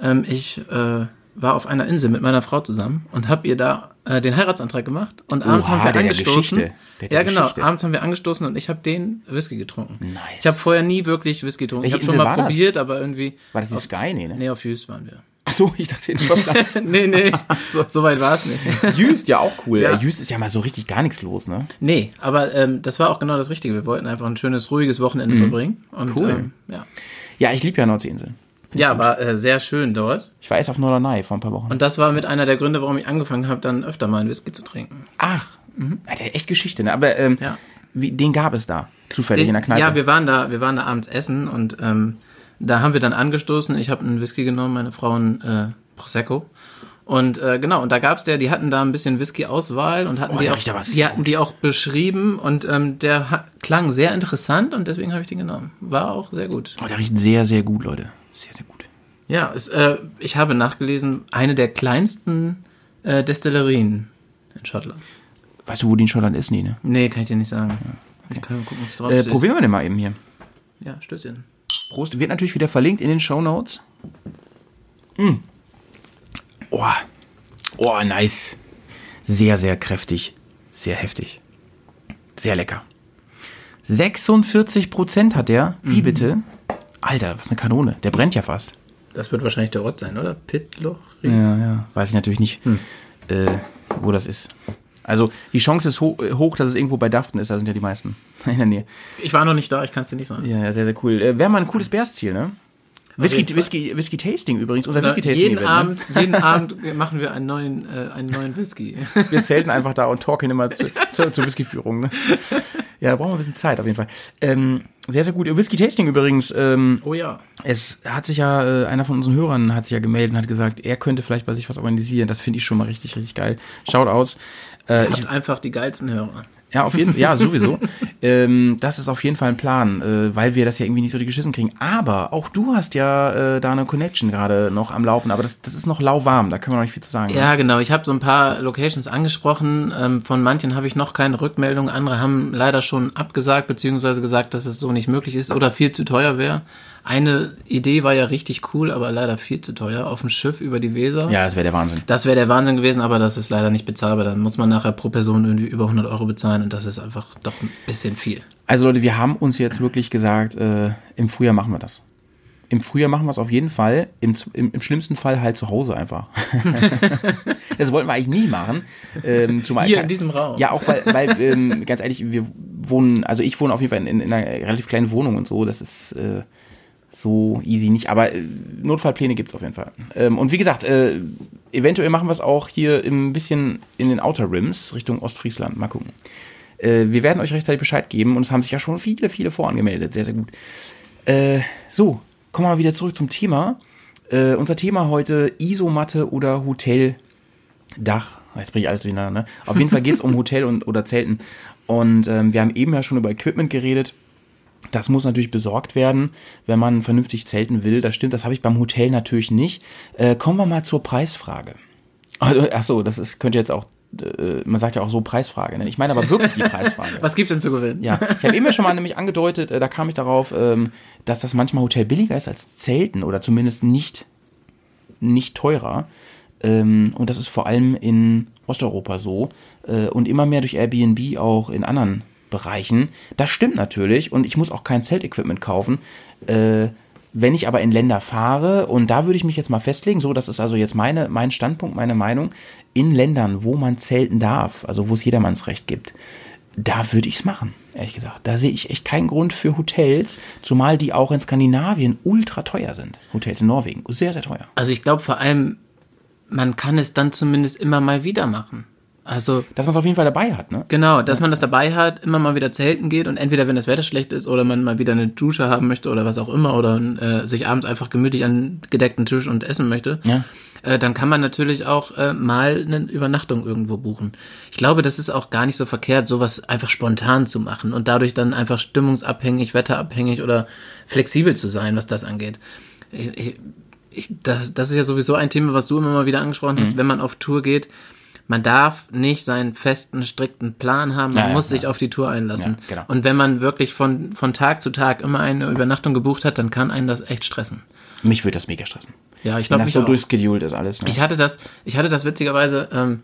ähm, ich äh, war auf einer Insel mit meiner Frau zusammen und habe ihr da äh, den Heiratsantrag gemacht und abends Oha, haben wir der der angestoßen. Geschichte. Der der ja, genau, Geschichte. abends haben wir angestoßen und ich habe den Whisky getrunken. Nice. Ich habe vorher nie wirklich Whisky getrunken. Welche ich habe schon mal war das? probiert, aber irgendwie. War das die Sky? Nee, ne? Nee, auf Jüst waren wir. Achso, ich dachte in Schottland. nee, nee, so weit war es nicht. Jüst, ja auch cool. Ja. Ja. Jüst ist ja mal so richtig gar nichts los, ne? Nee, aber ähm, das war auch genau das Richtige. Wir wollten einfach ein schönes, ruhiges Wochenende verbringen. Und, Mhm. Cool. Ähm, ja, Ja, ich liebe ja Nordseeinseln. Ja war äh, sehr schön dort. Ich war erst auf Norderney vor ein paar Wochen. Und das war mit einer der Gründe, warum ich angefangen habe, dann öfter mal einen Whisky zu trinken. Ach, hat ja echt Geschichte, ne? Aber ähm, Ja. wie, den gab es da. Zufällig Den, in der Kneipe. ja, wir waren da, wir waren da abends essen und ähm, da haben wir dann angestoßen. Ich habe einen Whisky genommen, meine Frau einen äh, Prosecco. Und äh, genau, und da gab's der, die hatten da ein bisschen Whisky-Auswahl und hatten Oh, die auch, die hatten die auch beschrieben und ähm, der klang sehr interessant und deswegen habe ich den genommen. War auch sehr gut. oh, der riecht sehr, sehr gut, Leute. Sehr, sehr gut. Ja, es, äh, ich habe nachgelesen, eine der kleinsten äh, Destillerien in Schottland. Weißt du, wo die in Schottland ist? Nee, ne? Nee, kann ich dir nicht sagen. Ich kann mal gucken, es drauf Äh, steht. probieren wir den mal eben hier. Ja, Stößchen. Prost. Wird natürlich wieder verlinkt in den Show Notes. Mm. Oh. oh, nice. Sehr, sehr kräftig. Sehr heftig. Sehr lecker. 46 Prozent hat der. Wie bitte? Alter, was eine Kanone. Der brennt ja fast. Das wird wahrscheinlich der Ort sein, oder? Pitloch? Ja, ja. Weiß ich natürlich nicht, äh, wo das ist. Also die Chance ist ho hoch, dass es irgendwo bei Daften ist. Da sind ja die meisten in der Nähe. Ich war noch nicht da, ich kann es dir nicht sagen. Ja, sehr, sehr cool. Äh, Wäre mal ein cooles Bärsziel, ne? Whisky. Whisky, Whisky Tasting übrigens, unser Whisky Tasting jeden, Event, Abend, jeden Abend machen wir einen neuen, äh, einen neuen Whisky. Ne? Wir zelten einfach da und talken immer zu, zu, zur Whisky-Führung, ne? Ja, da brauchen wir ein bisschen Zeit auf jeden Fall. Ähm, sehr, sehr gut. Whisky Tasting übrigens, ähm, Oh ja. es hat sich ja, äh, einer von unseren Hörern hat sich ja gemeldet und hat gesagt, er könnte vielleicht bei sich was organisieren. Das finde ich schon mal richtig, richtig geil. Schaut aus. Äh, ich, einfach die geilsten Hörer. Ja, auf jeden Fall, ja, sowieso. ähm, das ist auf jeden Fall ein Plan, äh, weil wir das ja irgendwie nicht so die geschissen kriegen. Aber auch du hast ja äh, da eine Connection gerade noch am Laufen, aber das, das ist noch lauwarm, da können wir noch nicht viel zu sagen. ne? Ja, genau. Ich habe so ein paar Locations angesprochen. Ähm, von manchen habe ich noch keine Rückmeldung. Andere haben leider schon abgesagt, beziehungsweise gesagt, dass es so nicht möglich ist oder viel zu teuer wäre. Eine Idee war ja richtig cool, aber leider viel zu teuer. Auf dem Schiff über die Weser. Ja, das wäre der Wahnsinn. Das wäre der Wahnsinn gewesen, aber das ist leider nicht bezahlbar. Dann muss man nachher pro Person irgendwie über 100 Euro bezahlen und das ist einfach doch ein bisschen viel. Also Leute, wir haben uns jetzt wirklich gesagt, äh, im Frühjahr machen wir das. Im Frühjahr machen wir es auf jeden Fall. Im, im, im schlimmsten Fall halt zu Hause einfach. das wollten wir eigentlich nie machen. Ähm, zumal Hier in diesem Raum. Ja, auch weil, weil ähm, ganz ehrlich, wir wohnen, also ich wohne auf jeden Fall in, in einer relativ kleinen Wohnung und so. Das ist äh, so easy nicht. Aber äh, Notfallpläne gibt's auf jeden Fall. Ähm, und wie gesagt, äh, eventuell machen wir es auch hier ein bisschen in den Outer Rims Richtung Ostfriesland. Mal gucken. Äh, wir werden euch rechtzeitig Bescheid geben und es haben sich ja schon viele, viele vorangemeldet. Sehr, sehr gut. Äh, so, kommen wir wieder zurück zum Thema. Äh, unser Thema heute Isomatte oder Hotel Dach, jetzt bringe ich alles durcheinander, ne? Auf jeden Fall geht's um Hotel und oder Zelten. Und ähm, wir haben eben ja schon über Equipment geredet. Das muss natürlich besorgt werden, wenn man vernünftig zelten will. Das stimmt, das habe ich beim Hotel natürlich nicht. Äh, kommen wir mal zur Preisfrage. Also, ach so, das ist, könnte jetzt auch, äh, man sagt ja auch so Preisfrage. Ne? Ich meine aber wirklich die Preisfrage. Was gibt's denn zu gewinnen? Ja, ich habe eben ja schon mal nämlich angedeutet, äh, da kam ich darauf, ähm, dass das manchmal Hotel billiger ist als Zelten oder zumindest nicht, nicht teurer. Ähm, und das ist vor allem in Osteuropa so äh, und immer mehr durch Airbnb auch in anderen Bereichen. Das stimmt natürlich und ich muss auch kein Zeltequipment kaufen. Äh, wenn ich aber in Länder fahre, und da würde ich mich jetzt mal festlegen, so, das ist also jetzt meine, mein Standpunkt, meine Meinung, in Ländern, wo man zelten darf, also wo es jedermannsrecht gibt, da würde ich es machen, ehrlich gesagt. Da sehe ich echt keinen Grund für Hotels, zumal die auch in Skandinavien ultra teuer sind. Hotels in Norwegen, sehr, sehr teuer. Also ich glaube vor allem, man kann es dann zumindest immer mal wieder machen. Also Dass man es auf jeden Fall dabei hat, ne? Genau, dass man das dabei hat, immer mal wieder zelten geht und entweder wenn das Wetter schlecht ist oder man mal wieder eine Dusche haben möchte oder was auch immer oder äh, sich abends einfach gemütlich an gedeckten Tisch und essen möchte, Ja. äh, dann kann man natürlich auch äh, mal eine Übernachtung irgendwo buchen. Ich glaube, das ist auch gar nicht so verkehrt, sowas einfach spontan zu machen und dadurch dann einfach stimmungsabhängig, wetterabhängig oder flexibel zu sein, was das angeht. Ich, ich, ich, das, das ist ja sowieso ein Thema, was du immer mal wieder angesprochen Mhm. hast, wenn man auf Tour geht. Man darf nicht seinen festen, strikten Plan haben, man Ja, ja, muss sich ja. auf die Tour einlassen. Ja, genau. Und wenn man wirklich von, von Tag zu Tag immer eine Übernachtung gebucht hat, dann kann einen das echt stressen. Mich würde das mega stressen. Ja, ich glaube das so durchscheduled ist alles. Ne? Ich hatte das, ich hatte das witzigerweise, ähm,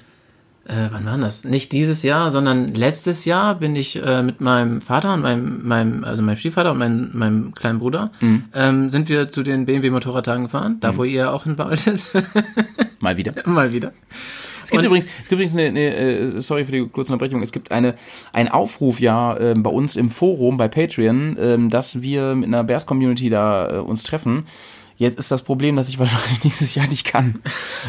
äh, wann war das? Nicht dieses Jahr, sondern letztes Jahr bin ich äh, mit meinem Vater und meinem, meinem, also meinem Stiefvater und meinem, meinem kleinen Bruder, Mhm. ähm, sind wir zu den BMW Motorradtagen gefahren, da wo ihr auch hin wolltet. Mal wieder. Mal wieder. Es gibt Und- übrigens, es gibt übrigens eine, eine äh, sorry für die kurze Unterbrechung, es gibt eine, einen Aufruf ja äh, bei uns im Forum bei Patreon, ähm, dass wir mit einer Bears Community da äh, uns treffen. Jetzt ist das Problem, dass ich wahrscheinlich nächstes Jahr nicht kann,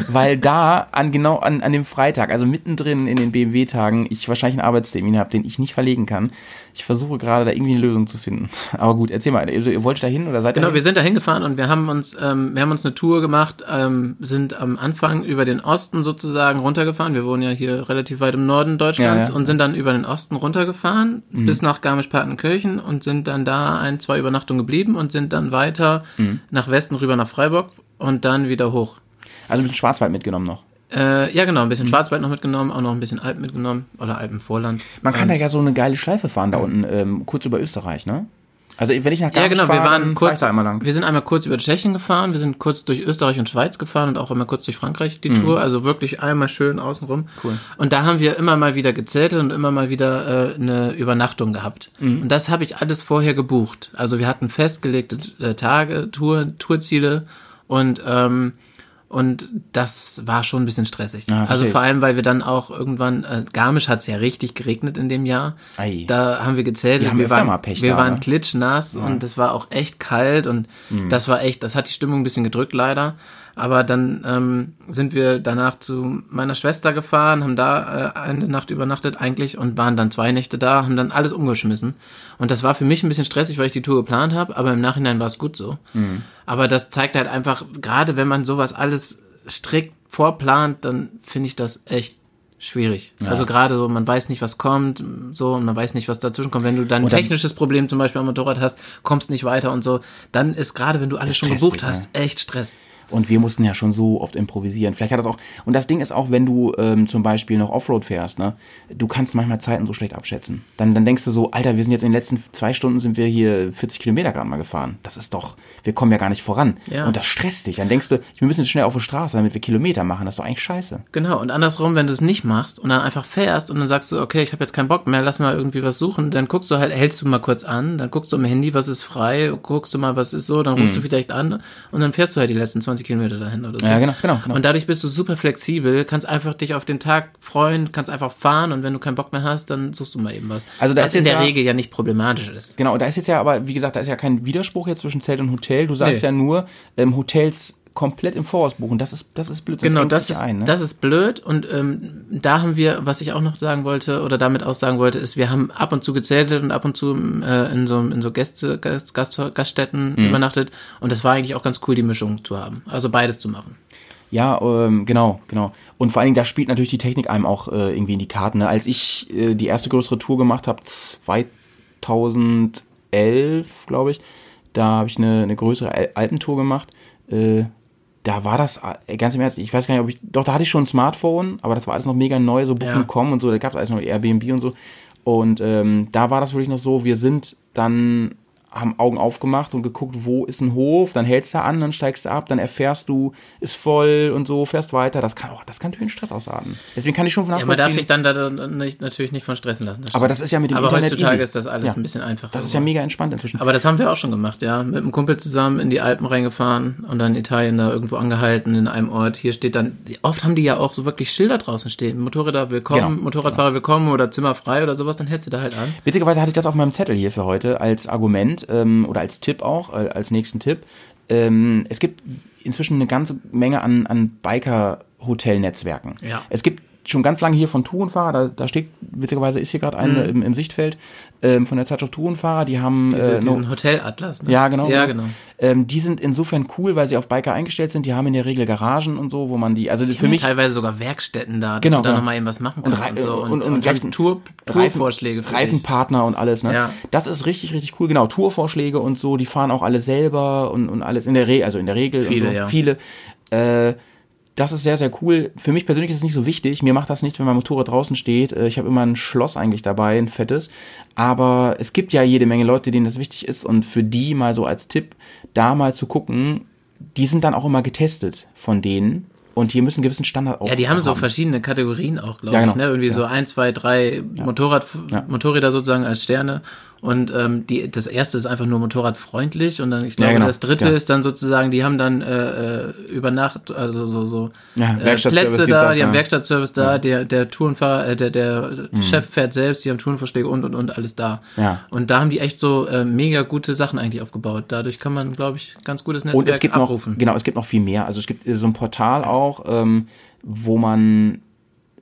weil da an genau an, an dem Freitag, also mittendrin in den BMW-Tagen, ich wahrscheinlich einen Arbeitstermin habe, den ich nicht verlegen kann. Ich versuche gerade da irgendwie eine Lösung zu finden. Aber gut, erzähl mal, ihr, ihr wollt da hin oder seid ihr Genau, dahin? wir sind da hingefahren und wir haben uns, ähm, wir haben uns eine Tour gemacht, ähm, sind am Anfang über den Osten sozusagen runtergefahren. Wir wohnen ja hier relativ weit im Norden Deutschlands Ja, ja. und sind dann über den Osten runtergefahren Mhm. bis nach Garmisch-Partenkirchen und sind dann da ein, zwei Übernachtungen geblieben und sind dann weiter Mhm. nach Westen rüber nach Freiburg und dann wieder hoch. Also ein bisschen Schwarzwald mitgenommen noch. Äh, ja, genau, ein Mhm. bisschen Schwarzwald noch mitgenommen, auch noch ein bisschen Alpen mitgenommen oder Alpenvorland. Man kann da ja so eine geile Schleife fahren da unten, ähm, kurz über Österreich, ne? Also wenn ich nach Ja, Garmisch genau, wir waren kurz, da einmal lang. wir sind einmal kurz über Tschechien gefahren, wir sind kurz durch Österreich und Schweiz gefahren und auch einmal kurz durch Frankreich die Tour, also wirklich einmal schön außenrum. Mhm. Cool. Und da haben wir immer mal wieder gezeltet und immer mal wieder äh, eine Übernachtung gehabt. Mhm. Und das habe ich alles vorher gebucht. Also wir hatten festgelegte äh, Tage, Tour, Tourziele und ähm, und das war schon ein bisschen stressig. Ja, also vor allem, weil wir dann auch irgendwann, äh, Garmisch hat es ja richtig geregnet in dem Jahr. Ei. Da haben wir. Die haben wir waren, wir da, waren ne? klitschnass und es war auch echt kalt und das war echt, das hat die Stimmung ein bisschen gedrückt leider. Aber dann ähm, sind wir danach zu meiner Schwester gefahren, haben da äh, eine Nacht übernachtet eigentlich und waren dann zwei Nächte da, haben dann alles umgeschmissen. Und das war für mich ein bisschen stressig, weil ich die Tour geplant habe, aber im Nachhinein war es gut so. Aber das zeigt halt einfach, gerade wenn man sowas alles strikt vorplant, dann finde ich das echt schwierig. Also gerade so, man weiß nicht, was kommt, so, und man weiß nicht, was dazwischen kommt. Wenn du dann ein technisches Problem zum Beispiel am Motorrad hast, kommst nicht weiter und so, dann ist gerade, wenn du alles schon gebucht dich, hast, echt Stress. Und wir mussten ja schon so oft improvisieren. Vielleicht hat das auch. Und das Ding ist auch, wenn du ähm, zum Beispiel noch Offroad fährst, ne, du kannst manchmal Zeiten so schlecht abschätzen. Dann, dann denkst du so, Alter, wir sind jetzt in den letzten zwei Stunden sind wir hier 40 Kilometer gerade mal gefahren. Das ist doch, wir kommen ja gar nicht voran. Ja. Und das stresst dich. Dann denkst du, wir müssen jetzt schnell auf die Straße, damit wir Kilometer machen. Das ist doch eigentlich scheiße. Genau, und andersrum, wenn du es nicht machst und dann einfach fährst und dann sagst du, okay, ich habe jetzt keinen Bock mehr, lass mal irgendwie was suchen, dann guckst du halt, hältst du mal kurz an, dann guckst du am Handy, was ist frei, guckst du mal, was ist so, dann rufst du vielleicht an und dann fährst du halt die letzten 20 Kilometer dahin oder so. Ja, genau, genau, genau. Und dadurch bist du super flexibel, kannst einfach dich auf den Tag freuen, kannst einfach fahren und wenn du keinen Bock mehr hast, dann suchst du mal eben was. Also da was ist in der ja- Regel ja nicht problematisch ist. Genau, da ist jetzt ja aber, wie gesagt, da ist ja kein Widerspruch jetzt zwischen Zelt und Hotel. Du sagst Nee. ja nur, ähm, Hotels komplett im Voraus buchen. Das ist, das ist blöd. Genau, engt das ist, ein, ne? das ist blöd und ähm, da haben wir, was ich auch noch sagen wollte oder damit auch sagen wollte, ist, wir haben ab und zu gezeltet und ab und zu äh, in so, in so Gäste, Gast, Gast, Gaststätten Mhm. übernachtet und das war eigentlich auch ganz cool, die Mischung zu haben, also beides zu machen. Ja, ähm, genau, genau. Und vor allen Dingen, da spielt natürlich die Technik einem auch äh, irgendwie in die Karten. Ne? Als ich äh, die erste größere Tour gemacht habe, 2011, glaube ich, da habe ich eine, eine größere Al Alpentour gemacht. Äh, da war das, äh, ganz im Ernst, ich weiß gar nicht, ob ich, doch, da hatte ich schon ein Smartphone, aber das war alles noch mega neu, so Booking.com und so, da gab es alles noch Airbnb und so. Und ähm, da war das wirklich noch so, wir sind dann haben Augen aufgemacht und geguckt, wo ist ein Hof, dann hältst du an, dann steigst du ab, dann erfährst du, ist voll und so, fährst weiter. Das kann auch, das kann natürlich einen Stress ausarten. Deswegen kann ich schon Ja, man nachvollziehen. darf sich dann da nicht, natürlich nicht von stressen lassen. aber das ist ja mit dem aber Internet heutzutage easy. ist das alles Ja. ein bisschen einfacher. Das ist ja mega entspannt inzwischen. Aber das haben wir auch schon gemacht, ja. Mit einem Kumpel zusammen in die Alpen reingefahren und dann Italien da irgendwo angehalten in einem Ort. Hier steht dann, oft haben die ja auch so wirklich Schilder draußen stehen. Motorräder willkommen, Genau. Motorradfahrer willkommen oder Zimmer frei oder sowas, dann hältst du da halt an. Witzigerweise hatte ich das auf meinem Zettel hier für heute als Argument ähm, oder als Tipp auch, äh, als nächsten Tipp. Ähm, es gibt inzwischen eine ganze Menge an, an Biker-Hotelnetzwerken. Ja. Es gibt schon ganz lange hier von Tourenfahrer, da, da steht, witzigerweise ist hier gerade eine im, im Sichtfeld, ähm, von der Zeitschrift Tourenfahrer, die haben Diese, äh, diesen no- Hotelatlas. Ne? ja, genau. Ja, genau. Ähm, die sind insofern cool, weil sie auf Biker eingestellt sind. Die haben in der Regel Garagen und so, wo man die, also Die für mich teilweise sogar Werkstätten da, dass Genau, du da genau. nochmal eben was machen und, kannst Rei- und, so. und, und, und haben Tour, Reifen- Tourvorschläge dich. Reifenpartner und alles, ne? Ja. Das ist richtig, richtig cool. Genau, Tourvorschläge und so, die fahren auch alle selber und, und alles in der Regel, also in der Regel Viele, und so. ja. Viele. Äh, das ist sehr, sehr cool. Für mich persönlich ist es nicht so wichtig. Mir macht das nichts, wenn mein Motorrad draußen steht. Äh, Ich habe immer ein Schloss eigentlich dabei, ein fettes. Aber es gibt ja jede Menge Leute, denen das wichtig ist. Und für die mal so als Tipp, da mal zu gucken, die sind dann auch immer getestet von denen. Und hier müssen gewissen Standard auch Ja, die haben so haben. verschiedene Kategorien auch, glaube Ja, genau. ich. Ne? Irgendwie Ja. so ein, zwei, drei Motorrad, Ja. Motorräder sozusagen als Sterne. Und ähm, die, das erste ist einfach nur motorradfreundlich und dann, ich glaube, genau. das dritte Ja. ist dann sozusagen, die haben dann äh, äh, über Nacht, also so, so Ja, äh, Plätze da, das, die haben ja. Werkstattservice da, der, der Tourenfahrer, äh, der, der Chef fährt selbst, die haben Tourenvorschläge und und und alles da. Ja. Und da haben die echt so äh, mega gute Sachen eigentlich aufgebaut. Dadurch kann man, glaube ich, ganz gutes Netzwerk Und es gibt abrufen. noch, genau, es gibt noch viel mehr. Also es gibt so ein Portal auch, ähm, wo man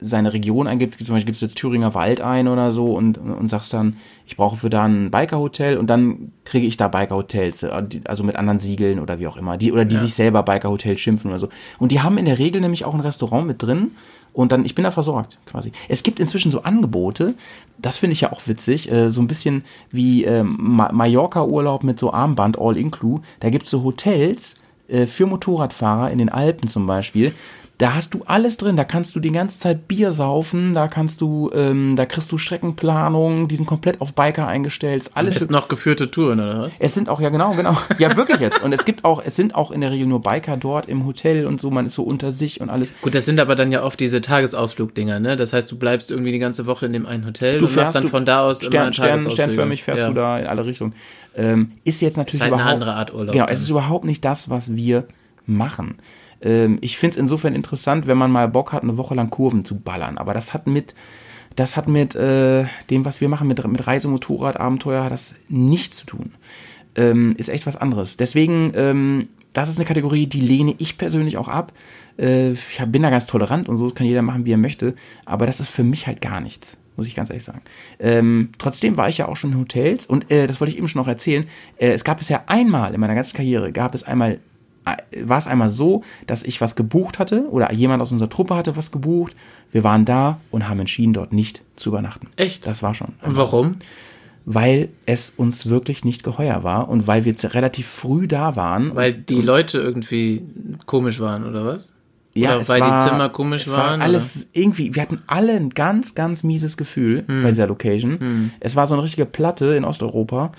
seine Region eingibt. Zum Beispiel gibst du Thüringer Wald ein oder so und, und sagst dann, ich brauche für da ein Bikerhotel und dann kriege ich da Bikerhotels, äh, also mit anderen Siegeln oder wie auch immer, die oder die sich selber Bikerhotel schimpfen oder so. Und die haben in der Regel nämlich auch ein Restaurant mit drin und dann, ich bin da versorgt quasi. Es gibt inzwischen so Angebote, das finde ich ja auch witzig, äh, so ein bisschen wie ähm, Ma Mallorca-Urlaub mit so Armband All-Inclu. Da gibt's so Hotels äh, für Motorradfahrer in den Alpen zum Beispiel. Da hast du alles drin, da kannst du die ganze Zeit Bier saufen, da kannst du, ähm, da kriegst du Streckenplanung, die sind komplett auf Biker eingestellt, alles. Ist noch geführte Touren, oder was? Es sind auch, ja genau, genau. Ja, wirklich jetzt. Und es gibt auch, es sind auch in der Regel nur Biker dort im Hotel und so, man ist so unter sich und alles. Gut, das sind aber dann ja oft diese Tagesausflugdinger, ne? Das heißt, du bleibst irgendwie die ganze Woche in dem einen Hotel Du und machst fährst dann von da aus immer Stern, einen Stern, sternförmig fährst ja. du da in alle Richtungen. Ähm, ist jetzt natürlich Ist halt eine überhaupt, andere Art Urlaub Genau, es ist überhaupt nicht das, was wir machen. Ähm, ich finde es insofern interessant, wenn man mal Bock hat, eine Woche lang Kurven zu ballern. Aber das hat mit, das hat mit äh, dem, was wir machen, mit, mit Reisemotorrad, Abenteuer, hat das nichts zu tun. Ähm, ist echt was anderes. Deswegen, ähm, das ist eine Kategorie, die lehne ich persönlich auch ab. Äh, ich bin da ganz tolerant und so, das kann jeder machen, wie er möchte. Aber das ist für mich halt gar nichts, muss ich ganz ehrlich sagen. Ähm, trotzdem war ich ja auch schon in Hotels und äh, das wollte ich eben schon noch erzählen. Äh, es gab bisher einmal in meiner ganzen Karriere, gab es einmal, war es einmal so, dass ich was gebucht hatte oder jemand aus unserer Truppe hatte was gebucht. Wir waren da und haben entschieden, dort nicht zu übernachten. Echt? Das war schon Und warum? weil es uns wirklich nicht geheuer war und weil wir relativ früh da waren. Weil die Leute irgendwie komisch waren, oder was? Ja, oder weil war, die Zimmer komisch es waren? War alles irgendwie, wir hatten alle ein ganz, ganz mieses Gefühl bei dieser Location. Es war so eine richtige Platte in Osteuropa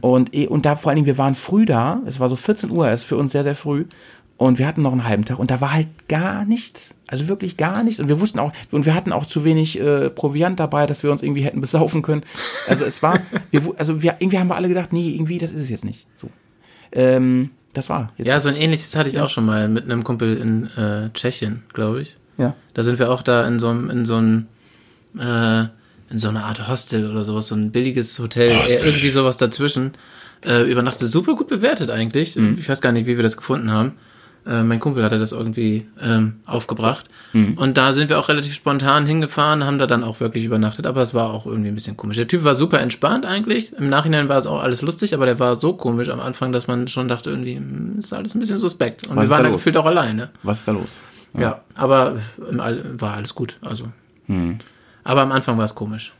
und, eh- und da vor allen Dingen, wir waren früh da, es war so 14 Uhr, es ist für uns sehr, sehr früh und wir hatten noch einen halben Tag und da war halt gar nichts. Also wirklich gar nichts. Und wir wussten auch, und wir hatten auch zu wenig äh, Proviant dabei, dass wir uns irgendwie hätten besaufen können. Also es war, wir, also wir, irgendwie haben wir alle gedacht, nee, irgendwie, das ist es jetzt nicht. So. Ähm, das war jetzt. Ja, so ein ähnliches hatte ich auch schon mal mit einem Kumpel in äh, Tschechien, glaube ich. ja. Da sind wir auch da in so einem, in so einem, äh, in so einer Art Hostel oder sowas, so ein billiges Hotel, äh, irgendwie sowas dazwischen. Äh, übernachtet super gut bewertet eigentlich. Mhm. Ich weiß gar nicht, wie wir das gefunden haben. Äh, mein Kumpel hatte das irgendwie ähm, aufgebracht. Mhm. Und da sind wir auch relativ spontan hingefahren, haben da dann auch wirklich übernachtet, aber es war auch irgendwie ein bisschen komisch. Der Typ war super entspannt eigentlich. Im Nachhinein war es auch alles lustig, aber der war so komisch am Anfang, dass man schon dachte, irgendwie, hm, ist alles ein bisschen suspekt. Und Was wir waren da da los? gefühlt auch alleine. Was ist da los? Ja, aber im All war alles gut. Also. Hm. Aber am Anfang war es komisch.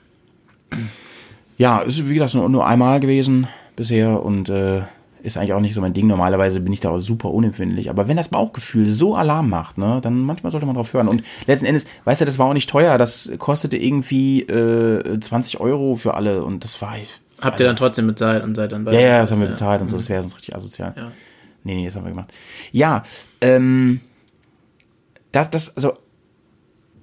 Ja, ist wie gesagt nur, nur einmal gewesen bisher und äh, ist eigentlich auch nicht so mein Ding. Normalerweise bin ich da auch super unempfindlich. Aber wenn das Bauchgefühl so Alarm macht, ne, dann manchmal sollte man drauf hören. Und letzten Endes, weißt du, das war auch nicht teuer. Das kostete irgendwie äh, 20 Euro für alle und das war ich. Habt ihr dann trotzdem bezahlt und seid dann bei Ja, ja, das haben wir bezahlt und so. Das wäre sonst richtig asozial. Ja. Nee, nee, das haben wir gemacht. Ja, ähm, das, das, also,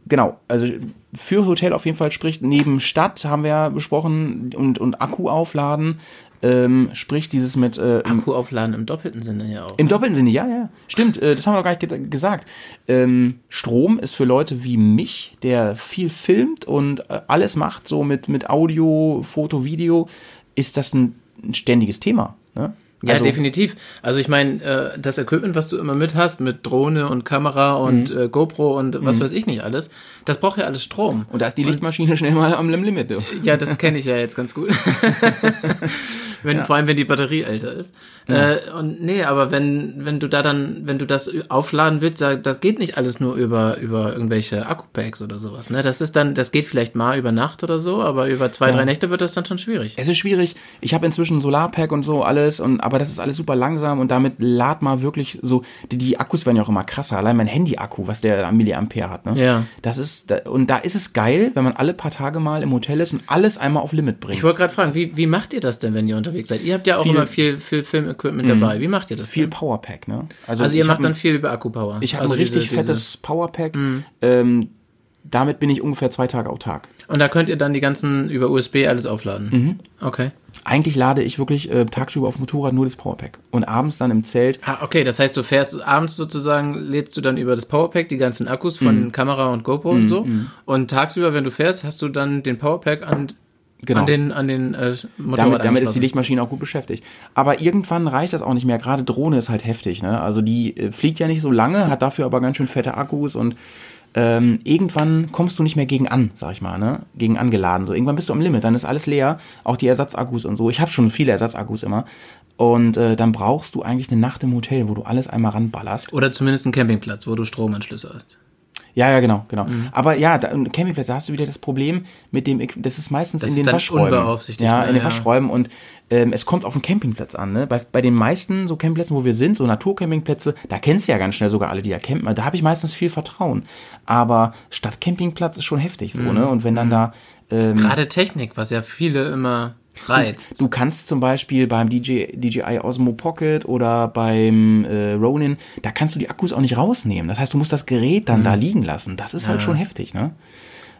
genau, also für Hotel auf jeden Fall spricht, neben Stadt haben wir ja besprochen und, und Akku aufladen, ähm, spricht dieses mit, äh, im, Akku aufladen im doppelten Sinne ja auch. im doppelten Sinne, ja, ja, stimmt, äh, das haben wir noch gar nicht ge gesagt. Ähm, Strom ist für Leute wie mich, der viel filmt und äh, alles macht, so mit, mit Audio, Foto, Video, ist das ein, ein ständiges Thema. Ne? Ja, Also- definitiv. Also ich meine, äh, das Equipment, was du immer mit hast, mit Drohne und Kamera und Mhm. äh, GoPro und was weiß ich nicht alles, das braucht ja alles Strom. Und da ist die Lichtmaschine schnell mal am Limit. Du. Ja, das kenne ich ja jetzt ganz gut. wenn, Vor allem, wenn die Batterie älter ist. Äh, und nee, aber wenn, wenn du da dann, wenn du das aufladen willst, da, das geht nicht alles nur über, über irgendwelche Akkupacks oder sowas. Ne? Das ist dann, das geht vielleicht mal über Nacht oder so, aber über zwei, drei Nächte wird das dann schon schwierig. Es ist schwierig. Ich habe inzwischen Solarpack und so alles, und aber das ist alles super langsam und damit lad mal wirklich so. Die, die Akkus werden ja auch immer krasser. Allein mein Handy-Akku, was der am Milliampere hat, ne? Ja. Das ist da, und da ist es geil, wenn man alle paar Tage mal im Hotel ist und alles einmal auf Limit bringt. Ich wollte gerade fragen, wie, wie macht ihr das denn, wenn ihr unterwegs seid? Ihr habt ja auch Viel- immer viel, viel Filmequipment dabei. Wie macht ihr das viel denn? Powerpack, ne? Also ihr ich macht dann viel über Akkupower. Ich habe also ein richtig diese- Mhm. fettes Powerpack. Ähm, damit bin ich ungefähr zwei Tage autark. Und da könnt ihr dann die ganzen über USB alles aufladen. Mhm. Okay. Eigentlich lade ich wirklich äh, tagsüber auf dem Motorrad nur das Powerpack. Und abends dann im Zelt Ah, okay, das heißt, du fährst abends sozusagen, lädst du dann über das Powerpack die ganzen Akkus von Mhm. Kamera und GoPro und so. Und tagsüber, wenn du fährst, hast du dann den Powerpack an, Genau. an den, an den äh, Motorrad damit, damit ist die. Lichtmaschine auch gut beschäftigt. Aber irgendwann reicht das auch nicht mehr. Gerade Drohne ist halt heftig. Ne? Also die äh, fliegt ja nicht so lange, hat dafür aber ganz schön fette Akkus und ähm, irgendwann kommst du nicht mehr gegen an, sag ich mal, ne? Gegen angeladen. So irgendwann bist du am Limit, dann ist alles leer, auch die Ersatzakkus und so. Ich habe schon viele Ersatzakkus immer. Und äh, dann brauchst du eigentlich eine Nacht im Hotel, wo du alles einmal ranballerst. Oder zumindest einen Campingplatz, wo du Stromanschlüsse hast. Ja, ja, genau, genau. Mhm. Aber ja, da, im Campingplatz, da hast du wieder das Problem mit dem, das ist meistens Das in ist den dann Waschräumen. Ja, ne, in den ja. Waschräumen und ähm, es kommt auf den Campingplatz an. Ne? Bei, bei den meisten so Campingplätzen, wo wir sind, so Naturcampingplätze, da kennst du ja ganz schnell sogar alle, die da campen. Da habe ich meistens viel Vertrauen. Aber Stadtcampingplatz ist schon heftig so, Mhm. ne? Und wenn dann da ähm, Gerade Technik, was ja viele immer reizt. Du kannst zum Beispiel beim DJ, DJI Osmo Pocket oder beim äh, Ronin, da kannst du die Akkus auch nicht rausnehmen. Das heißt, du musst das Gerät dann da liegen lassen. Das ist halt schon heftig, ne?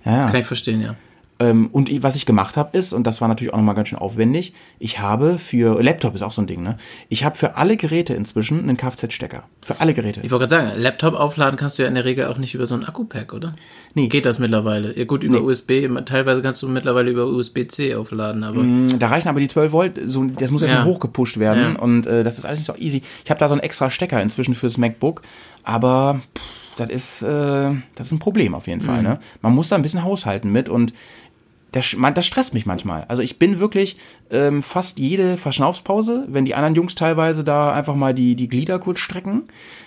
Ja, ja. Kann ich verstehen, ja. Ähm, und was ich gemacht habe ist, und das war natürlich auch nochmal ganz schön aufwendig, ich habe für, Laptop ist auch so ein Ding, ne? Ich habe für alle Geräte inzwischen einen Kfz-Stecker. Für alle Geräte. Ich wollte gerade sagen, Laptop aufladen kannst du ja in der Regel auch nicht über so ein Akku-Pack, oder? Nee. Geht das mittlerweile? Ja, gut, über Nee. USB, teilweise kannst du mittlerweile über USB-C aufladen, aber Da reichen aber die 12 Volt, so, das muss ja, Ja. hochgepusht werden Ja. und äh, das ist alles nicht so easy. Ich habe da so einen extra Stecker inzwischen fürs MacBook, aber pff, das ist äh, das ist ein Problem auf jeden Fall. Mhm. Ne? Man muss da ein bisschen haushalten mit und das, das stresst mich manchmal. Also ich bin wirklich ähm, fast jede Verschnaufspause, wenn die anderen Jungs teilweise da einfach mal die, die Glieder kurz strecken,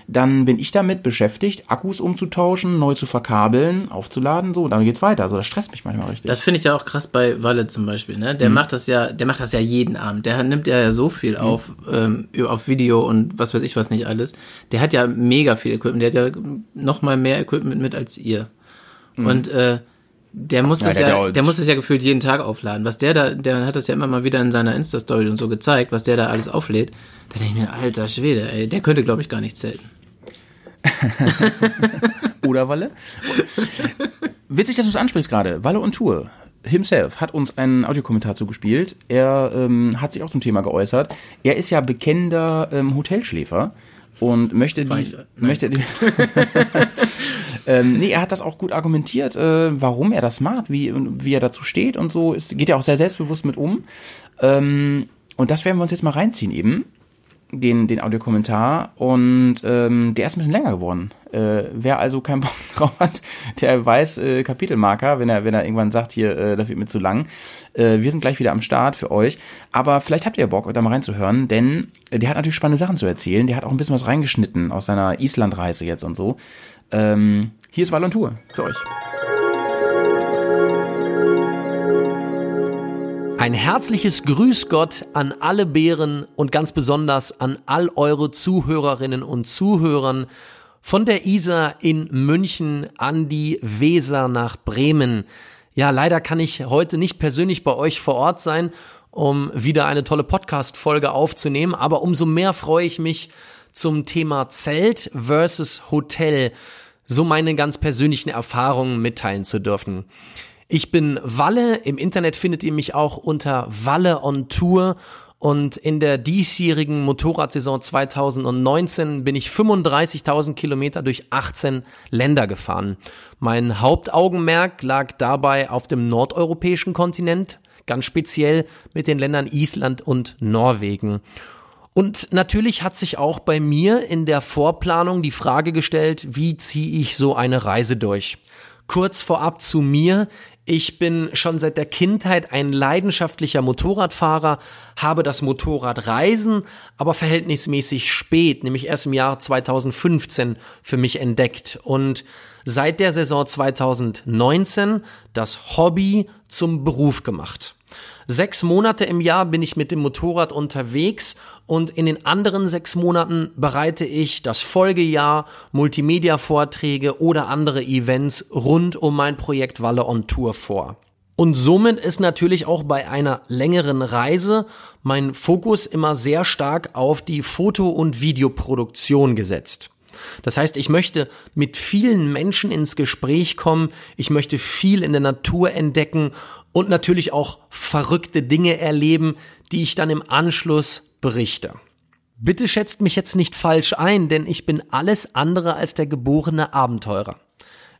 dann bin ich damit beschäftigt, Akkus umzutauschen, neu zu verkabeln, aufzuladen, so, dann geht's weiter. Also das stresst mich manchmal richtig. Das finde ich ja auch krass bei Walle zum Beispiel, ne? Mhm. Der macht das ja, der macht das ja jeden Abend. Der nimmt ja so viel Mhm. auf, ähm, auf Video und was weiß ich was nicht alles. Der hat ja mega viel Equipment. Der hat ja noch mal mehr Equipment mit als ihr. Und äh, der muss. Ja, das der ja, der muss das ja gefühlt jeden Tag aufladen. Was der da, der hat das ja immer mal wieder in seiner Insta-Story und so gezeigt, was der da alles auflädt. Da denke ich mir, alter Schwede, ey, der könnte, glaube ich, gar nicht zelten. Oder Walle? Witzig, dass du es ansprichst gerade. Walle und Tour himself hat uns einen Audiokommentar zugespielt. Er ähm, hat sich auch zum Thema geäußert. Er ist ja bekennender ähm, Hotelschläfer und möchte die, ich? Nein. möchte die, ähm, nee, er hat das auch gut argumentiert, äh, warum er das macht, wie, wie er dazu steht und so. Es geht ja auch sehr selbstbewusst mit um. Ähm, und das werden wir uns jetzt mal reinziehen eben. den, den Audiokommentar und ähm, der ist ein bisschen länger geworden. Äh, wer also keinen Bock drauf hat, der weiß äh, Kapitelmarker, wenn er, wenn er irgendwann sagt, hier, äh, das wird mir zu lang. Äh, wir sind gleich wieder am Start für euch. Aber vielleicht habt ihr Bock, da mal reinzuhören, denn der hat natürlich spannende Sachen zu erzählen. Der hat auch ein bisschen was reingeschnitten aus seiner Islandreise jetzt und so. Ähm, hier ist Wall Tour für euch. Ein herzliches Grüß Gott an alle Bären und ganz besonders an all eure Zuhörerinnen und Zuhörern von der Isar in München an die Weser nach Bremen. Ja, leider kann ich heute nicht persönlich bei euch vor Ort sein, um wieder eine tolle Podcast-Folge aufzunehmen, aber umso mehr freue ich mich zum Thema Zelt versus Hotel, so meine ganz persönlichen Erfahrungen mitteilen zu dürfen. Ich bin Walle. Im Internet findet ihr mich auch unter Walle on Tour. Und in der diesjährigen Motorradsaison 2019 bin ich 35.000 Kilometer durch 18 Länder gefahren. Mein Hauptaugenmerk lag dabei auf dem nordeuropäischen Kontinent, ganz speziell mit den Ländern Island und Norwegen. Und natürlich hat sich auch bei mir in der Vorplanung die Frage gestellt, wie ziehe ich so eine Reise durch? Kurz vorab zu mir. Ich bin schon seit der Kindheit ein leidenschaftlicher Motorradfahrer, habe das Motorradreisen aber verhältnismäßig spät, nämlich erst im Jahr 2015 für mich entdeckt und seit der Saison 2019 das Hobby zum Beruf gemacht. Sechs Monate im Jahr bin ich mit dem Motorrad unterwegs und in den anderen sechs Monaten bereite ich das Folgejahr, Multimedia-Vorträge oder andere Events rund um mein Projekt Walle on Tour vor. Und somit ist natürlich auch bei einer längeren Reise mein Fokus immer sehr stark auf die Foto- und Videoproduktion gesetzt. Das heißt, ich möchte mit vielen Menschen ins Gespräch kommen, ich möchte viel in der Natur entdecken und natürlich auch verrückte Dinge erleben, die ich dann im Anschluss berichte. Bitte schätzt mich jetzt nicht falsch ein, denn ich bin alles andere als der geborene Abenteurer.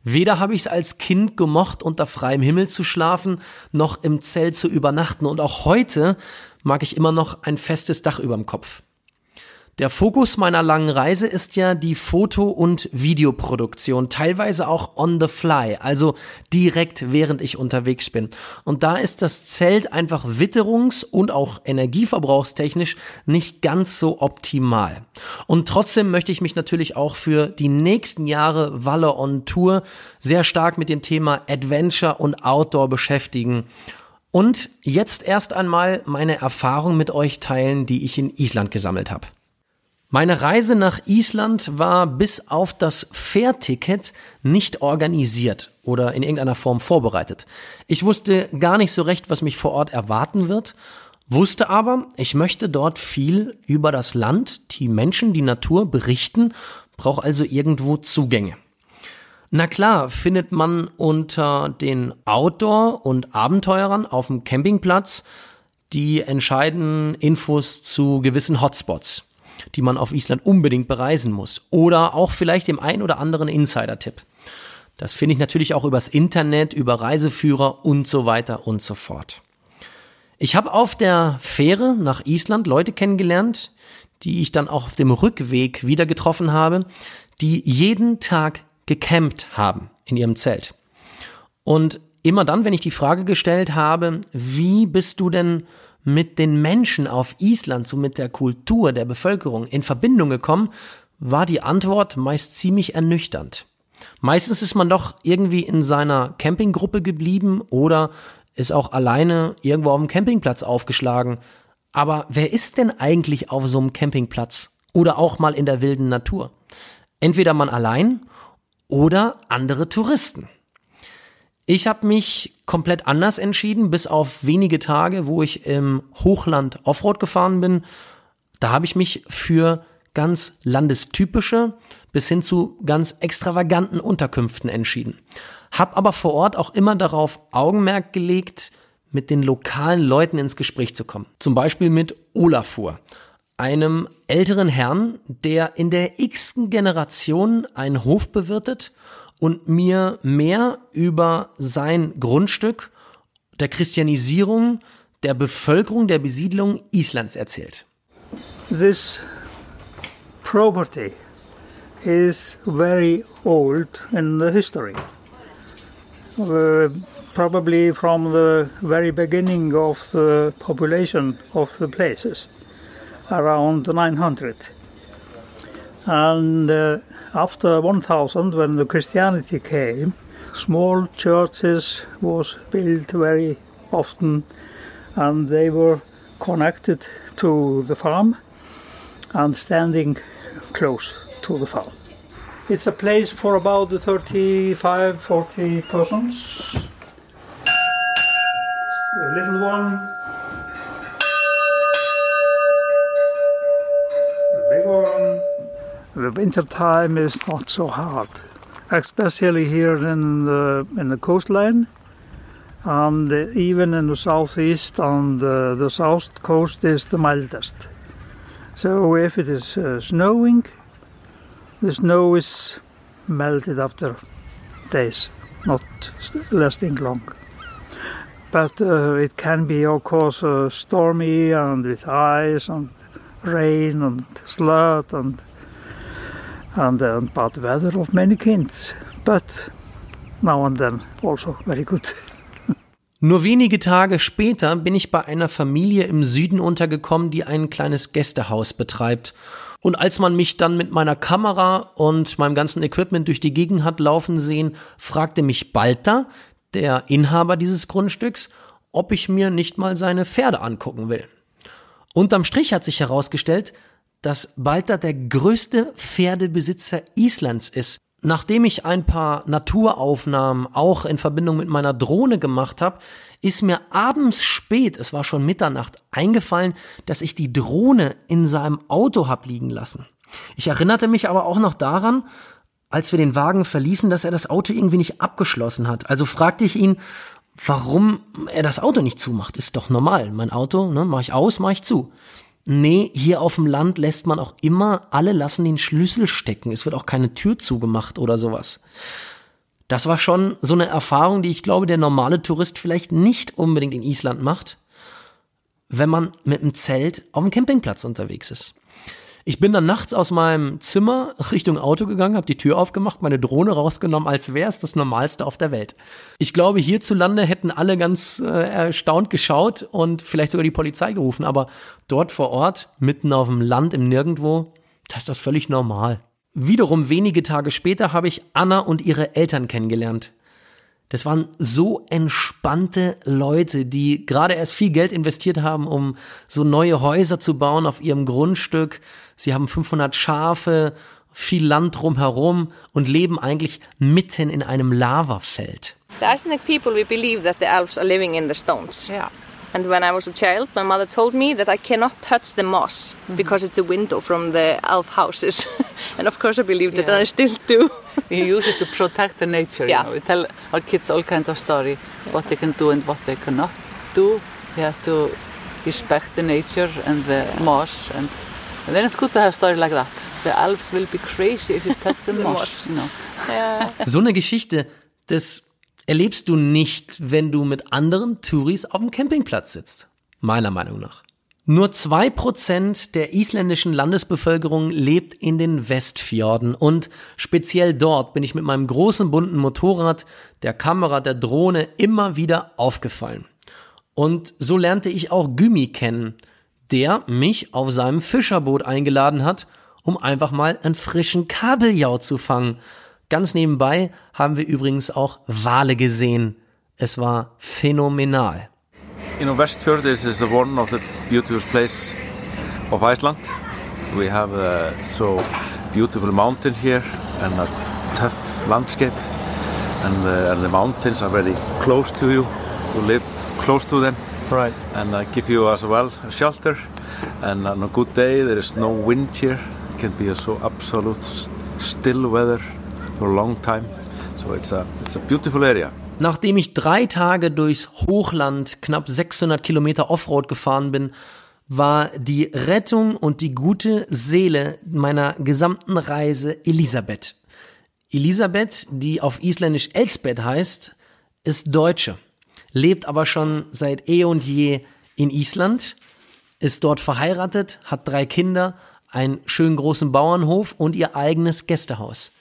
Weder habe ich es als Kind gemocht, unter freiem Himmel zu schlafen, noch im Zelt zu übernachten, und auch heute mag ich immer noch ein festes Dach überm Kopf. Der Fokus meiner langen Reise ist ja die Foto- und Videoproduktion, teilweise auch on the fly, also direkt während ich unterwegs bin. Und da ist das Zelt einfach witterungs- und auch energieverbrauchstechnisch nicht ganz so optimal. Und trotzdem möchte ich mich natürlich auch für die nächsten Jahre Walle on Tour sehr stark mit dem Thema Adventure und Outdoor beschäftigen. Und jetzt erst einmal meine Erfahrung mit euch teilen, die ich in Island gesammelt habe. Meine Reise nach Island war bis auf das Fährticket nicht organisiert oder in irgendeiner Form vorbereitet. Ich wusste gar nicht so recht, was mich vor Ort erwarten wird, wusste aber, ich möchte dort viel über das Land, die Menschen, die Natur berichten, brauche also irgendwo Zugänge. Na klar, findet man unter den Outdoor- und Abenteurern auf dem Campingplatz die entscheidenden Infos zu gewissen Hotspots die man auf Island unbedingt bereisen muss. Oder auch vielleicht dem ein oder anderen Insider-Tipp. Das finde ich natürlich auch übers Internet, über Reiseführer und so weiter und so fort. Ich habe auf der Fähre nach Island Leute kennengelernt, die ich dann auch auf dem Rückweg wieder getroffen habe, die jeden Tag gecampt haben in ihrem Zelt. Und immer dann, wenn ich die Frage gestellt habe, wie bist du denn mit den Menschen auf Island, so mit der Kultur der Bevölkerung in Verbindung gekommen, war die Antwort meist ziemlich ernüchternd. Meistens ist man doch irgendwie in seiner Campinggruppe geblieben oder ist auch alleine irgendwo auf dem Campingplatz aufgeschlagen. Aber wer ist denn eigentlich auf so einem Campingplatz oder auch mal in der wilden Natur? Entweder man allein oder andere Touristen. Ich habe mich komplett anders entschieden, bis auf wenige Tage, wo ich im Hochland Offroad gefahren bin. Da habe ich mich für ganz landestypische bis hin zu ganz extravaganten Unterkünften entschieden. Hab aber vor Ort auch immer darauf Augenmerk gelegt, mit den lokalen Leuten ins Gespräch zu kommen. Zum Beispiel mit Olafur, einem älteren Herrn, der in der x-ten Generation einen Hof bewirtet und mir mehr über sein Grundstück der Christianisierung der Bevölkerung der Besiedlung Islands erzählt. This property is very old in the history. Uh, probably from the very beginning of the population of the places, around 900. And uh, after 1000, when the Christianity came, small churches was built very often, and they were connected to the farm and standing close to the farm. It's a place for about 35, 40 persons. The little one, the big one. The winter time is not so hard, especially here in the in the coastline, and even in the southeast and uh, the south coast is the mildest. So if it is uh, snowing, the snow is melted after days, not lasting long. But uh, it can be, of course, uh, stormy and with ice and rain and slush and and, and bad weather of many kinds. But now and then also very good. Nur wenige Tage später bin ich bei einer Familie im Süden untergekommen, die ein kleines Gästehaus betreibt. Und als man mich dann mit meiner Kamera und meinem ganzen Equipment durch die Gegend hat laufen sehen, fragte mich Balter, der Inhaber dieses Grundstücks, ob ich mir nicht mal seine Pferde angucken will. Unterm Strich hat sich herausgestellt, dass Balter der größte Pferdebesitzer Islands ist. Nachdem ich ein paar Naturaufnahmen auch in Verbindung mit meiner Drohne gemacht habe, ist mir abends spät, es war schon Mitternacht, eingefallen, dass ich die Drohne in seinem Auto hab liegen lassen. Ich erinnerte mich aber auch noch daran, als wir den Wagen verließen, dass er das Auto irgendwie nicht abgeschlossen hat. Also fragte ich ihn, warum er das Auto nicht zumacht. Ist doch normal. Mein Auto, ne, mach ich aus, mach ich zu. Nee, hier auf dem Land lässt man auch immer, alle lassen den Schlüssel stecken. Es wird auch keine Tür zugemacht oder sowas. Das war schon so eine Erfahrung, die ich glaube, der normale Tourist vielleicht nicht unbedingt in Island macht, wenn man mit einem Zelt auf dem Campingplatz unterwegs ist. Ich bin dann nachts aus meinem Zimmer Richtung Auto gegangen, habe die Tür aufgemacht, meine Drohne rausgenommen, als wäre es das Normalste auf der Welt. Ich glaube, hierzulande hätten alle ganz äh, erstaunt geschaut und vielleicht sogar die Polizei gerufen, aber dort vor Ort, mitten auf dem Land im Nirgendwo, da ist das völlig normal. Wiederum wenige Tage später habe ich Anna und ihre Eltern kennengelernt. Das waren so entspannte Leute, die gerade erst viel Geld investiert haben, um so neue Häuser zu bauen auf ihrem Grundstück. Sie haben 500 Schafe, viel Land drumherum und leben eigentlich mitten in einem Lavafeld. The Icelandic people, we believe that the elves are living in the stones. Yeah. And when I was a child, my mother told me that I cannot touch the moss because it's a window from the elf houses. and of course I believed it, and I still do. We use it to protect the nature. you Yeah. know. We tell our kids all kinds of story, what they can do and what they cannot do. We have to respect the nature and the moss, and, and then it's good to have a story like that. The elves will be crazy if you touch the, moss. moss. You know. So eine Geschichte, das erlebst du nicht, wenn du mit anderen Touris auf dem Campingplatz sitzt. Meiner Meinung nach. Nur zwei Prozent der isländischen Landesbevölkerung lebt in den Westfjorden und speziell dort bin ich mit meinem großen bunten Motorrad, der Kamera, der Drohne immer wieder aufgefallen. Und so lernte ich auch Gümi kennen, der mich auf seinem Fischerboot eingeladen hat, um einfach mal einen frischen Kabeljau zu fangen. Ganz nebenbei haben wir übrigens auch Wale gesehen. Es war phänomenal. You know, Westfjord is, one of the beautiful places of Iceland. We have a so beautiful mountain here and a tough landscape. And the, and the mountains are very close to you. You live close to them. Right. And uh, give you as well a shelter. And on a good day, there is no wind here. It can be a so absolute still weather for a long time. So it's a, it's a beautiful area. Nachdem ich drei Tage durchs Hochland, knapp 600 Kilometer Offroad gefahren bin, war die Rettung und die gute Seele meiner gesamten Reise Elisabeth. Elisabeth, die auf Isländisch Elsbeth heißt, ist Deutsche, lebt aber schon seit eh und je in Island, ist dort verheiratet, hat drei Kinder, einen schönen großen Bauernhof und ihr eigenes Gästehaus.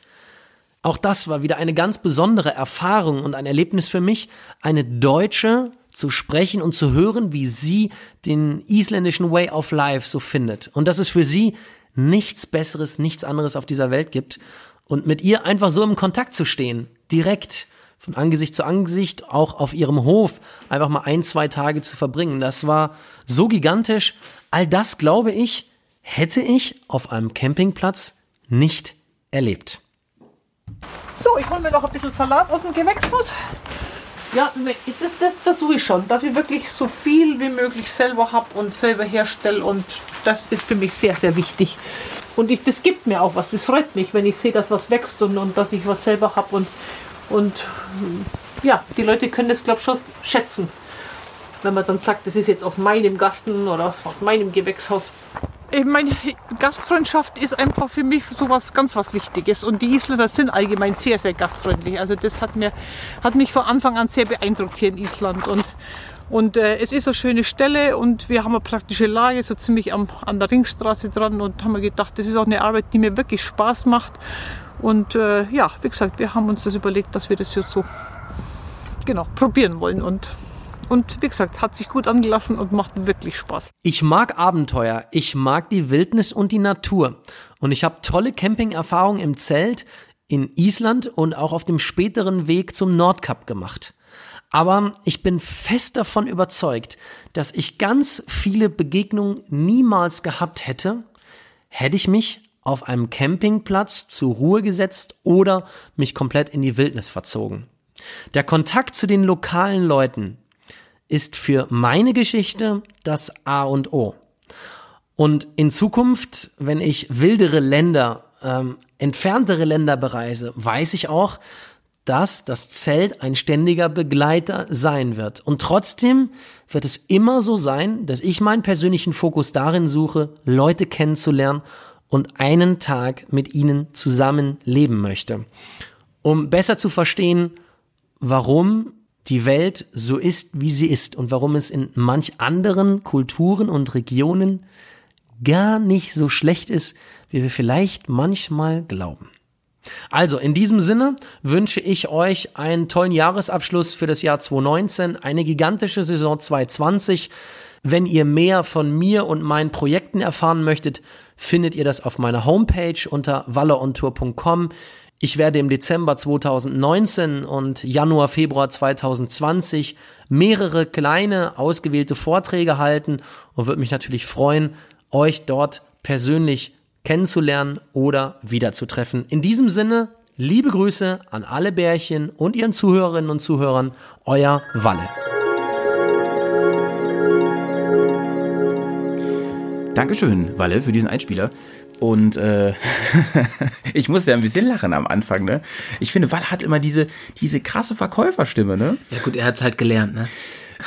Auch das war wieder eine ganz besondere Erfahrung und ein Erlebnis für mich, eine Deutsche zu sprechen und zu hören, wie sie den isländischen Way of Life so findet. Und dass es für sie nichts Besseres, nichts anderes auf dieser Welt gibt. Und mit ihr einfach so im Kontakt zu stehen, direkt, von Angesicht zu Angesicht, auch auf ihrem Hof, einfach mal ein, zwei Tage zu verbringen. Das war so gigantisch. All das, glaube ich, hätte ich auf einem Campingplatz nicht erlebt. So, ich hole mir noch ein bisschen Salat aus dem Gewächshaus. Ja, das, das versuche ich schon, dass ich wirklich so viel wie möglich selber habe und selber herstelle und das ist für mich sehr, sehr wichtig. Und ich, das gibt mir auch was, das freut mich, wenn ich sehe, dass was wächst und, und dass ich was selber habe und, und ja, die Leute können das, glaube ich, schon schätzen. Wenn man dann sagt, das ist jetzt aus meinem Garten oder aus meinem Gewächshaus. Ich meine, Gastfreundschaft ist einfach für mich sowas ganz was Wichtiges. Und die Isländer sind allgemein sehr, sehr gastfreundlich. Also das hat, mir, hat mich von Anfang an sehr beeindruckt hier in Island. Und, und äh, es ist eine schöne Stelle und wir haben eine praktische Lage, so ziemlich am, an der Ringstraße dran. Und haben mir gedacht, das ist auch eine Arbeit, die mir wirklich Spaß macht. Und äh, ja, wie gesagt, wir haben uns das überlegt, dass wir das jetzt so genau probieren wollen. Und und wie gesagt, hat sich gut angelassen und macht wirklich Spaß. Ich mag Abenteuer, ich mag die Wildnis und die Natur. Und ich habe tolle Camping-Erfahrungen im Zelt in Island und auch auf dem späteren Weg zum Nordkap gemacht. Aber ich bin fest davon überzeugt, dass ich ganz viele Begegnungen niemals gehabt hätte, hätte ich mich auf einem Campingplatz zur Ruhe gesetzt oder mich komplett in die Wildnis verzogen. Der Kontakt zu den lokalen Leuten, ist für meine Geschichte das A und O. Und in Zukunft, wenn ich wildere Länder, ähm, entferntere Länder bereise, weiß ich auch, dass das Zelt ein ständiger Begleiter sein wird. Und trotzdem wird es immer so sein, dass ich meinen persönlichen Fokus darin suche, Leute kennenzulernen und einen Tag mit ihnen zusammen leben möchte. Um besser zu verstehen, warum die Welt so ist, wie sie ist und warum es in manch anderen Kulturen und Regionen gar nicht so schlecht ist, wie wir vielleicht manchmal glauben. Also in diesem Sinne wünsche ich euch einen tollen Jahresabschluss für das Jahr 2019, eine gigantische Saison 2020. Wenn ihr mehr von mir und meinen Projekten erfahren möchtet, findet ihr das auf meiner Homepage unter walleontour.com. Ich werde im Dezember 2019 und Januar, Februar 2020 mehrere kleine ausgewählte Vorträge halten und würde mich natürlich freuen, euch dort persönlich kennenzulernen oder wiederzutreffen. In diesem Sinne, liebe Grüße an alle Bärchen und ihren Zuhörerinnen und Zuhörern, euer Walle. Dankeschön, Walle, für diesen Einspieler. Und äh, ich musste ja ein bisschen lachen am Anfang, ne? Ich finde, Walle hat immer diese, diese krasse Verkäuferstimme, ne? Ja gut, er hat's halt gelernt, ne?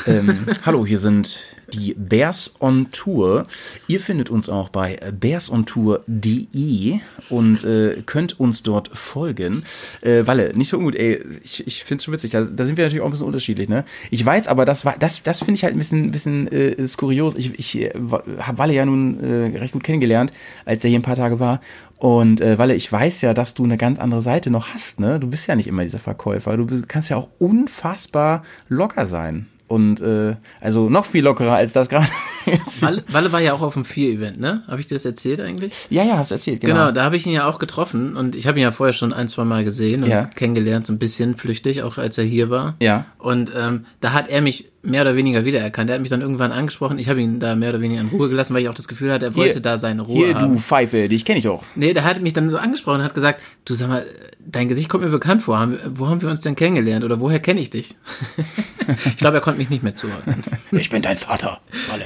ähm, hallo, hier sind die Bears on Tour. Ihr findet uns auch bei bearsontour.de und äh, könnt uns dort folgen. Äh, Walle, nicht so ungut, ey, ich, ich finde es schon witzig, da, da sind wir natürlich auch ein bisschen unterschiedlich, ne? Ich weiß aber, das das, das finde ich halt ein bisschen, bisschen äh, skurios. Ich, ich äh, habe Walle ja nun äh, recht gut kennengelernt, als er hier ein paar Tage war. Und äh, Walle, ich weiß ja, dass du eine ganz andere Seite noch hast, ne? Du bist ja nicht immer dieser Verkäufer. Du kannst ja auch unfassbar locker sein und äh, also noch viel lockerer als das gerade. Walle, Walle war ja auch auf dem Vier-Event, ne? Habe ich dir das erzählt eigentlich? Ja, ja, hast du erzählt, genau. Genau, da habe ich ihn ja auch getroffen und ich habe ihn ja vorher schon ein, zwei Mal gesehen und Ja. kennengelernt, so ein bisschen flüchtig, auch als er hier war. Ja. Und ähm, da hat er mich mehr oder weniger wiedererkannt. Er hat mich dann irgendwann angesprochen. Ich habe ihn da mehr oder weniger in Ruhe gelassen, weil ich auch das Gefühl hatte, er wollte da seine Ruhe Hier, haben. du Pfeife, dich kenne ich auch. Nee, der hat mich dann so angesprochen und hat gesagt, du sag mal, dein Gesicht kommt mir bekannt vor. Haben Wo haben wir uns denn kennengelernt oder woher kenne ich dich? ich glaube, er konnte mich nicht mehr zuordnen. Ich bin dein Vater, Walle.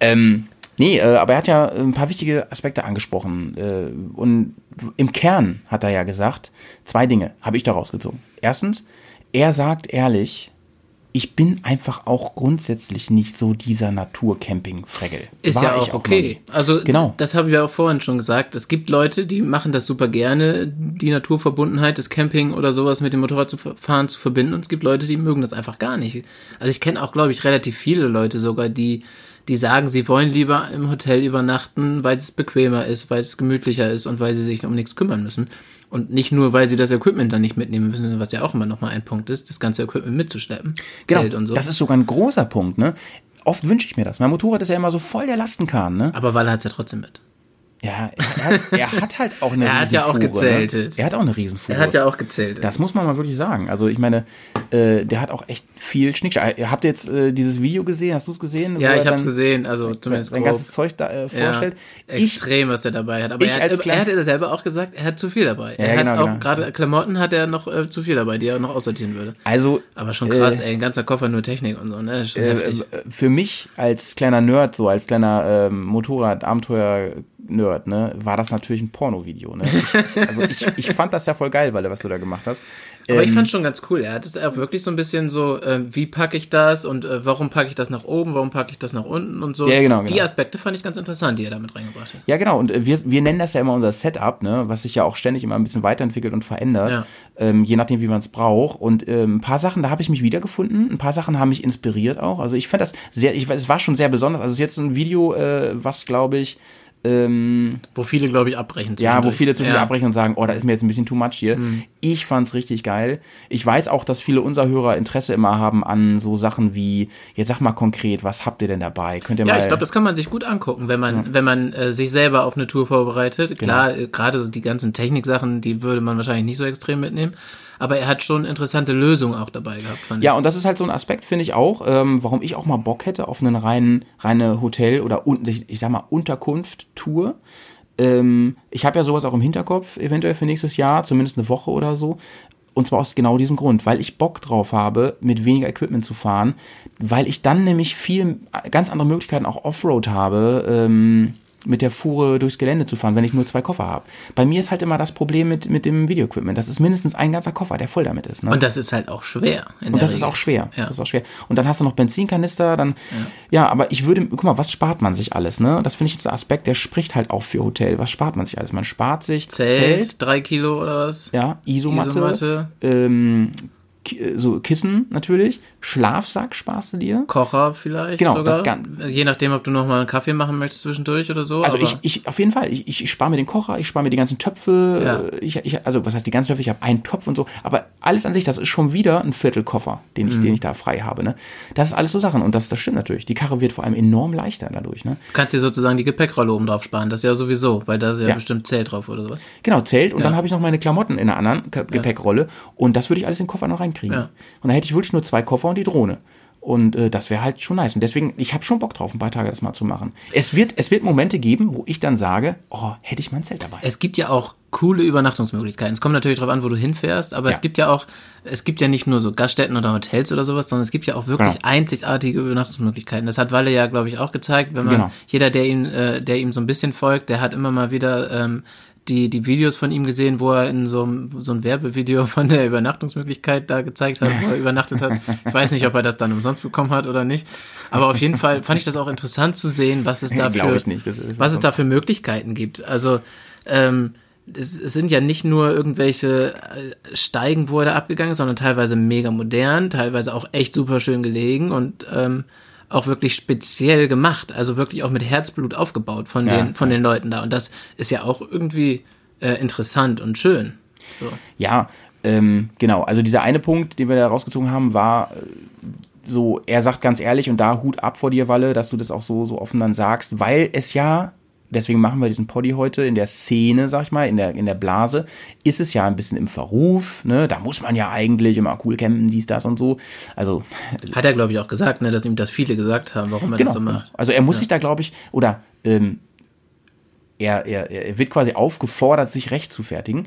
ähm, nee, äh, aber er hat ja ein paar wichtige Aspekte angesprochen. Äh, und im Kern hat er ja gesagt, zwei Dinge habe ich daraus gezogen. Erstens, er sagt ehrlich, ich bin einfach auch grundsätzlich nicht so dieser Naturcamping-Fregel. Ist War ja auch okay. nie. Also Genau. das habe ich ja auch vorhin schon gesagt. Es gibt Leute, die machen das super gerne, die Naturverbundenheit des Camping oder sowas mit dem Motorrad zu fahren zu verbinden. Und es gibt Leute, die mögen das einfach gar nicht. Also ich kenne auch, glaube ich, relativ viele Leute sogar, die die sagen, sie wollen lieber im Hotel übernachten, weil es bequemer ist, weil es gemütlicher ist und weil sie sich um nichts kümmern müssen. Und nicht nur, weil sie das Equipment dann nicht mitnehmen müssen, was ja auch immer nochmal ein Punkt ist, das ganze Equipment mitzuschleppen. Genau, Zelt und so. das ist sogar ein großer Punkt, ne? Oft wünsche ich mir das. Mein Motorrad ist ja immer so voll der Lastenkahn, ne? Aber Walle hat's ja trotzdem mit. Ja, er hat, er hat halt auch eine Er hat ja auch Riesenfuhre, gezeltet. Ne? Er hat auch eine Riesenfuhre. Er hat ja auch gezählt. Das muss man mal wirklich sagen. Also ich meine, äh, der hat auch echt viel Schnickschnack. Äh, Habt ihr jetzt äh, dieses Video gesehen? Hast du es gesehen? Ja, er ich hab's sein- gesehen, also sein, zumindest sein grob. ganzes Zeug da äh, vorstellt. Ja, extrem, was er dabei hat. Aber er, hat, er hat ja selber auch gesagt, er hat zu viel dabei. Ja, er genau, hat auch genau. gerade Klamotten hat er noch äh, zu viel dabei, die er noch aussortieren würde. Also Aber schon krass, äh, ey, ein ganzer Koffer nur Technik und so, ne? Schon äh, heftig. für mich als kleiner Nerd, so als kleiner ähm, Motorrad-Abenteuer-Nerd, ne, war das natürlich ein Porno-Video. Ne? Ich, also ich, ich fand das ja voll geil, weil was du da gemacht hast. Aber ich Ähm, fand schon ganz cool. Er hat es auch wirklich so ein bisschen so, äh, wie packe ich das und äh, warum packe ich das nach oben, warum packe ich das nach unten und so. Ja, genau, Die genau. Aspekte fand ich ganz interessant, die er damit reingebracht hat. Ja, genau. Und äh, wir, wir nennen das ja immer unser Setup, ne, was sich ja auch ständig immer ein bisschen weiterentwickelt und verändert, Ja. ähm, je nachdem, wie man es braucht. Und ähm, ein paar Sachen, da habe ich mich wiedergefunden. Ein paar Sachen haben mich inspiriert auch. Also ich fand das sehr, ich, es war schon sehr besonders. Also es ist jetzt ein Video, äh, was glaube ich, ähm, Wo viele, glaube ich, abbrechen. ja, wo viele zu viel Ja. Mhm. abbrechen und sagen, oh, da ist mir jetzt ein bisschen too much hier. Ich fand's richtig geil. Ich weiß auch, dass viele unserer Hörer Interesse immer haben an so Sachen wie, jetzt sag mal konkret, was habt ihr denn dabei? Könnt ihr Ja, mal. ich glaube, das kann man sich gut angucken, wenn man, wenn man äh, sich selber auf eine Tour vorbereitet. Klar, äh, gerade so die ganzen Techniksachen, die würde man wahrscheinlich nicht so extrem mitnehmen. Aber er hat schon interessante Lösungen auch dabei gehabt, fand Ja, ich. und das ist halt so ein Aspekt, finde ich auch, ähm, warum ich auch mal Bock hätte auf einen reinen, reine Hotel- oder ich, ich sag mal Unterkunft-Tour. Ähm, ich habe ja sowas auch im Hinterkopf, eventuell für nächstes Jahr, zumindest eine Woche oder so. Und zwar aus genau diesem Grund, weil ich Bock drauf habe, mit weniger Equipment zu fahren, weil ich dann nämlich viel, ganz andere Möglichkeiten auch Offroad habe, ähm, mit der Fuhre durchs Gelände zu fahren, wenn ich nur zwei Koffer habe. Bei mir ist halt immer das Problem mit, mit dem Videoequipment. Das ist mindestens ein ganzer Koffer, der voll damit ist. Ne? Und das ist halt auch schwer. Und der das ist auch schwer. Ja. Das ist auch schwer. Und dann hast du noch Benzinkanister, dann ja. aber ich würde, guck mal, was spart man sich alles, ne? Das finde ich jetzt ein Aspekt, der spricht halt auch für Hotel. Was spart man sich alles? Man spart sich Zelt, drei Kilo oder was? ja, Isomatte, Isomatte. Ähm, äh, so Kissen natürlich, Schlafsack sparst du dir. Kocher vielleicht Genau, sogar. das Gan- Je nachdem, ob du noch mal einen Kaffee machen möchtest zwischendurch oder so. Also ich, ich, auf jeden Fall, ich, ich, ich spare mir den Kocher, ich spare mir die ganzen Töpfe, Ja. äh, ich, ich, also was heißt die ganzen Töpfe, ich habe einen Topf und so, aber alles an sich, das ist schon wieder ein Viertelkoffer, den Mhm. ich, den ich da frei habe, ne? Das ist alles so Sachen und das, das stimmt natürlich. Die Karre wird vor allem enorm leichter dadurch, ne? Du kannst dir sozusagen die Gepäckrolle oben drauf sparen. Das ja sowieso, weil da ist ja, Ja. bestimmt Zelt drauf oder sowas. Genau, Zelt und Ja. dann habe ich noch meine Klamotten in einer anderen Gepäckrolle und das würde ich alles in den Koffer noch reinkriegen. Ja. Und da hätte ich wirklich nur zwei Koffer und die Drohne. Und äh, das wäre halt schon nice. Und deswegen, ich habe schon Bock drauf, ein paar Tage das mal zu machen. Es wird, es wird Momente geben, wo ich dann sage, oh, hätte ich mal ein Zelt dabei. Es gibt ja auch coole Übernachtungsmöglichkeiten. Es kommt natürlich darauf an, wo du hinfährst, aber Ja. es gibt ja auch, es gibt ja nicht nur so Gaststätten oder Hotels oder sowas, sondern es gibt ja auch wirklich Genau. einzigartige Übernachtungsmöglichkeiten. Das hat Walle ja, glaube ich, auch gezeigt. Wenn man, Genau. jeder, der ihm, äh, der ihm so ein bisschen folgt, der hat immer mal wieder ähm, die, die Videos von ihm gesehen, wo er in so, einem- so ein Werbevideo von der Übernachtungsmöglichkeit da gezeigt hat, wo er übernachtet hat. Ich weiß nicht, ob er das dann umsonst bekommen hat oder nicht. Aber auf jeden Fall fand ich das auch interessant zu sehen, was es da Glaube für, ich nicht. Was es da für Möglichkeiten gibt. Also ähm, es, es sind ja nicht nur irgendwelche äh, Steigen, wo er da abgegangen ist, sondern teilweise mega modern, teilweise auch echt super schön gelegen und ähm, auch wirklich speziell gemacht, also wirklich auch mit Herzblut aufgebaut von Ja, den von den Leuten da. Und das ist ja auch irgendwie äh, interessant und schön. So. Ja, ähm, genau. Also dieser eine Punkt, den wir da rausgezogen haben, war äh, so, er sagt ganz ehrlich und da Hut ab vor dir, Walle, dass du das auch so, so offen dann sagst, weil es ja, deswegen machen wir diesen Poddy heute, in der Szene, sag ich mal, in der, in der Blase, ist es ja ein bisschen im Verruf, ne, da muss man ja eigentlich immer cool campen, dies, das und so. Also, Hat er, glaube ich, auch gesagt, ne, dass ihm das viele gesagt haben, warum er genau. das so macht. Also er muss sich da, glaube ich, oder ähm, er, er, er wird quasi aufgefordert, sich recht zu fertigen.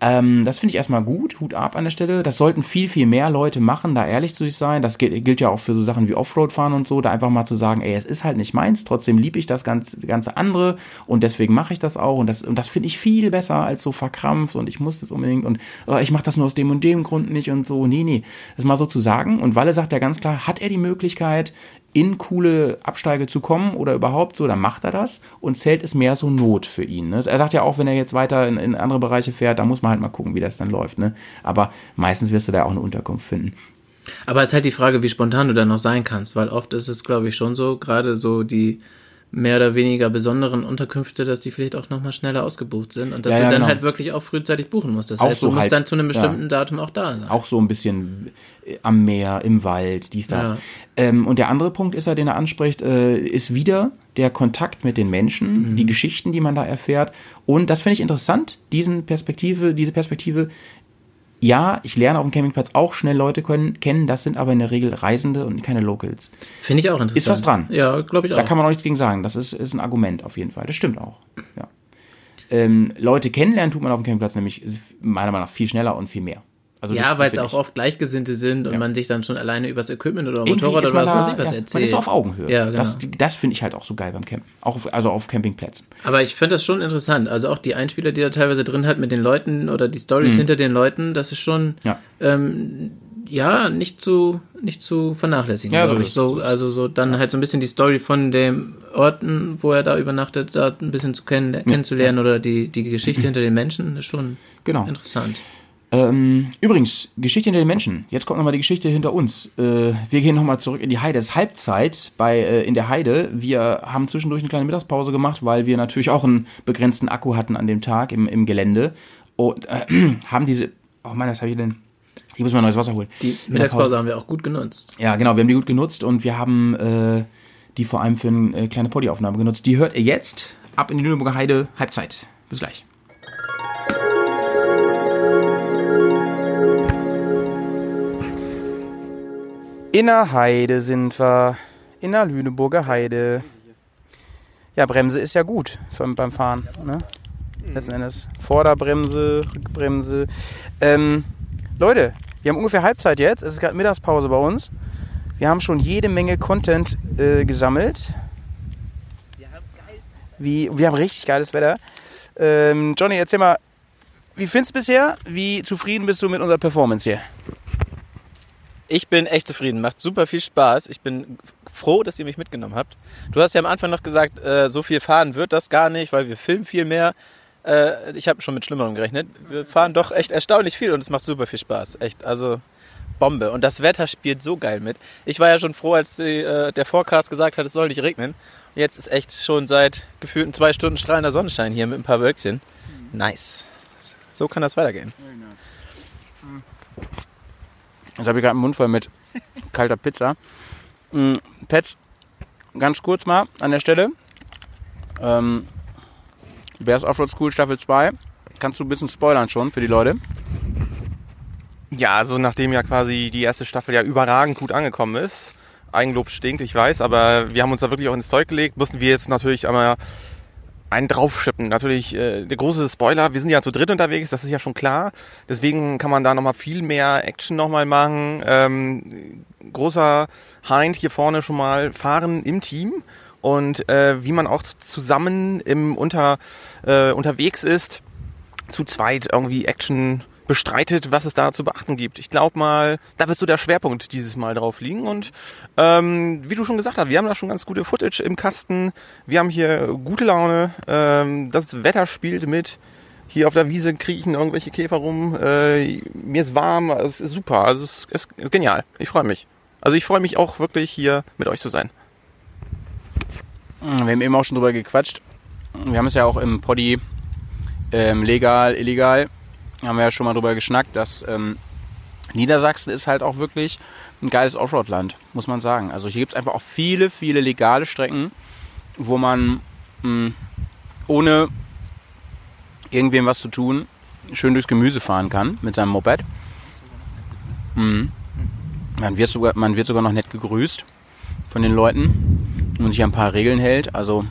Ähm, das finde ich erstmal gut, Hut ab an der Stelle. Das sollten viel, viel mehr Leute machen, da ehrlich zu sich sein. Das gilt, gilt ja auch für so Sachen wie Offroad-Fahren und so, da einfach mal zu sagen, ey, es ist halt nicht meins, trotzdem liebe ich das ganze, ganze andere und deswegen mache ich das auch. Und das, und das finde ich viel besser als so verkrampft und ich muss das unbedingt und oh, ich mache das nur aus dem und dem Grund nicht und so. Nee, nee. Das mal so zu sagen. Und Walle sagt ja ganz klar, hat er die Möglichkeit, in coole Absteige zu kommen oder überhaupt so, dann macht er das und zählt es mehr so Not für ihn. Ne? Er sagt ja auch, wenn er jetzt weiter in, in andere Bereiche fährt, da muss man halt mal gucken, wie das dann läuft. Ne? Aber meistens wirst du da auch eine Unterkunft finden. Aber es ist halt die Frage, wie spontan du dann noch sein kannst, weil oft ist es, glaube ich, schon so, gerade so die mehr oder weniger besonderen Unterkünfte, dass die vielleicht auch nochmal schneller ausgebucht sind und dass Ja, du ja, dann genau. halt wirklich auch frühzeitig buchen musst. Das Auch heißt, so du musst halt, dann zu einem bestimmten ja. Datum auch da sein. Auch so ein bisschen äh, am Meer, im Wald, dies, das. Ähm, und der andere Punkt ist ja, den er anspricht, äh, ist wieder der Kontakt mit den Menschen, Mhm. die Geschichten, die man da erfährt. Und das finde ich interessant, diesen Perspektive, diese Perspektive. Ja, ich lerne auf dem Campingplatz auch schnell Leute können, kennen, das sind aber in der Regel Reisende und keine Locals. Finde ich auch interessant. Ist was dran. Ja, glaube ich auch. Da kann man auch nichts gegen sagen. Das ist, ist ein Argument auf jeden Fall. Das stimmt auch. Ja. Ähm, Leute kennenlernen tut man auf dem Campingplatz nämlich meiner Meinung nach viel schneller und viel mehr. Also ja, weil es auch oft Gleichgesinnte sind und man sich dann schon alleine übers Equipment oder Motorrad oder was weiß ich was ja, erzählt. Man ist so auf Augenhöhe. Ja, genau. Das, das finde ich halt auch so geil beim Campen. Auch auf, also auf Campingplätzen. Aber ich finde das schon interessant. Also auch die Einspieler, die er teilweise drin hat mit den Leuten oder die Stories Mhm. hinter den Leuten, das ist schon Ja. ähm, ja nicht zu nicht zu vernachlässigen. Ja, so ich. so also so dann halt so ein bisschen die Story von dem Orten, wo er da übernachtet, da ein bisschen zu kennen, kennenzulernen oder die die Geschichte hinter den Menschen ist schon Genau. interessant. Ähm, übrigens, Geschichte hinter den Menschen. Jetzt kommt nochmal die Geschichte hinter uns. Äh, wir gehen nochmal zurück in die Heide. Es ist Halbzeit bei, äh, in der Heide. Wir haben zwischendurch eine kleine Mittagspause gemacht, weil wir natürlich auch einen begrenzten Akku hatten an dem Tag im, im Gelände. Und äh, haben diese. Oh Mann, was habe ich denn? Ich muss mal neues Wasser holen. Die Mittagspause Pause. haben wir auch gut genutzt. Ja, genau, wir haben die gut genutzt und wir haben äh, die vor allem für eine äh, kleine Poddy-Aufnahme genutzt. Die hört ihr jetzt ab in die Lüneburger Heide. Halbzeit. Bis gleich. In der Heide sind wir. In der Lüneburger Heide. Ja, Bremse ist ja gut beim, beim Fahren. Ne? Letzten Endes. Vorderbremse, Rückbremse. Ähm, Leute, wir haben ungefähr Halbzeit jetzt. Es ist gerade Mittagspause bei uns. Wir haben schon jede Menge Content äh, gesammelt. Wie, wir haben richtig geiles Wetter. Ähm, Johnny, erzähl mal, wie findest du bisher? Wie zufrieden bist du mit unserer Performance hier? Ich bin echt zufrieden, macht super viel Spaß. Ich bin froh, dass ihr mich mitgenommen habt. Du hast ja am Anfang noch gesagt, äh, so viel fahren wird das gar nicht, weil wir filmen viel mehr. Äh, ich habe schon mit Schlimmerem gerechnet. Wir fahren doch echt erstaunlich viel und es macht super viel Spaß. Echt, also Bombe. Und das Wetter spielt so geil mit. Ich war ja schon froh, als die, äh, der Forecast gesagt hat, es soll nicht regnen. Jetzt ist echt schon seit gefühlten zwei Stunden strahlender Sonnenschein hier mit ein paar Wölkchen. Nice. So kann das weitergehen. Jetzt habe ich gerade einen Mund voll mit kalter Pizza. Mm, Pets, ganz kurz mal an der Stelle. Ähm, Bears Offroad School Staffel 2. Kannst du ein bisschen spoilern schon für die Leute? Ja, also nachdem ja quasi die erste Staffel ja überragend gut angekommen ist. Eigenlob stinkt, ich weiß, aber wir haben uns da wirklich auch ins Zeug gelegt. Mussten wir jetzt natürlich einmal einen draufschippen. Natürlich äh, der große Spoiler, wir sind ja zu dritt unterwegs, das ist ja schon klar. Deswegen kann man da nochmal viel mehr Action nochmal machen. Ähm, großer Hind hier vorne schon mal fahren im Team. Und äh, wie man auch zusammen im unter, äh, unterwegs ist, zu zweit irgendwie Action bestreitet, was es da zu beachten gibt. Ich glaube mal, da wird so der Schwerpunkt dieses Mal drauf liegen. Und ähm, wie du schon gesagt hast, wir haben da schon ganz gute Footage im Kasten. Wir haben hier gute Laune. Ähm, das Wetter spielt mit. Hier auf der Wiese kriechen irgendwelche Käfer rum. Äh, mir ist warm. Es ist super. Also es ist, ist genial. Ich freue mich. Also ich freue mich auch wirklich hier mit euch zu sein. Wir haben eben auch schon drüber gequatscht. Wir haben es ja auch im Poddy ähm, legal, illegal, haben wir ja schon mal drüber geschnackt, dass ähm, Niedersachsen ist halt auch wirklich ein geiles Offroad-Land, muss man sagen. Also hier gibt es einfach auch viele, viele legale Strecken, wo man mh, ohne irgendwem was zu tun schön durchs Gemüse fahren kann mit seinem Moped. Mhm. Man, wird sogar, man wird sogar noch nett gegrüßt von den Leuten und sich ein paar Regeln hält. Also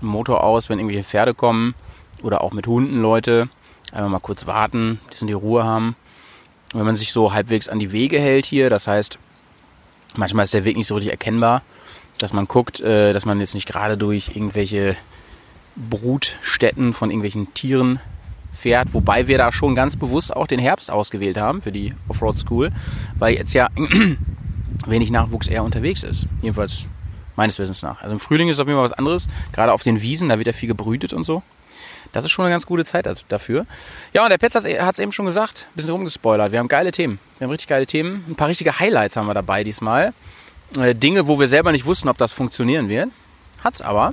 Motor aus, wenn irgendwelche Pferde kommen oder auch mit Hunden Leute. Einfach mal kurz warten, sie die Ruhe haben. Wenn man sich so halbwegs an die Wege hält hier, das heißt, manchmal ist der Weg nicht so richtig erkennbar, dass man guckt, äh, dass man jetzt nicht gerade durch irgendwelche Brutstätten von irgendwelchen Tieren fährt, wobei wir da schon ganz bewusst auch den Herbst ausgewählt haben für die Offroad School, weil jetzt ja wenig Nachwuchs eher unterwegs ist. Jedenfalls meines Wissens nach. Also im Frühling ist auf jeden Fall was anderes, gerade auf den Wiesen, da wird ja viel gebrütet und so. Das ist schon eine ganz gute Zeit dafür. Ja, und der Petz hat es eben schon gesagt, ein bisschen rumgespoilert. Wir haben geile Themen. Wir haben richtig geile Themen. Ein paar richtige Highlights haben wir dabei diesmal. Äh, Dinge, wo wir selber nicht wussten, ob das funktionieren wird. Hat's aber.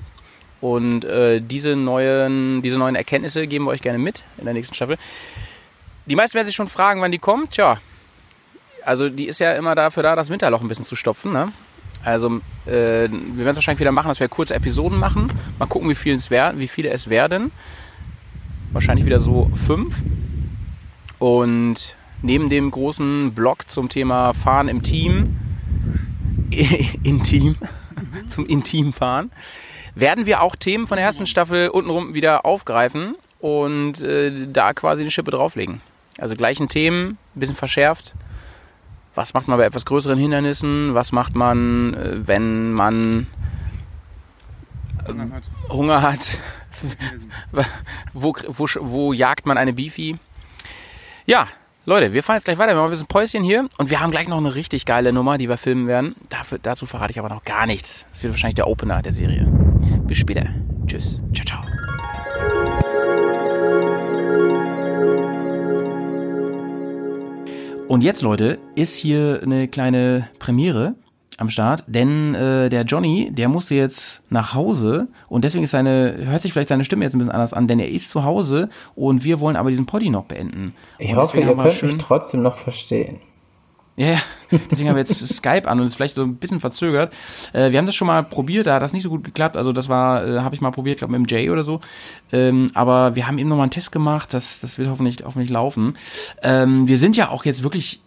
Und äh, diese, neuen, diese neuen Erkenntnisse geben wir euch gerne mit in der nächsten Staffel. Die meisten werden sich schon fragen, wann die kommt. Tja, also die ist ja immer dafür da, das Winterloch ein bisschen zu stopfen. Ne? Also äh, wir werden es wahrscheinlich wieder machen, dass wir kurze Episoden machen. Mal gucken, wie es, wär, wie viele es werden. Wahrscheinlich wieder so fünf. Und neben dem großen Blog zum Thema Fahren im Team, Intim, zum Intimfahren, werden wir auch Themen von der ersten Staffel untenrum wieder aufgreifen und äh, da quasi eine Schippe drauflegen. Also gleichen Themen, ein bisschen verschärft. Was macht man bei etwas größeren Hindernissen? Was macht man, äh, wenn man äh, Hunger hat? Wo, wo, wo jagt man eine Beefy? Ja, Leute, wir fahren jetzt gleich weiter. Wir machen ein bisschen Päuschen hier und wir haben gleich noch eine richtig geile Nummer, die wir filmen werden. Dafür, dazu verrate ich aber noch gar nichts. Das wird wahrscheinlich der Opener der Serie. Bis später. Tschüss. Ciao, ciao. Und jetzt, Leute, ist hier eine kleine Premiere am Start, denn äh, der Johnny, der musste jetzt nach Hause und deswegen ist seine, hört sich vielleicht seine Stimme jetzt ein bisschen anders an, denn er ist zu Hause und wir wollen aber diesen Poddy noch beenden. Ich und hoffe, ihr könnt schön, mich trotzdem noch verstehen. Ja, ja, deswegen haben wir jetzt Skype an und ist vielleicht so ein bisschen verzögert. Äh, wir haben das schon mal probiert, da hat das nicht so gut geklappt. Also das war, äh, habe ich mal probiert, glaube mit dem Jay oder so. Ähm, aber wir haben eben noch mal einen Test gemacht, das, das wird hoffentlich, hoffentlich laufen. Ähm, wir sind ja auch jetzt wirklich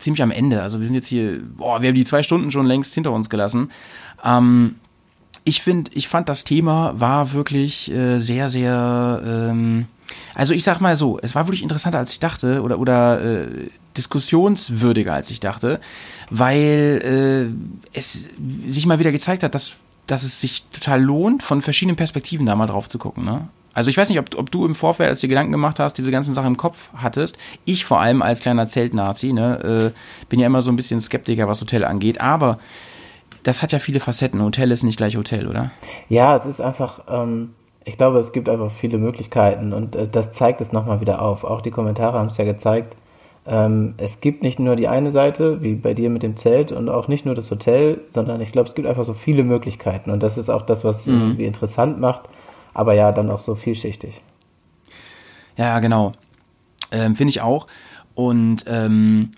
ziemlich am Ende. Also wir sind jetzt hier, boah, wir haben die zwei Stunden schon längst hinter uns gelassen. Ähm, ich finde, ich fand das Thema war wirklich äh, sehr, sehr, ähm, also ich sag mal so, es war wirklich interessanter als ich dachte oder oder äh, diskussionswürdiger als ich dachte, weil äh, es sich mal wieder gezeigt hat, dass dass es sich total lohnt, von verschiedenen Perspektiven da mal drauf zu gucken. Ne? Also ich weiß nicht, ob, ob du im Vorfeld, als du dir Gedanken gemacht hast, diese ganzen Sachen im Kopf hattest. Ich vor allem als kleiner Zeltnazi, ne, äh, bin ja immer so ein bisschen Skeptiker, was Hotel angeht. Aber das hat ja viele Facetten. Hotel ist nicht gleich Hotel, oder? Ja, es ist einfach, ähm, ich glaube, es gibt einfach viele Möglichkeiten und äh, das zeigt es nochmal wieder auf. Auch die Kommentare haben es ja gezeigt. Ähm, es gibt nicht nur die eine Seite, wie bei dir mit dem Zelt und auch nicht nur das Hotel, sondern ich glaube, es gibt einfach so viele Möglichkeiten und das ist auch das, was mhm. irgendwie interessant macht aber ja, dann auch so vielschichtig. Ja, genau. Ähm, finde ich auch. Und ähm,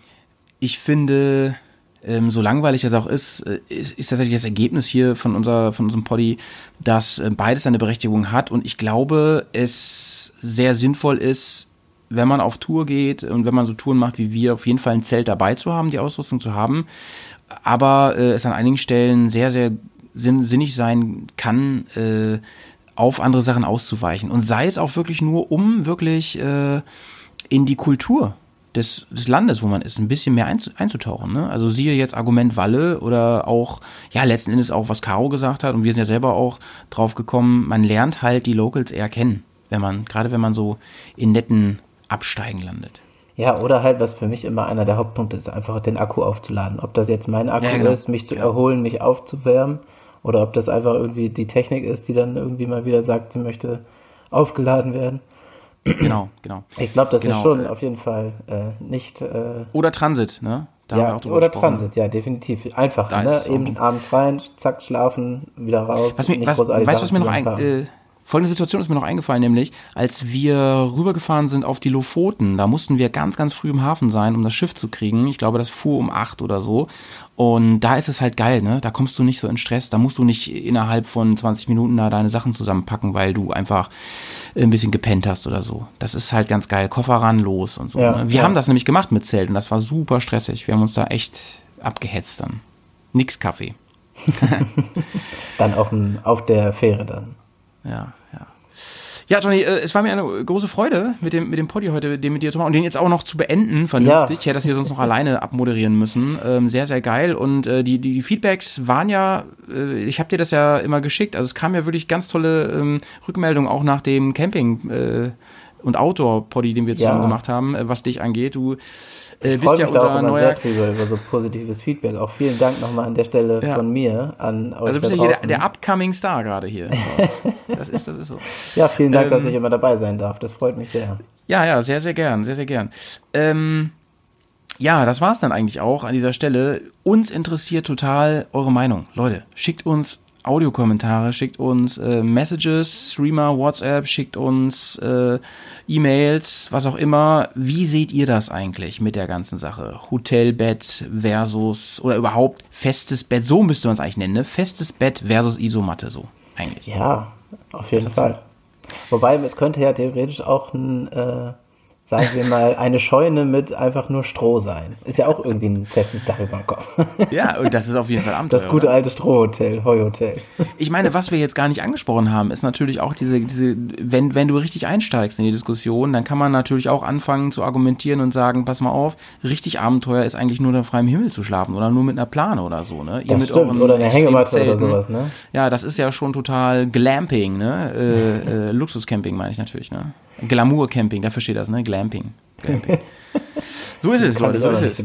ich finde, ähm, so langweilig das auch ist, äh, ist, ist tatsächlich das Ergebnis hier von, unser, von unserem Poddy, dass äh, beides eine Berechtigung hat. Und ich glaube, es sehr sinnvoll ist, wenn man auf Tour geht und wenn man so Touren macht wie wir, auf jeden Fall ein Zelt dabei zu haben, die Ausrüstung zu haben. Aber äh, es an einigen Stellen sehr, sehr sinn, sinnig sein kann, äh, auf andere Sachen auszuweichen. Und sei es auch wirklich nur, um wirklich äh, in die Kultur des, des Landes, wo man ist, ein bisschen mehr einzutauchen. Ne? Also siehe jetzt Argument Walle oder auch, ja, letzten Endes auch, was Caro gesagt hat, und wir sind ja selber auch drauf gekommen, man lernt halt die Locals eher kennen, wenn man, gerade wenn man so in netten Absteigen landet. Ja, oder halt, was für mich immer einer der Hauptpunkte ist, einfach den Akku aufzuladen. Ob das jetzt mein Akku ja, genau. ist, mich zu erholen, mich aufzuwärmen oder ob das einfach irgendwie die Technik ist, die dann irgendwie mal wieder sagt, sie möchte aufgeladen werden. Genau, genau. Ich glaube, das genau. ist schon auf jeden Fall äh, nicht. Äh, oder Transit, ne? Da ja, oder gesprochen. Transit, ja, definitiv. Einfach, ne? Eben abends rein, zack, schlafen, wieder raus. Was mir, was, weißt du, was mir noch ein, äh, Folgende Situation ist mir noch eingefallen, nämlich als wir rübergefahren sind auf die Lofoten, da mussten wir ganz, ganz früh im Hafen sein, um das Schiff zu kriegen. Ich glaube, das fuhr um acht oder so. Und da ist es halt geil, ne? Da kommst du nicht so in Stress. Da musst du nicht innerhalb von 20 Minuten da deine Sachen zusammenpacken, weil du einfach ein bisschen gepennt hast oder so. Das ist halt ganz geil. Koffer ran, los und so. Ja, ne? Wir ja. haben das nämlich gemacht mit Zelt und das war super stressig. Wir haben uns da echt abgehetzt dann. Nix Kaffee. dann auf, auf der Fähre dann. Ja, ja. Ja, Johnny, äh, es war mir eine große Freude, mit dem, mit dem Poddy heute, den mit dir zu machen und den jetzt auch noch zu beenden, vernünftig. Ja. Ich hätte das hier sonst noch alleine abmoderieren müssen. Ähm, sehr, sehr geil. Und äh, die, die, Feedbacks waren ja, äh, ich habe dir das ja immer geschickt. Also es kam ja wirklich ganz tolle ähm, Rückmeldungen auch nach dem Camping äh, und Outdoor-Poddy, den wir zusammen Ja. gemacht haben, äh, was dich angeht. Du äh, freue ja auch unser immer neuer sehr über so positives Feedback. Auch vielen Dank nochmal an der Stelle Ja. von mir an euch Also du bist ja hier der, der upcoming Star gerade hier. Das ist, das ist so. Ja, vielen Dank, dass Ähm, ich immer dabei sein darf. Das freut mich sehr. Ja, ja, sehr, sehr gern, sehr, sehr gern. Ähm, ja, das war's dann eigentlich auch an dieser Stelle. Uns interessiert total eure Meinung. Leute, schickt uns Audiokommentare, schickt uns äh, Messages, Streamer, WhatsApp, schickt uns äh, E-Mails, was auch immer. Wie seht ihr das eigentlich mit der ganzen Sache? Hotelbett versus oder überhaupt festes Bett, so müsste man es eigentlich nennen, ne? Festes Bett versus Isomatte, so eigentlich. Ja, auf jeden Fall. Wobei, es könnte ja theoretisch auch ein, äh, sagen wir mal, eine Scheune mit einfach nur Stroh sein. Ist ja auch irgendwie ein festes Dach über dem Kopf. Ja, und das ist auf jeden Fall Abenteuer. Das gute alte Strohhotel, Heuhotel. Ich meine, was wir jetzt gar nicht angesprochen haben, ist natürlich auch diese, diese, wenn, wenn du richtig einsteigst in die Diskussion, dann kann man natürlich auch anfangen zu argumentieren und sagen, pass mal auf, richtig Abenteuer ist eigentlich nur unter freiem Himmel zu schlafen oder nur mit einer Plane oder so, ne? Das stimmt, oder eine Hängematte oder sowas, ne? Ja, das ist ja schon total Glamping, ne? Äh, äh, Luxuscamping meine ich natürlich, ne? Glamour-Camping, dafür steht das, ne? Glamping. Glamping. So ist es, Leute, so ist es.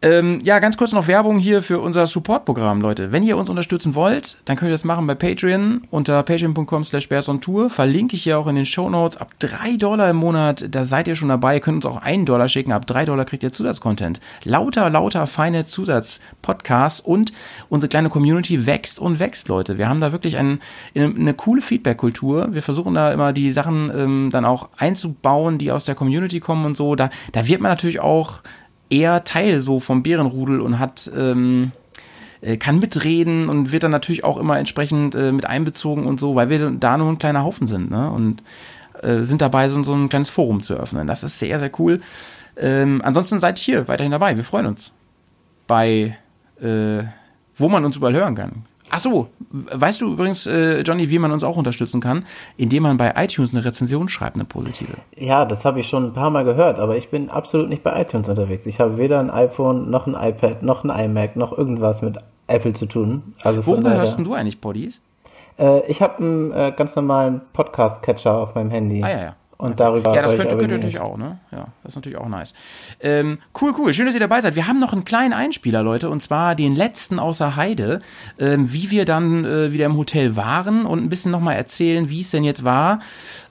Ähm, ja, ganz kurz noch Werbung hier für unser Support-Programm, Leute. Wenn ihr uns unterstützen wollt, dann könnt ihr das machen bei Patreon unter patreon.com slash Tour. Verlinke ich hier auch in den Show Notes. Ab 3 Dollar im Monat, da seid ihr schon dabei. Ihr könnt uns auch 1 Dollar schicken. Ab 3 Dollar kriegt ihr Zusatzcontent. Lauter, lauter, feine Zusatzpodcasts und unsere kleine Community wächst und wächst, Leute. Wir haben da wirklich ein, eine, eine coole Feedback-Kultur. Wir versuchen da immer die Sachen ähm, dann auch einzubauen, die aus der Community kommen und so. Da, da wird man natürlich auch eher Teil so vom Bärenrudel und hat ähm, äh, kann mitreden und wird dann natürlich auch immer entsprechend äh, mit einbezogen und so, weil wir da nur ein kleiner Haufen sind ne? und äh, sind dabei, so, so ein kleines Forum zu eröffnen. Das ist sehr, sehr cool. Ähm, ansonsten seid hier weiterhin dabei. Wir freuen uns. Bei, äh, wo man uns überall hören kann. Ach so, weißt du übrigens, äh, Johnny, wie man uns auch unterstützen kann? Indem man bei iTunes eine Rezension schreibt, eine positive. Ja, das habe ich schon ein paar Mal gehört, aber ich bin absolut nicht bei iTunes unterwegs. Ich habe weder ein iPhone, noch ein iPad, noch ein iMac, noch irgendwas mit Apple zu tun. Also Worüber daher- hörst denn du eigentlich Poddies? Äh, ich habe einen äh, ganz normalen Podcast-Catcher auf meinem Handy. Ah, ja, ja. Und darüber Ja, das ich könnt, könnt ihr abonniert. natürlich auch, ne? Ja, das ist natürlich auch nice. Ähm, cool, cool. Schön, dass ihr dabei seid. Wir haben noch einen kleinen Einspieler, Leute, und zwar den letzten außer Heide, ähm, wie wir dann äh, wieder im Hotel waren und ein bisschen nochmal erzählen, wie es denn jetzt war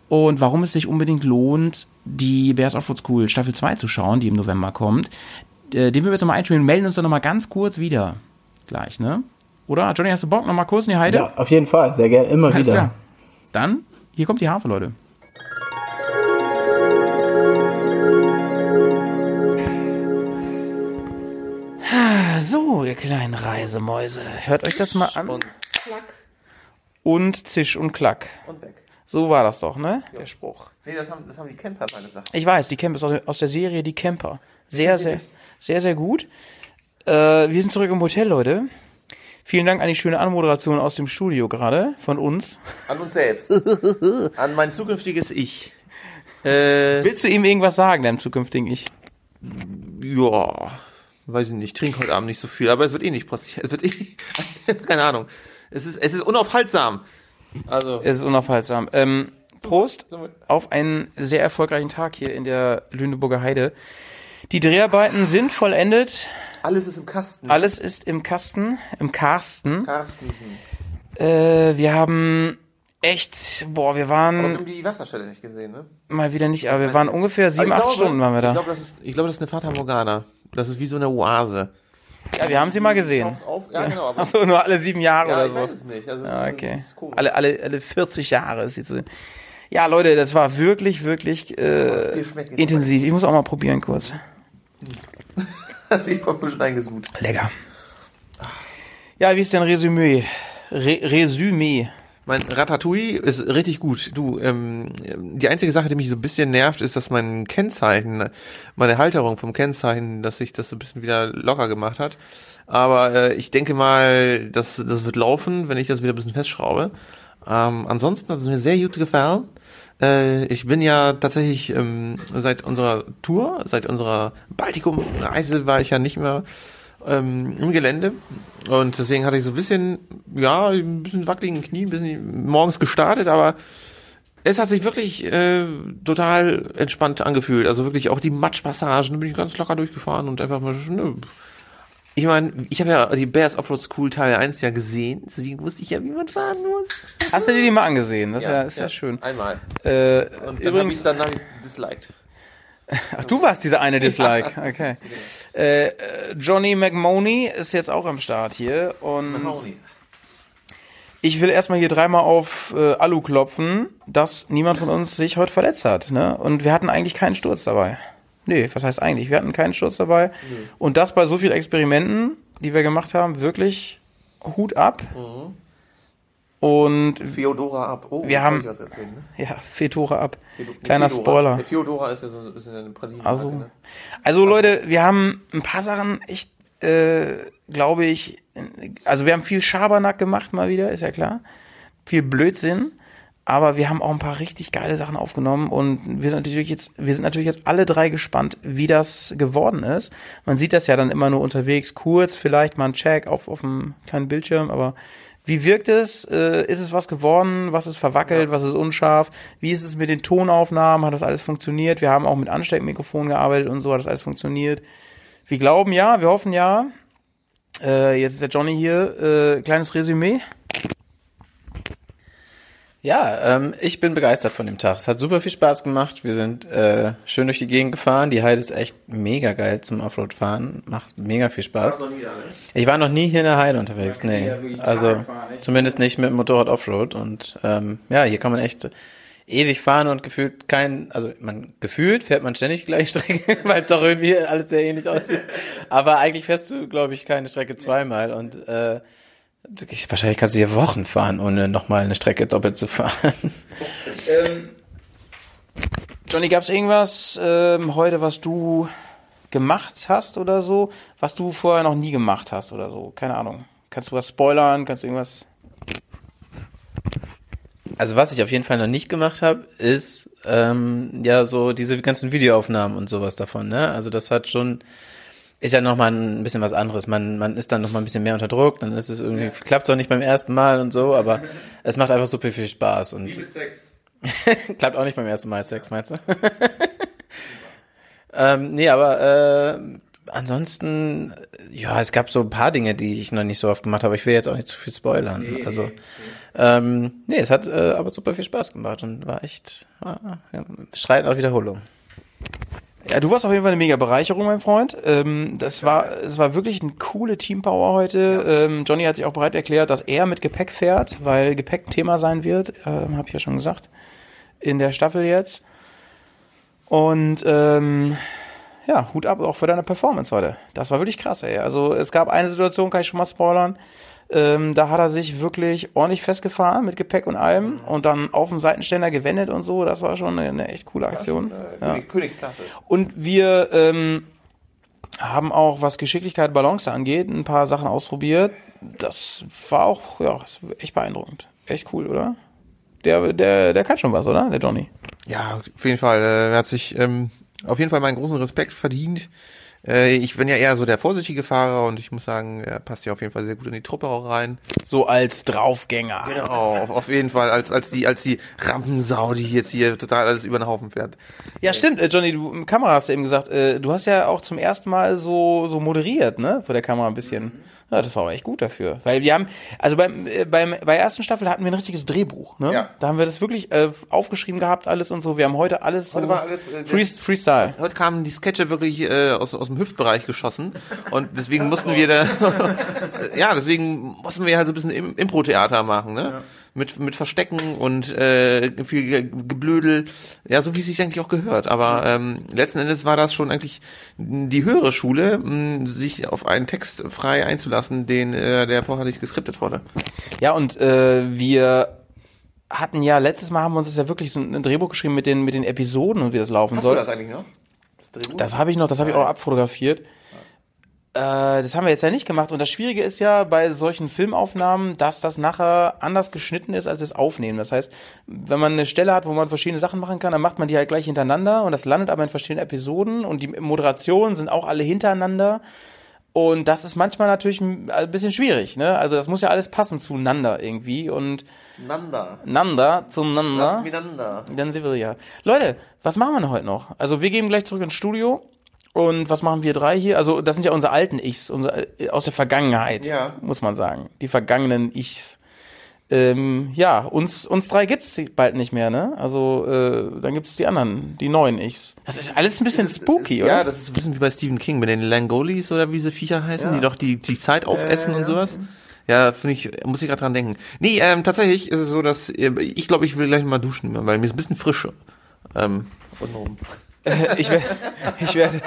und warum es sich unbedingt lohnt, die Bears Offroad School Staffel 2 zu schauen, die im November kommt. Äh, den würden wir jetzt nochmal einspielen und melden uns dann nochmal ganz kurz wieder. Gleich, ne? Oder? Johnny, hast du Bock? Nochmal kurz in die Heide? Ja, auf jeden Fall. Sehr gerne. Immer Alles wieder. klar. Dann, hier kommt die Harfe, Leute. So, ihr kleinen Reisemäuse, hört euch das mal an. Und Zisch und Klack. Und weg. So war das doch, ne? Der Spruch. Nee, das haben, das haben die Camper meine Sachen. Ich weiß, die Camper ist aus der- aus der Serie Die Camper. Sehr, sehr, sehr, sehr gut. Äh, wir sind zurück im Hotel, Leute. Vielen Dank an die schöne Anmoderation aus dem Studio gerade von uns. An uns selbst. An mein zukünftiges Ich. Äh, Willst du ihm irgendwas sagen, deinem zukünftigen Ich? ja, weiß ich nicht. Ich trinke heute Abend nicht so viel, aber es wird eh nicht passieren. Es wird eh, keine Ahnung. Es ist, es ist unaufhaltsam. Also, Es ist unaufhaltsam. Ähm, Prost auf einen sehr erfolgreichen Tag hier in der Lüneburger Heide. Die Dreharbeiten sind vollendet. alles ist im Kasten. Alles ist im Kasten, im Karsten. Carstensen. Äh, wir haben echt, boah, wir Aber wir waren haben die Wasserstelle nicht gesehen, ne? mal wieder nicht, aber wir waren ungefähr sieben, ich acht glaube- Stunden waren wir Ich da. glaube, das ist, ich glaube, das ist eine Fata Morgana. Das ist wie so eine Oase. Ja, wir haben sie mal gesehen. Auf. Ja, genau. Achso, nur alle sieben Jahre ja, oder ich so. weiß es nicht. Also, Ja, okay. ist. Alle, alle, alle 40 Jahre ist jetzt so. Ja, Leute, das war wirklich, wirklich äh, schmeckt jetzt intensiv. Ich muss auch mal probieren kurz. Hat sich voll schon eingesucht. Lecker. Ja, wie ist denn Resümee? Re Resümee. Mein Ratatouille ist richtig gut. Du, ähm, die einzige Sache, die mich so ein bisschen nervt, ist, dass mein Kennzeichen, meine Halterung vom Kennzeichen, dass sich das so ein bisschen wieder locker gemacht hat. Aber äh, ich denke mal, das, das wird laufen, wenn ich das wieder ein bisschen festschraube. Ähm, ansonsten hat es mir sehr gut gefallen. Äh, ich bin ja tatsächlich ähm, seit unserer Tour, seit unserer Baltikum-Reise war ich ja nicht mehr ähm, im Gelände und deswegen hatte ich so ein bisschen, ja, ein bisschen wackeligen Knie, ein bisschen morgens gestartet, aber es hat sich wirklich äh, total entspannt angefühlt. Also wirklich auch die Matschpassagen, da bin ich ganz locker durchgefahren und einfach mal, ne, ich meine, ich habe ja die Bears Offroad School Teil 1 ja gesehen, deswegen wusste ich ja, wie man fahren muss. Hast du dir die mal angesehen? Das ist ja, ist ja, schön. Einmal. Äh, Und dann übrigens, hab ich, dann hab ich disliked. Ach, du warst dieser eine Dislike. Okay. Äh, äh, Johnny McMoney ist jetzt auch am Start hier und ich will erstmal hier dreimal auf äh, Alu klopfen, dass niemand von uns sich heute verletzt hat. Ne? Und wir hatten eigentlich keinen Sturz dabei. Nee, was heißt eigentlich? Wir hatten keinen Sturz dabei. Und das bei so vielen Experimenten, die wir gemacht haben, wirklich Hut ab. Und Theodora ab. Oh, wir haben, erzählen, ne? ja, Fedora ab. Fedo- Kleiner Feodora. Spoiler. Der Theodora ist ja so ist eine Praline. Also, ne? also Leute, wir haben ein paar Sachen echt, äh, glaube ich, also wir haben viel Schabernack gemacht mal wieder, ist ja klar. Viel Blödsinn. Aber wir haben auch ein paar richtig geile Sachen aufgenommen und wir sind natürlich jetzt, wir sind natürlich jetzt alle drei gespannt, wie das geworden ist. Man sieht das ja dann immer nur unterwegs, kurz, vielleicht mal ein Check auf, auf dem kleinen Bildschirm, aber wie wirkt es? Äh, ist es was geworden? Was ist verwackelt? Was ist unscharf? Wie ist es mit den Tonaufnahmen? Hat das alles funktioniert? Wir haben auch mit Ansteckmikrofonen gearbeitet und so hat das alles funktioniert. Wir glauben ja, wir hoffen ja. Äh, jetzt ist der Johnny hier. Äh, kleines Resümee. Ja, ähm, ich bin begeistert von dem Tag. Es hat super viel Spaß gemacht. Wir sind äh, schön durch die Gegend gefahren. Die Heide ist echt mega geil zum Offroad-Fahren. Macht mega viel Spaß. Ich war noch nie hier in der Heide unterwegs. Nee, also zumindest nicht mit dem Motorrad Offroad. Und ähm, ja, hier kann man echt ewig fahren und gefühlt kein, also man gefühlt fährt man ständig die gleiche Strecke, weil es doch irgendwie alles sehr ähnlich aussieht. Aber eigentlich fährst du, glaube ich, keine Strecke zweimal und äh, wahrscheinlich kannst du hier Wochen fahren, ohne nochmal eine Strecke doppelt zu fahren. Ähm, Johnny, gab es irgendwas ähm, heute, was du gemacht hast oder so, was du vorher noch nie gemacht hast oder so? Keine Ahnung. Kannst du was spoilern? Kannst du irgendwas? Also was ich auf jeden Fall noch nicht gemacht habe, ist ähm, ja so diese ganzen Videoaufnahmen und sowas davon. Ne? Also das hat schon ist ja noch mal ein bisschen was anderes. Man man ist dann noch mal ein bisschen mehr unter Druck. Dann ist es irgendwie klappt es auch nicht beim ersten Mal und so, aber es macht einfach super viel Spaß und Sex. klappt auch nicht beim ersten Mal Sex, meinst du? ähm, nee, aber äh, ansonsten, ja, es gab so ein paar Dinge, die ich noch nicht so oft gemacht habe. Ich will jetzt auch nicht zu viel spoilern. also, ähm, nee, es hat äh, aber super viel Spaß gemacht und war echt, ah, ja, schreit nach Wiederholung. Ja, du warst auf jeden Fall eine mega Bereicherung, mein Freund. Ähm, das war, es war wirklich eine coole Teampower heute. Ähm, Johnny hat sich auch bereit erklärt, dass er mit Gepäck fährt, weil Gepäck ein Thema sein wird. Ähm, Habe ich ja schon gesagt. In der Staffel jetzt. Und ähm, ja, Hut ab auch für deine Performance heute. Das war wirklich krass, ey. Also es gab eine Situation, kann ich schon mal spoilern. Ähm, da hat er sich wirklich ordentlich festgefahren mit Gepäck und allem und dann auf dem Seitenständer gewendet und so. Das war schon eine, eine echt coole Aktion. Ja. König- Königsklasse. Und wir ähm, haben auch, was Geschicklichkeit, Balance angeht, ein paar Sachen ausprobiert. Das war auch, ja, echt beeindruckend. Echt cool, oder? Der, der, der kann schon was, oder? Der Johnny. Ja, auf jeden Fall. äh, Er hat sich ähm, auf jeden Fall meinen großen Respekt verdient. Äh, ich bin ja eher so der vorsichtige Fahrer und ich muss sagen, er passt ja auf jeden Fall sehr gut in die Truppe auch rein. So als Draufgänger. Genau, auf, auf jeden Fall als als die als die Rampensau, die jetzt hier total alles über den Haufen fährt. Ja, stimmt, äh, Johnny, du Kamera hast du eben gesagt, äh, du hast ja auch zum ersten Mal so, so moderiert, ne? Vor der Kamera ein bisschen. Ja, das war aber echt gut dafür. Weil wir haben, also beim, äh, beim, bei der ersten Staffel hatten wir ein richtiges Drehbuch, ne? Ja. Da haben wir das wirklich äh, aufgeschrieben gehabt, alles und so. Wir haben heute alles so Heute war alles, äh, Free, Freestyle. Heute kamen die Sketche wirklich äh, aus, aus dem Hüftbereich geschossen und deswegen mussten wir da, ja, deswegen mussten wir halt so ein bisschen Im Impro-Theater machen, ne? Mit, mit Verstecken und äh, viel Ge- Geblödel, ja, so wie es sich eigentlich auch gehört. Aber ähm, letzten Endes war das schon eigentlich die höhere Schule, mh, sich auf einen Text frei einzulassen, den äh, der vorher nicht geskriptet wurde. Ja, und äh, wir hatten ja, letztes Mal haben wir uns das ja wirklich so ein Drehbuch geschrieben mit den, mit den Episoden und wie das laufen Hast soll. du das eigentlich noch? Das Drehbuch? Das habe ich noch, das habe ich auch abfotografiert. Äh, das haben wir jetzt ja nicht gemacht. Und das Schwierige ist ja bei solchen Filmaufnahmen, dass das nachher anders geschnitten ist, als wir es aufnehmen. Das heißt, wenn man eine Stelle hat, wo man verschiedene Sachen machen kann, dann macht man die halt gleich hintereinander und das landet aber in verschiedenen Episoden und die Moderationen sind auch alle hintereinander. Und das ist manchmal natürlich ein ein bisschen schwierig, ne? Also das muss ja alles passen zueinander irgendwie und Nanda. Nanda zueinander. Lass miteinander. Dann sie will ja. Leute, was machen wir denn heute noch? Also wir gehen gleich zurück ins Studio. Und was machen wir drei hier? Also das sind ja unsere alten Ichs, unsere, äh, aus der Vergangenheit, Ja. muss man sagen. Die vergangenen Ichs. Ähm, ja, uns, uns drei gibt's bald nicht mehr, ne? Also äh, dann gibt's die anderen, die neuen Ichs. Das ist alles ein bisschen spooky, oder? Ja, das ist ein bisschen wie bei Stephen King mit den Langolis oder wie diese Viecher heißen, Ja. die doch die, die Zeit aufessen und sowas. Ja, finde ich, muss ich gerade dran denken. Nee, ähm, tatsächlich ist es so, dass äh, ich glaube, ich will gleich mal duschen, weil mir ist ein bisschen frischer. Ähm, untenrum. ich werde, ich werde.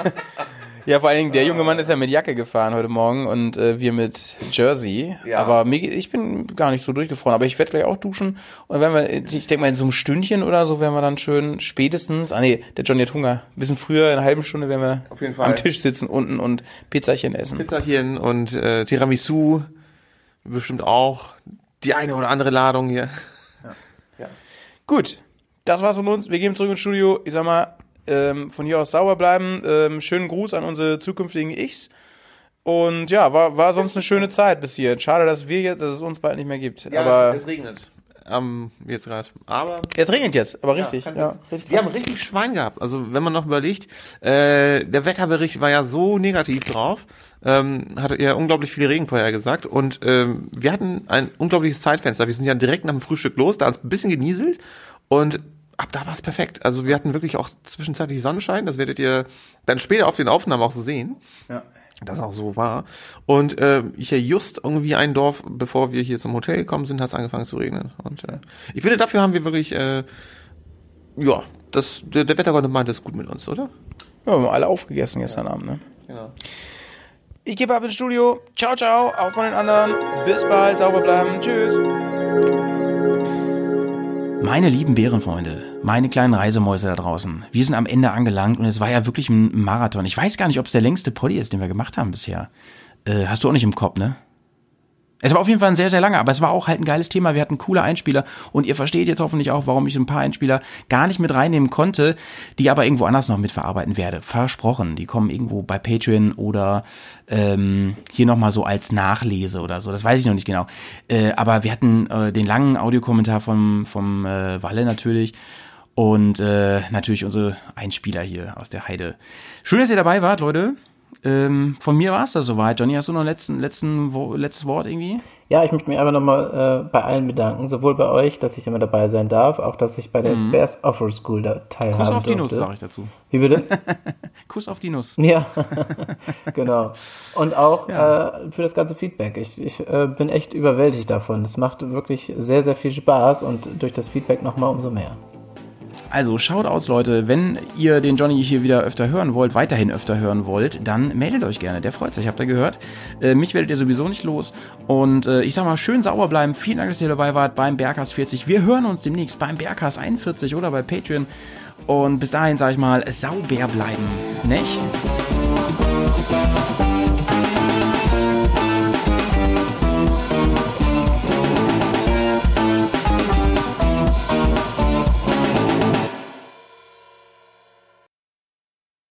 Ja, vor allen Dingen, der junge Mann ist ja mit Jacke gefahren heute Morgen und äh, wir mit Jersey. Ja. Aber mir, ich bin gar nicht so durchgefroren, aber ich werde gleich auch duschen. Und wenn wir, ich denke mal, in so einem Stündchen oder so werden wir dann schön spätestens, ah nee, der Johnny hat Hunger. Ein bisschen früher, in einer halben Stunde werden wir Auf jeden Fall. am Tisch sitzen unten und Pizzachen essen. Pizzachen und äh, Tiramisu bestimmt auch. Die eine oder andere Ladung hier. Gut, das war's von uns. Wir gehen zurück ins Studio. Ich sag mal, ähm, von hier aus sauber bleiben. Ähm, schönen Gruß an unsere zukünftigen Ichs. Und ja, war, war sonst eine schöne Zeit bis hier. Schade, dass wir jetzt, dass es uns bald nicht mehr gibt. Ja, aber es, es regnet. Ähm, jetzt gerade. Aber es regnet jetzt, aber richtig. Ja, jetzt- richtig wir haben richtig Schwein gehabt. Also wenn man noch überlegt, äh, der Wetterbericht war ja so negativ drauf, ähm, hatte ja unglaublich viele Regen vorher gesagt und ähm, wir hatten ein unglaubliches Zeitfenster. Wir sind ja direkt nach dem Frühstück los, da hat es ein bisschen genieselt und ab da war es perfekt. Also wir hatten wirklich auch zwischenzeitlich Sonnenschein, das werdet ihr dann später auf den Aufnahmen auch so sehen. Ja. Das auch so war. Und äh, hier just irgendwie ein Dorf, bevor wir hier zum Hotel gekommen sind, hat es angefangen zu regnen. Und äh, ich finde, dafür haben wir wirklich, äh, ja, das, der, der Wettergott meint es gut mit uns, oder? Ja, wir haben alle aufgegessen gestern Abend, ne? Genau. Ich gebe ab ins Studio. Ciao, ciao. Auch von den anderen. Bis bald. Sauber bleiben. Tschüss. Meine lieben Bärenfreunde, meine kleinen Reisemäuse da draußen, wir sind am Ende angelangt und es war ja wirklich ein Marathon. Ich weiß gar nicht, ob es der längste Poddy ist, den wir gemacht haben bisher. Äh, hast du auch nicht im Kopf, ne? Es war auf jeden Fall ein sehr, sehr langer, aber es war auch halt ein geiles Thema. Wir hatten coole Einspieler und ihr versteht jetzt hoffentlich auch, warum ich ein paar Einspieler gar nicht mit reinnehmen konnte, die aber irgendwo anders noch mitverarbeiten werde. Versprochen. Die kommen irgendwo bei Patreon oder ähm, hier nochmal so als Nachlese oder so. Das weiß ich noch nicht genau. Äh, aber wir hatten äh, den langen Audiokommentar vom, vom äh, Walle natürlich und äh, natürlich unsere Einspieler hier aus der Heide. Schön, dass ihr dabei wart, Leute. Ähm, von mir war es das soweit. Johnny, hast du noch ein letzten, letzten, Wo- letztes Wort irgendwie? Ja, ich möchte mich einfach nochmal äh, bei allen bedanken, sowohl bei euch, dass ich immer dabei sein darf, auch dass ich bei der Mhm. Bears Offer School da teilhaben Kuss auf die durfte. Nuss, sage ich dazu. Wie bitte? Kuss auf die Nuss. Ja, genau. Und auch äh, für das ganze Feedback. Ich, ich äh, bin echt überwältigt davon. Es macht wirklich sehr, sehr viel Spaß und durch das Feedback nochmal umso mehr. Also schaut aus, Leute. Wenn ihr den Johnny hier wieder öfter hören wollt, weiterhin öfter hören wollt, dann meldet euch gerne. Der freut sich, habt ihr gehört. Äh, mich werdet ihr sowieso nicht los. Und äh, ich sag mal, schön sauber bleiben. Vielen Dank, dass ihr dabei wart beim Bergcast 40. Wir hören uns demnächst beim Bergcast 41 oder bei Patreon. Und bis dahin sage ich mal, sauber bleiben. Nicht?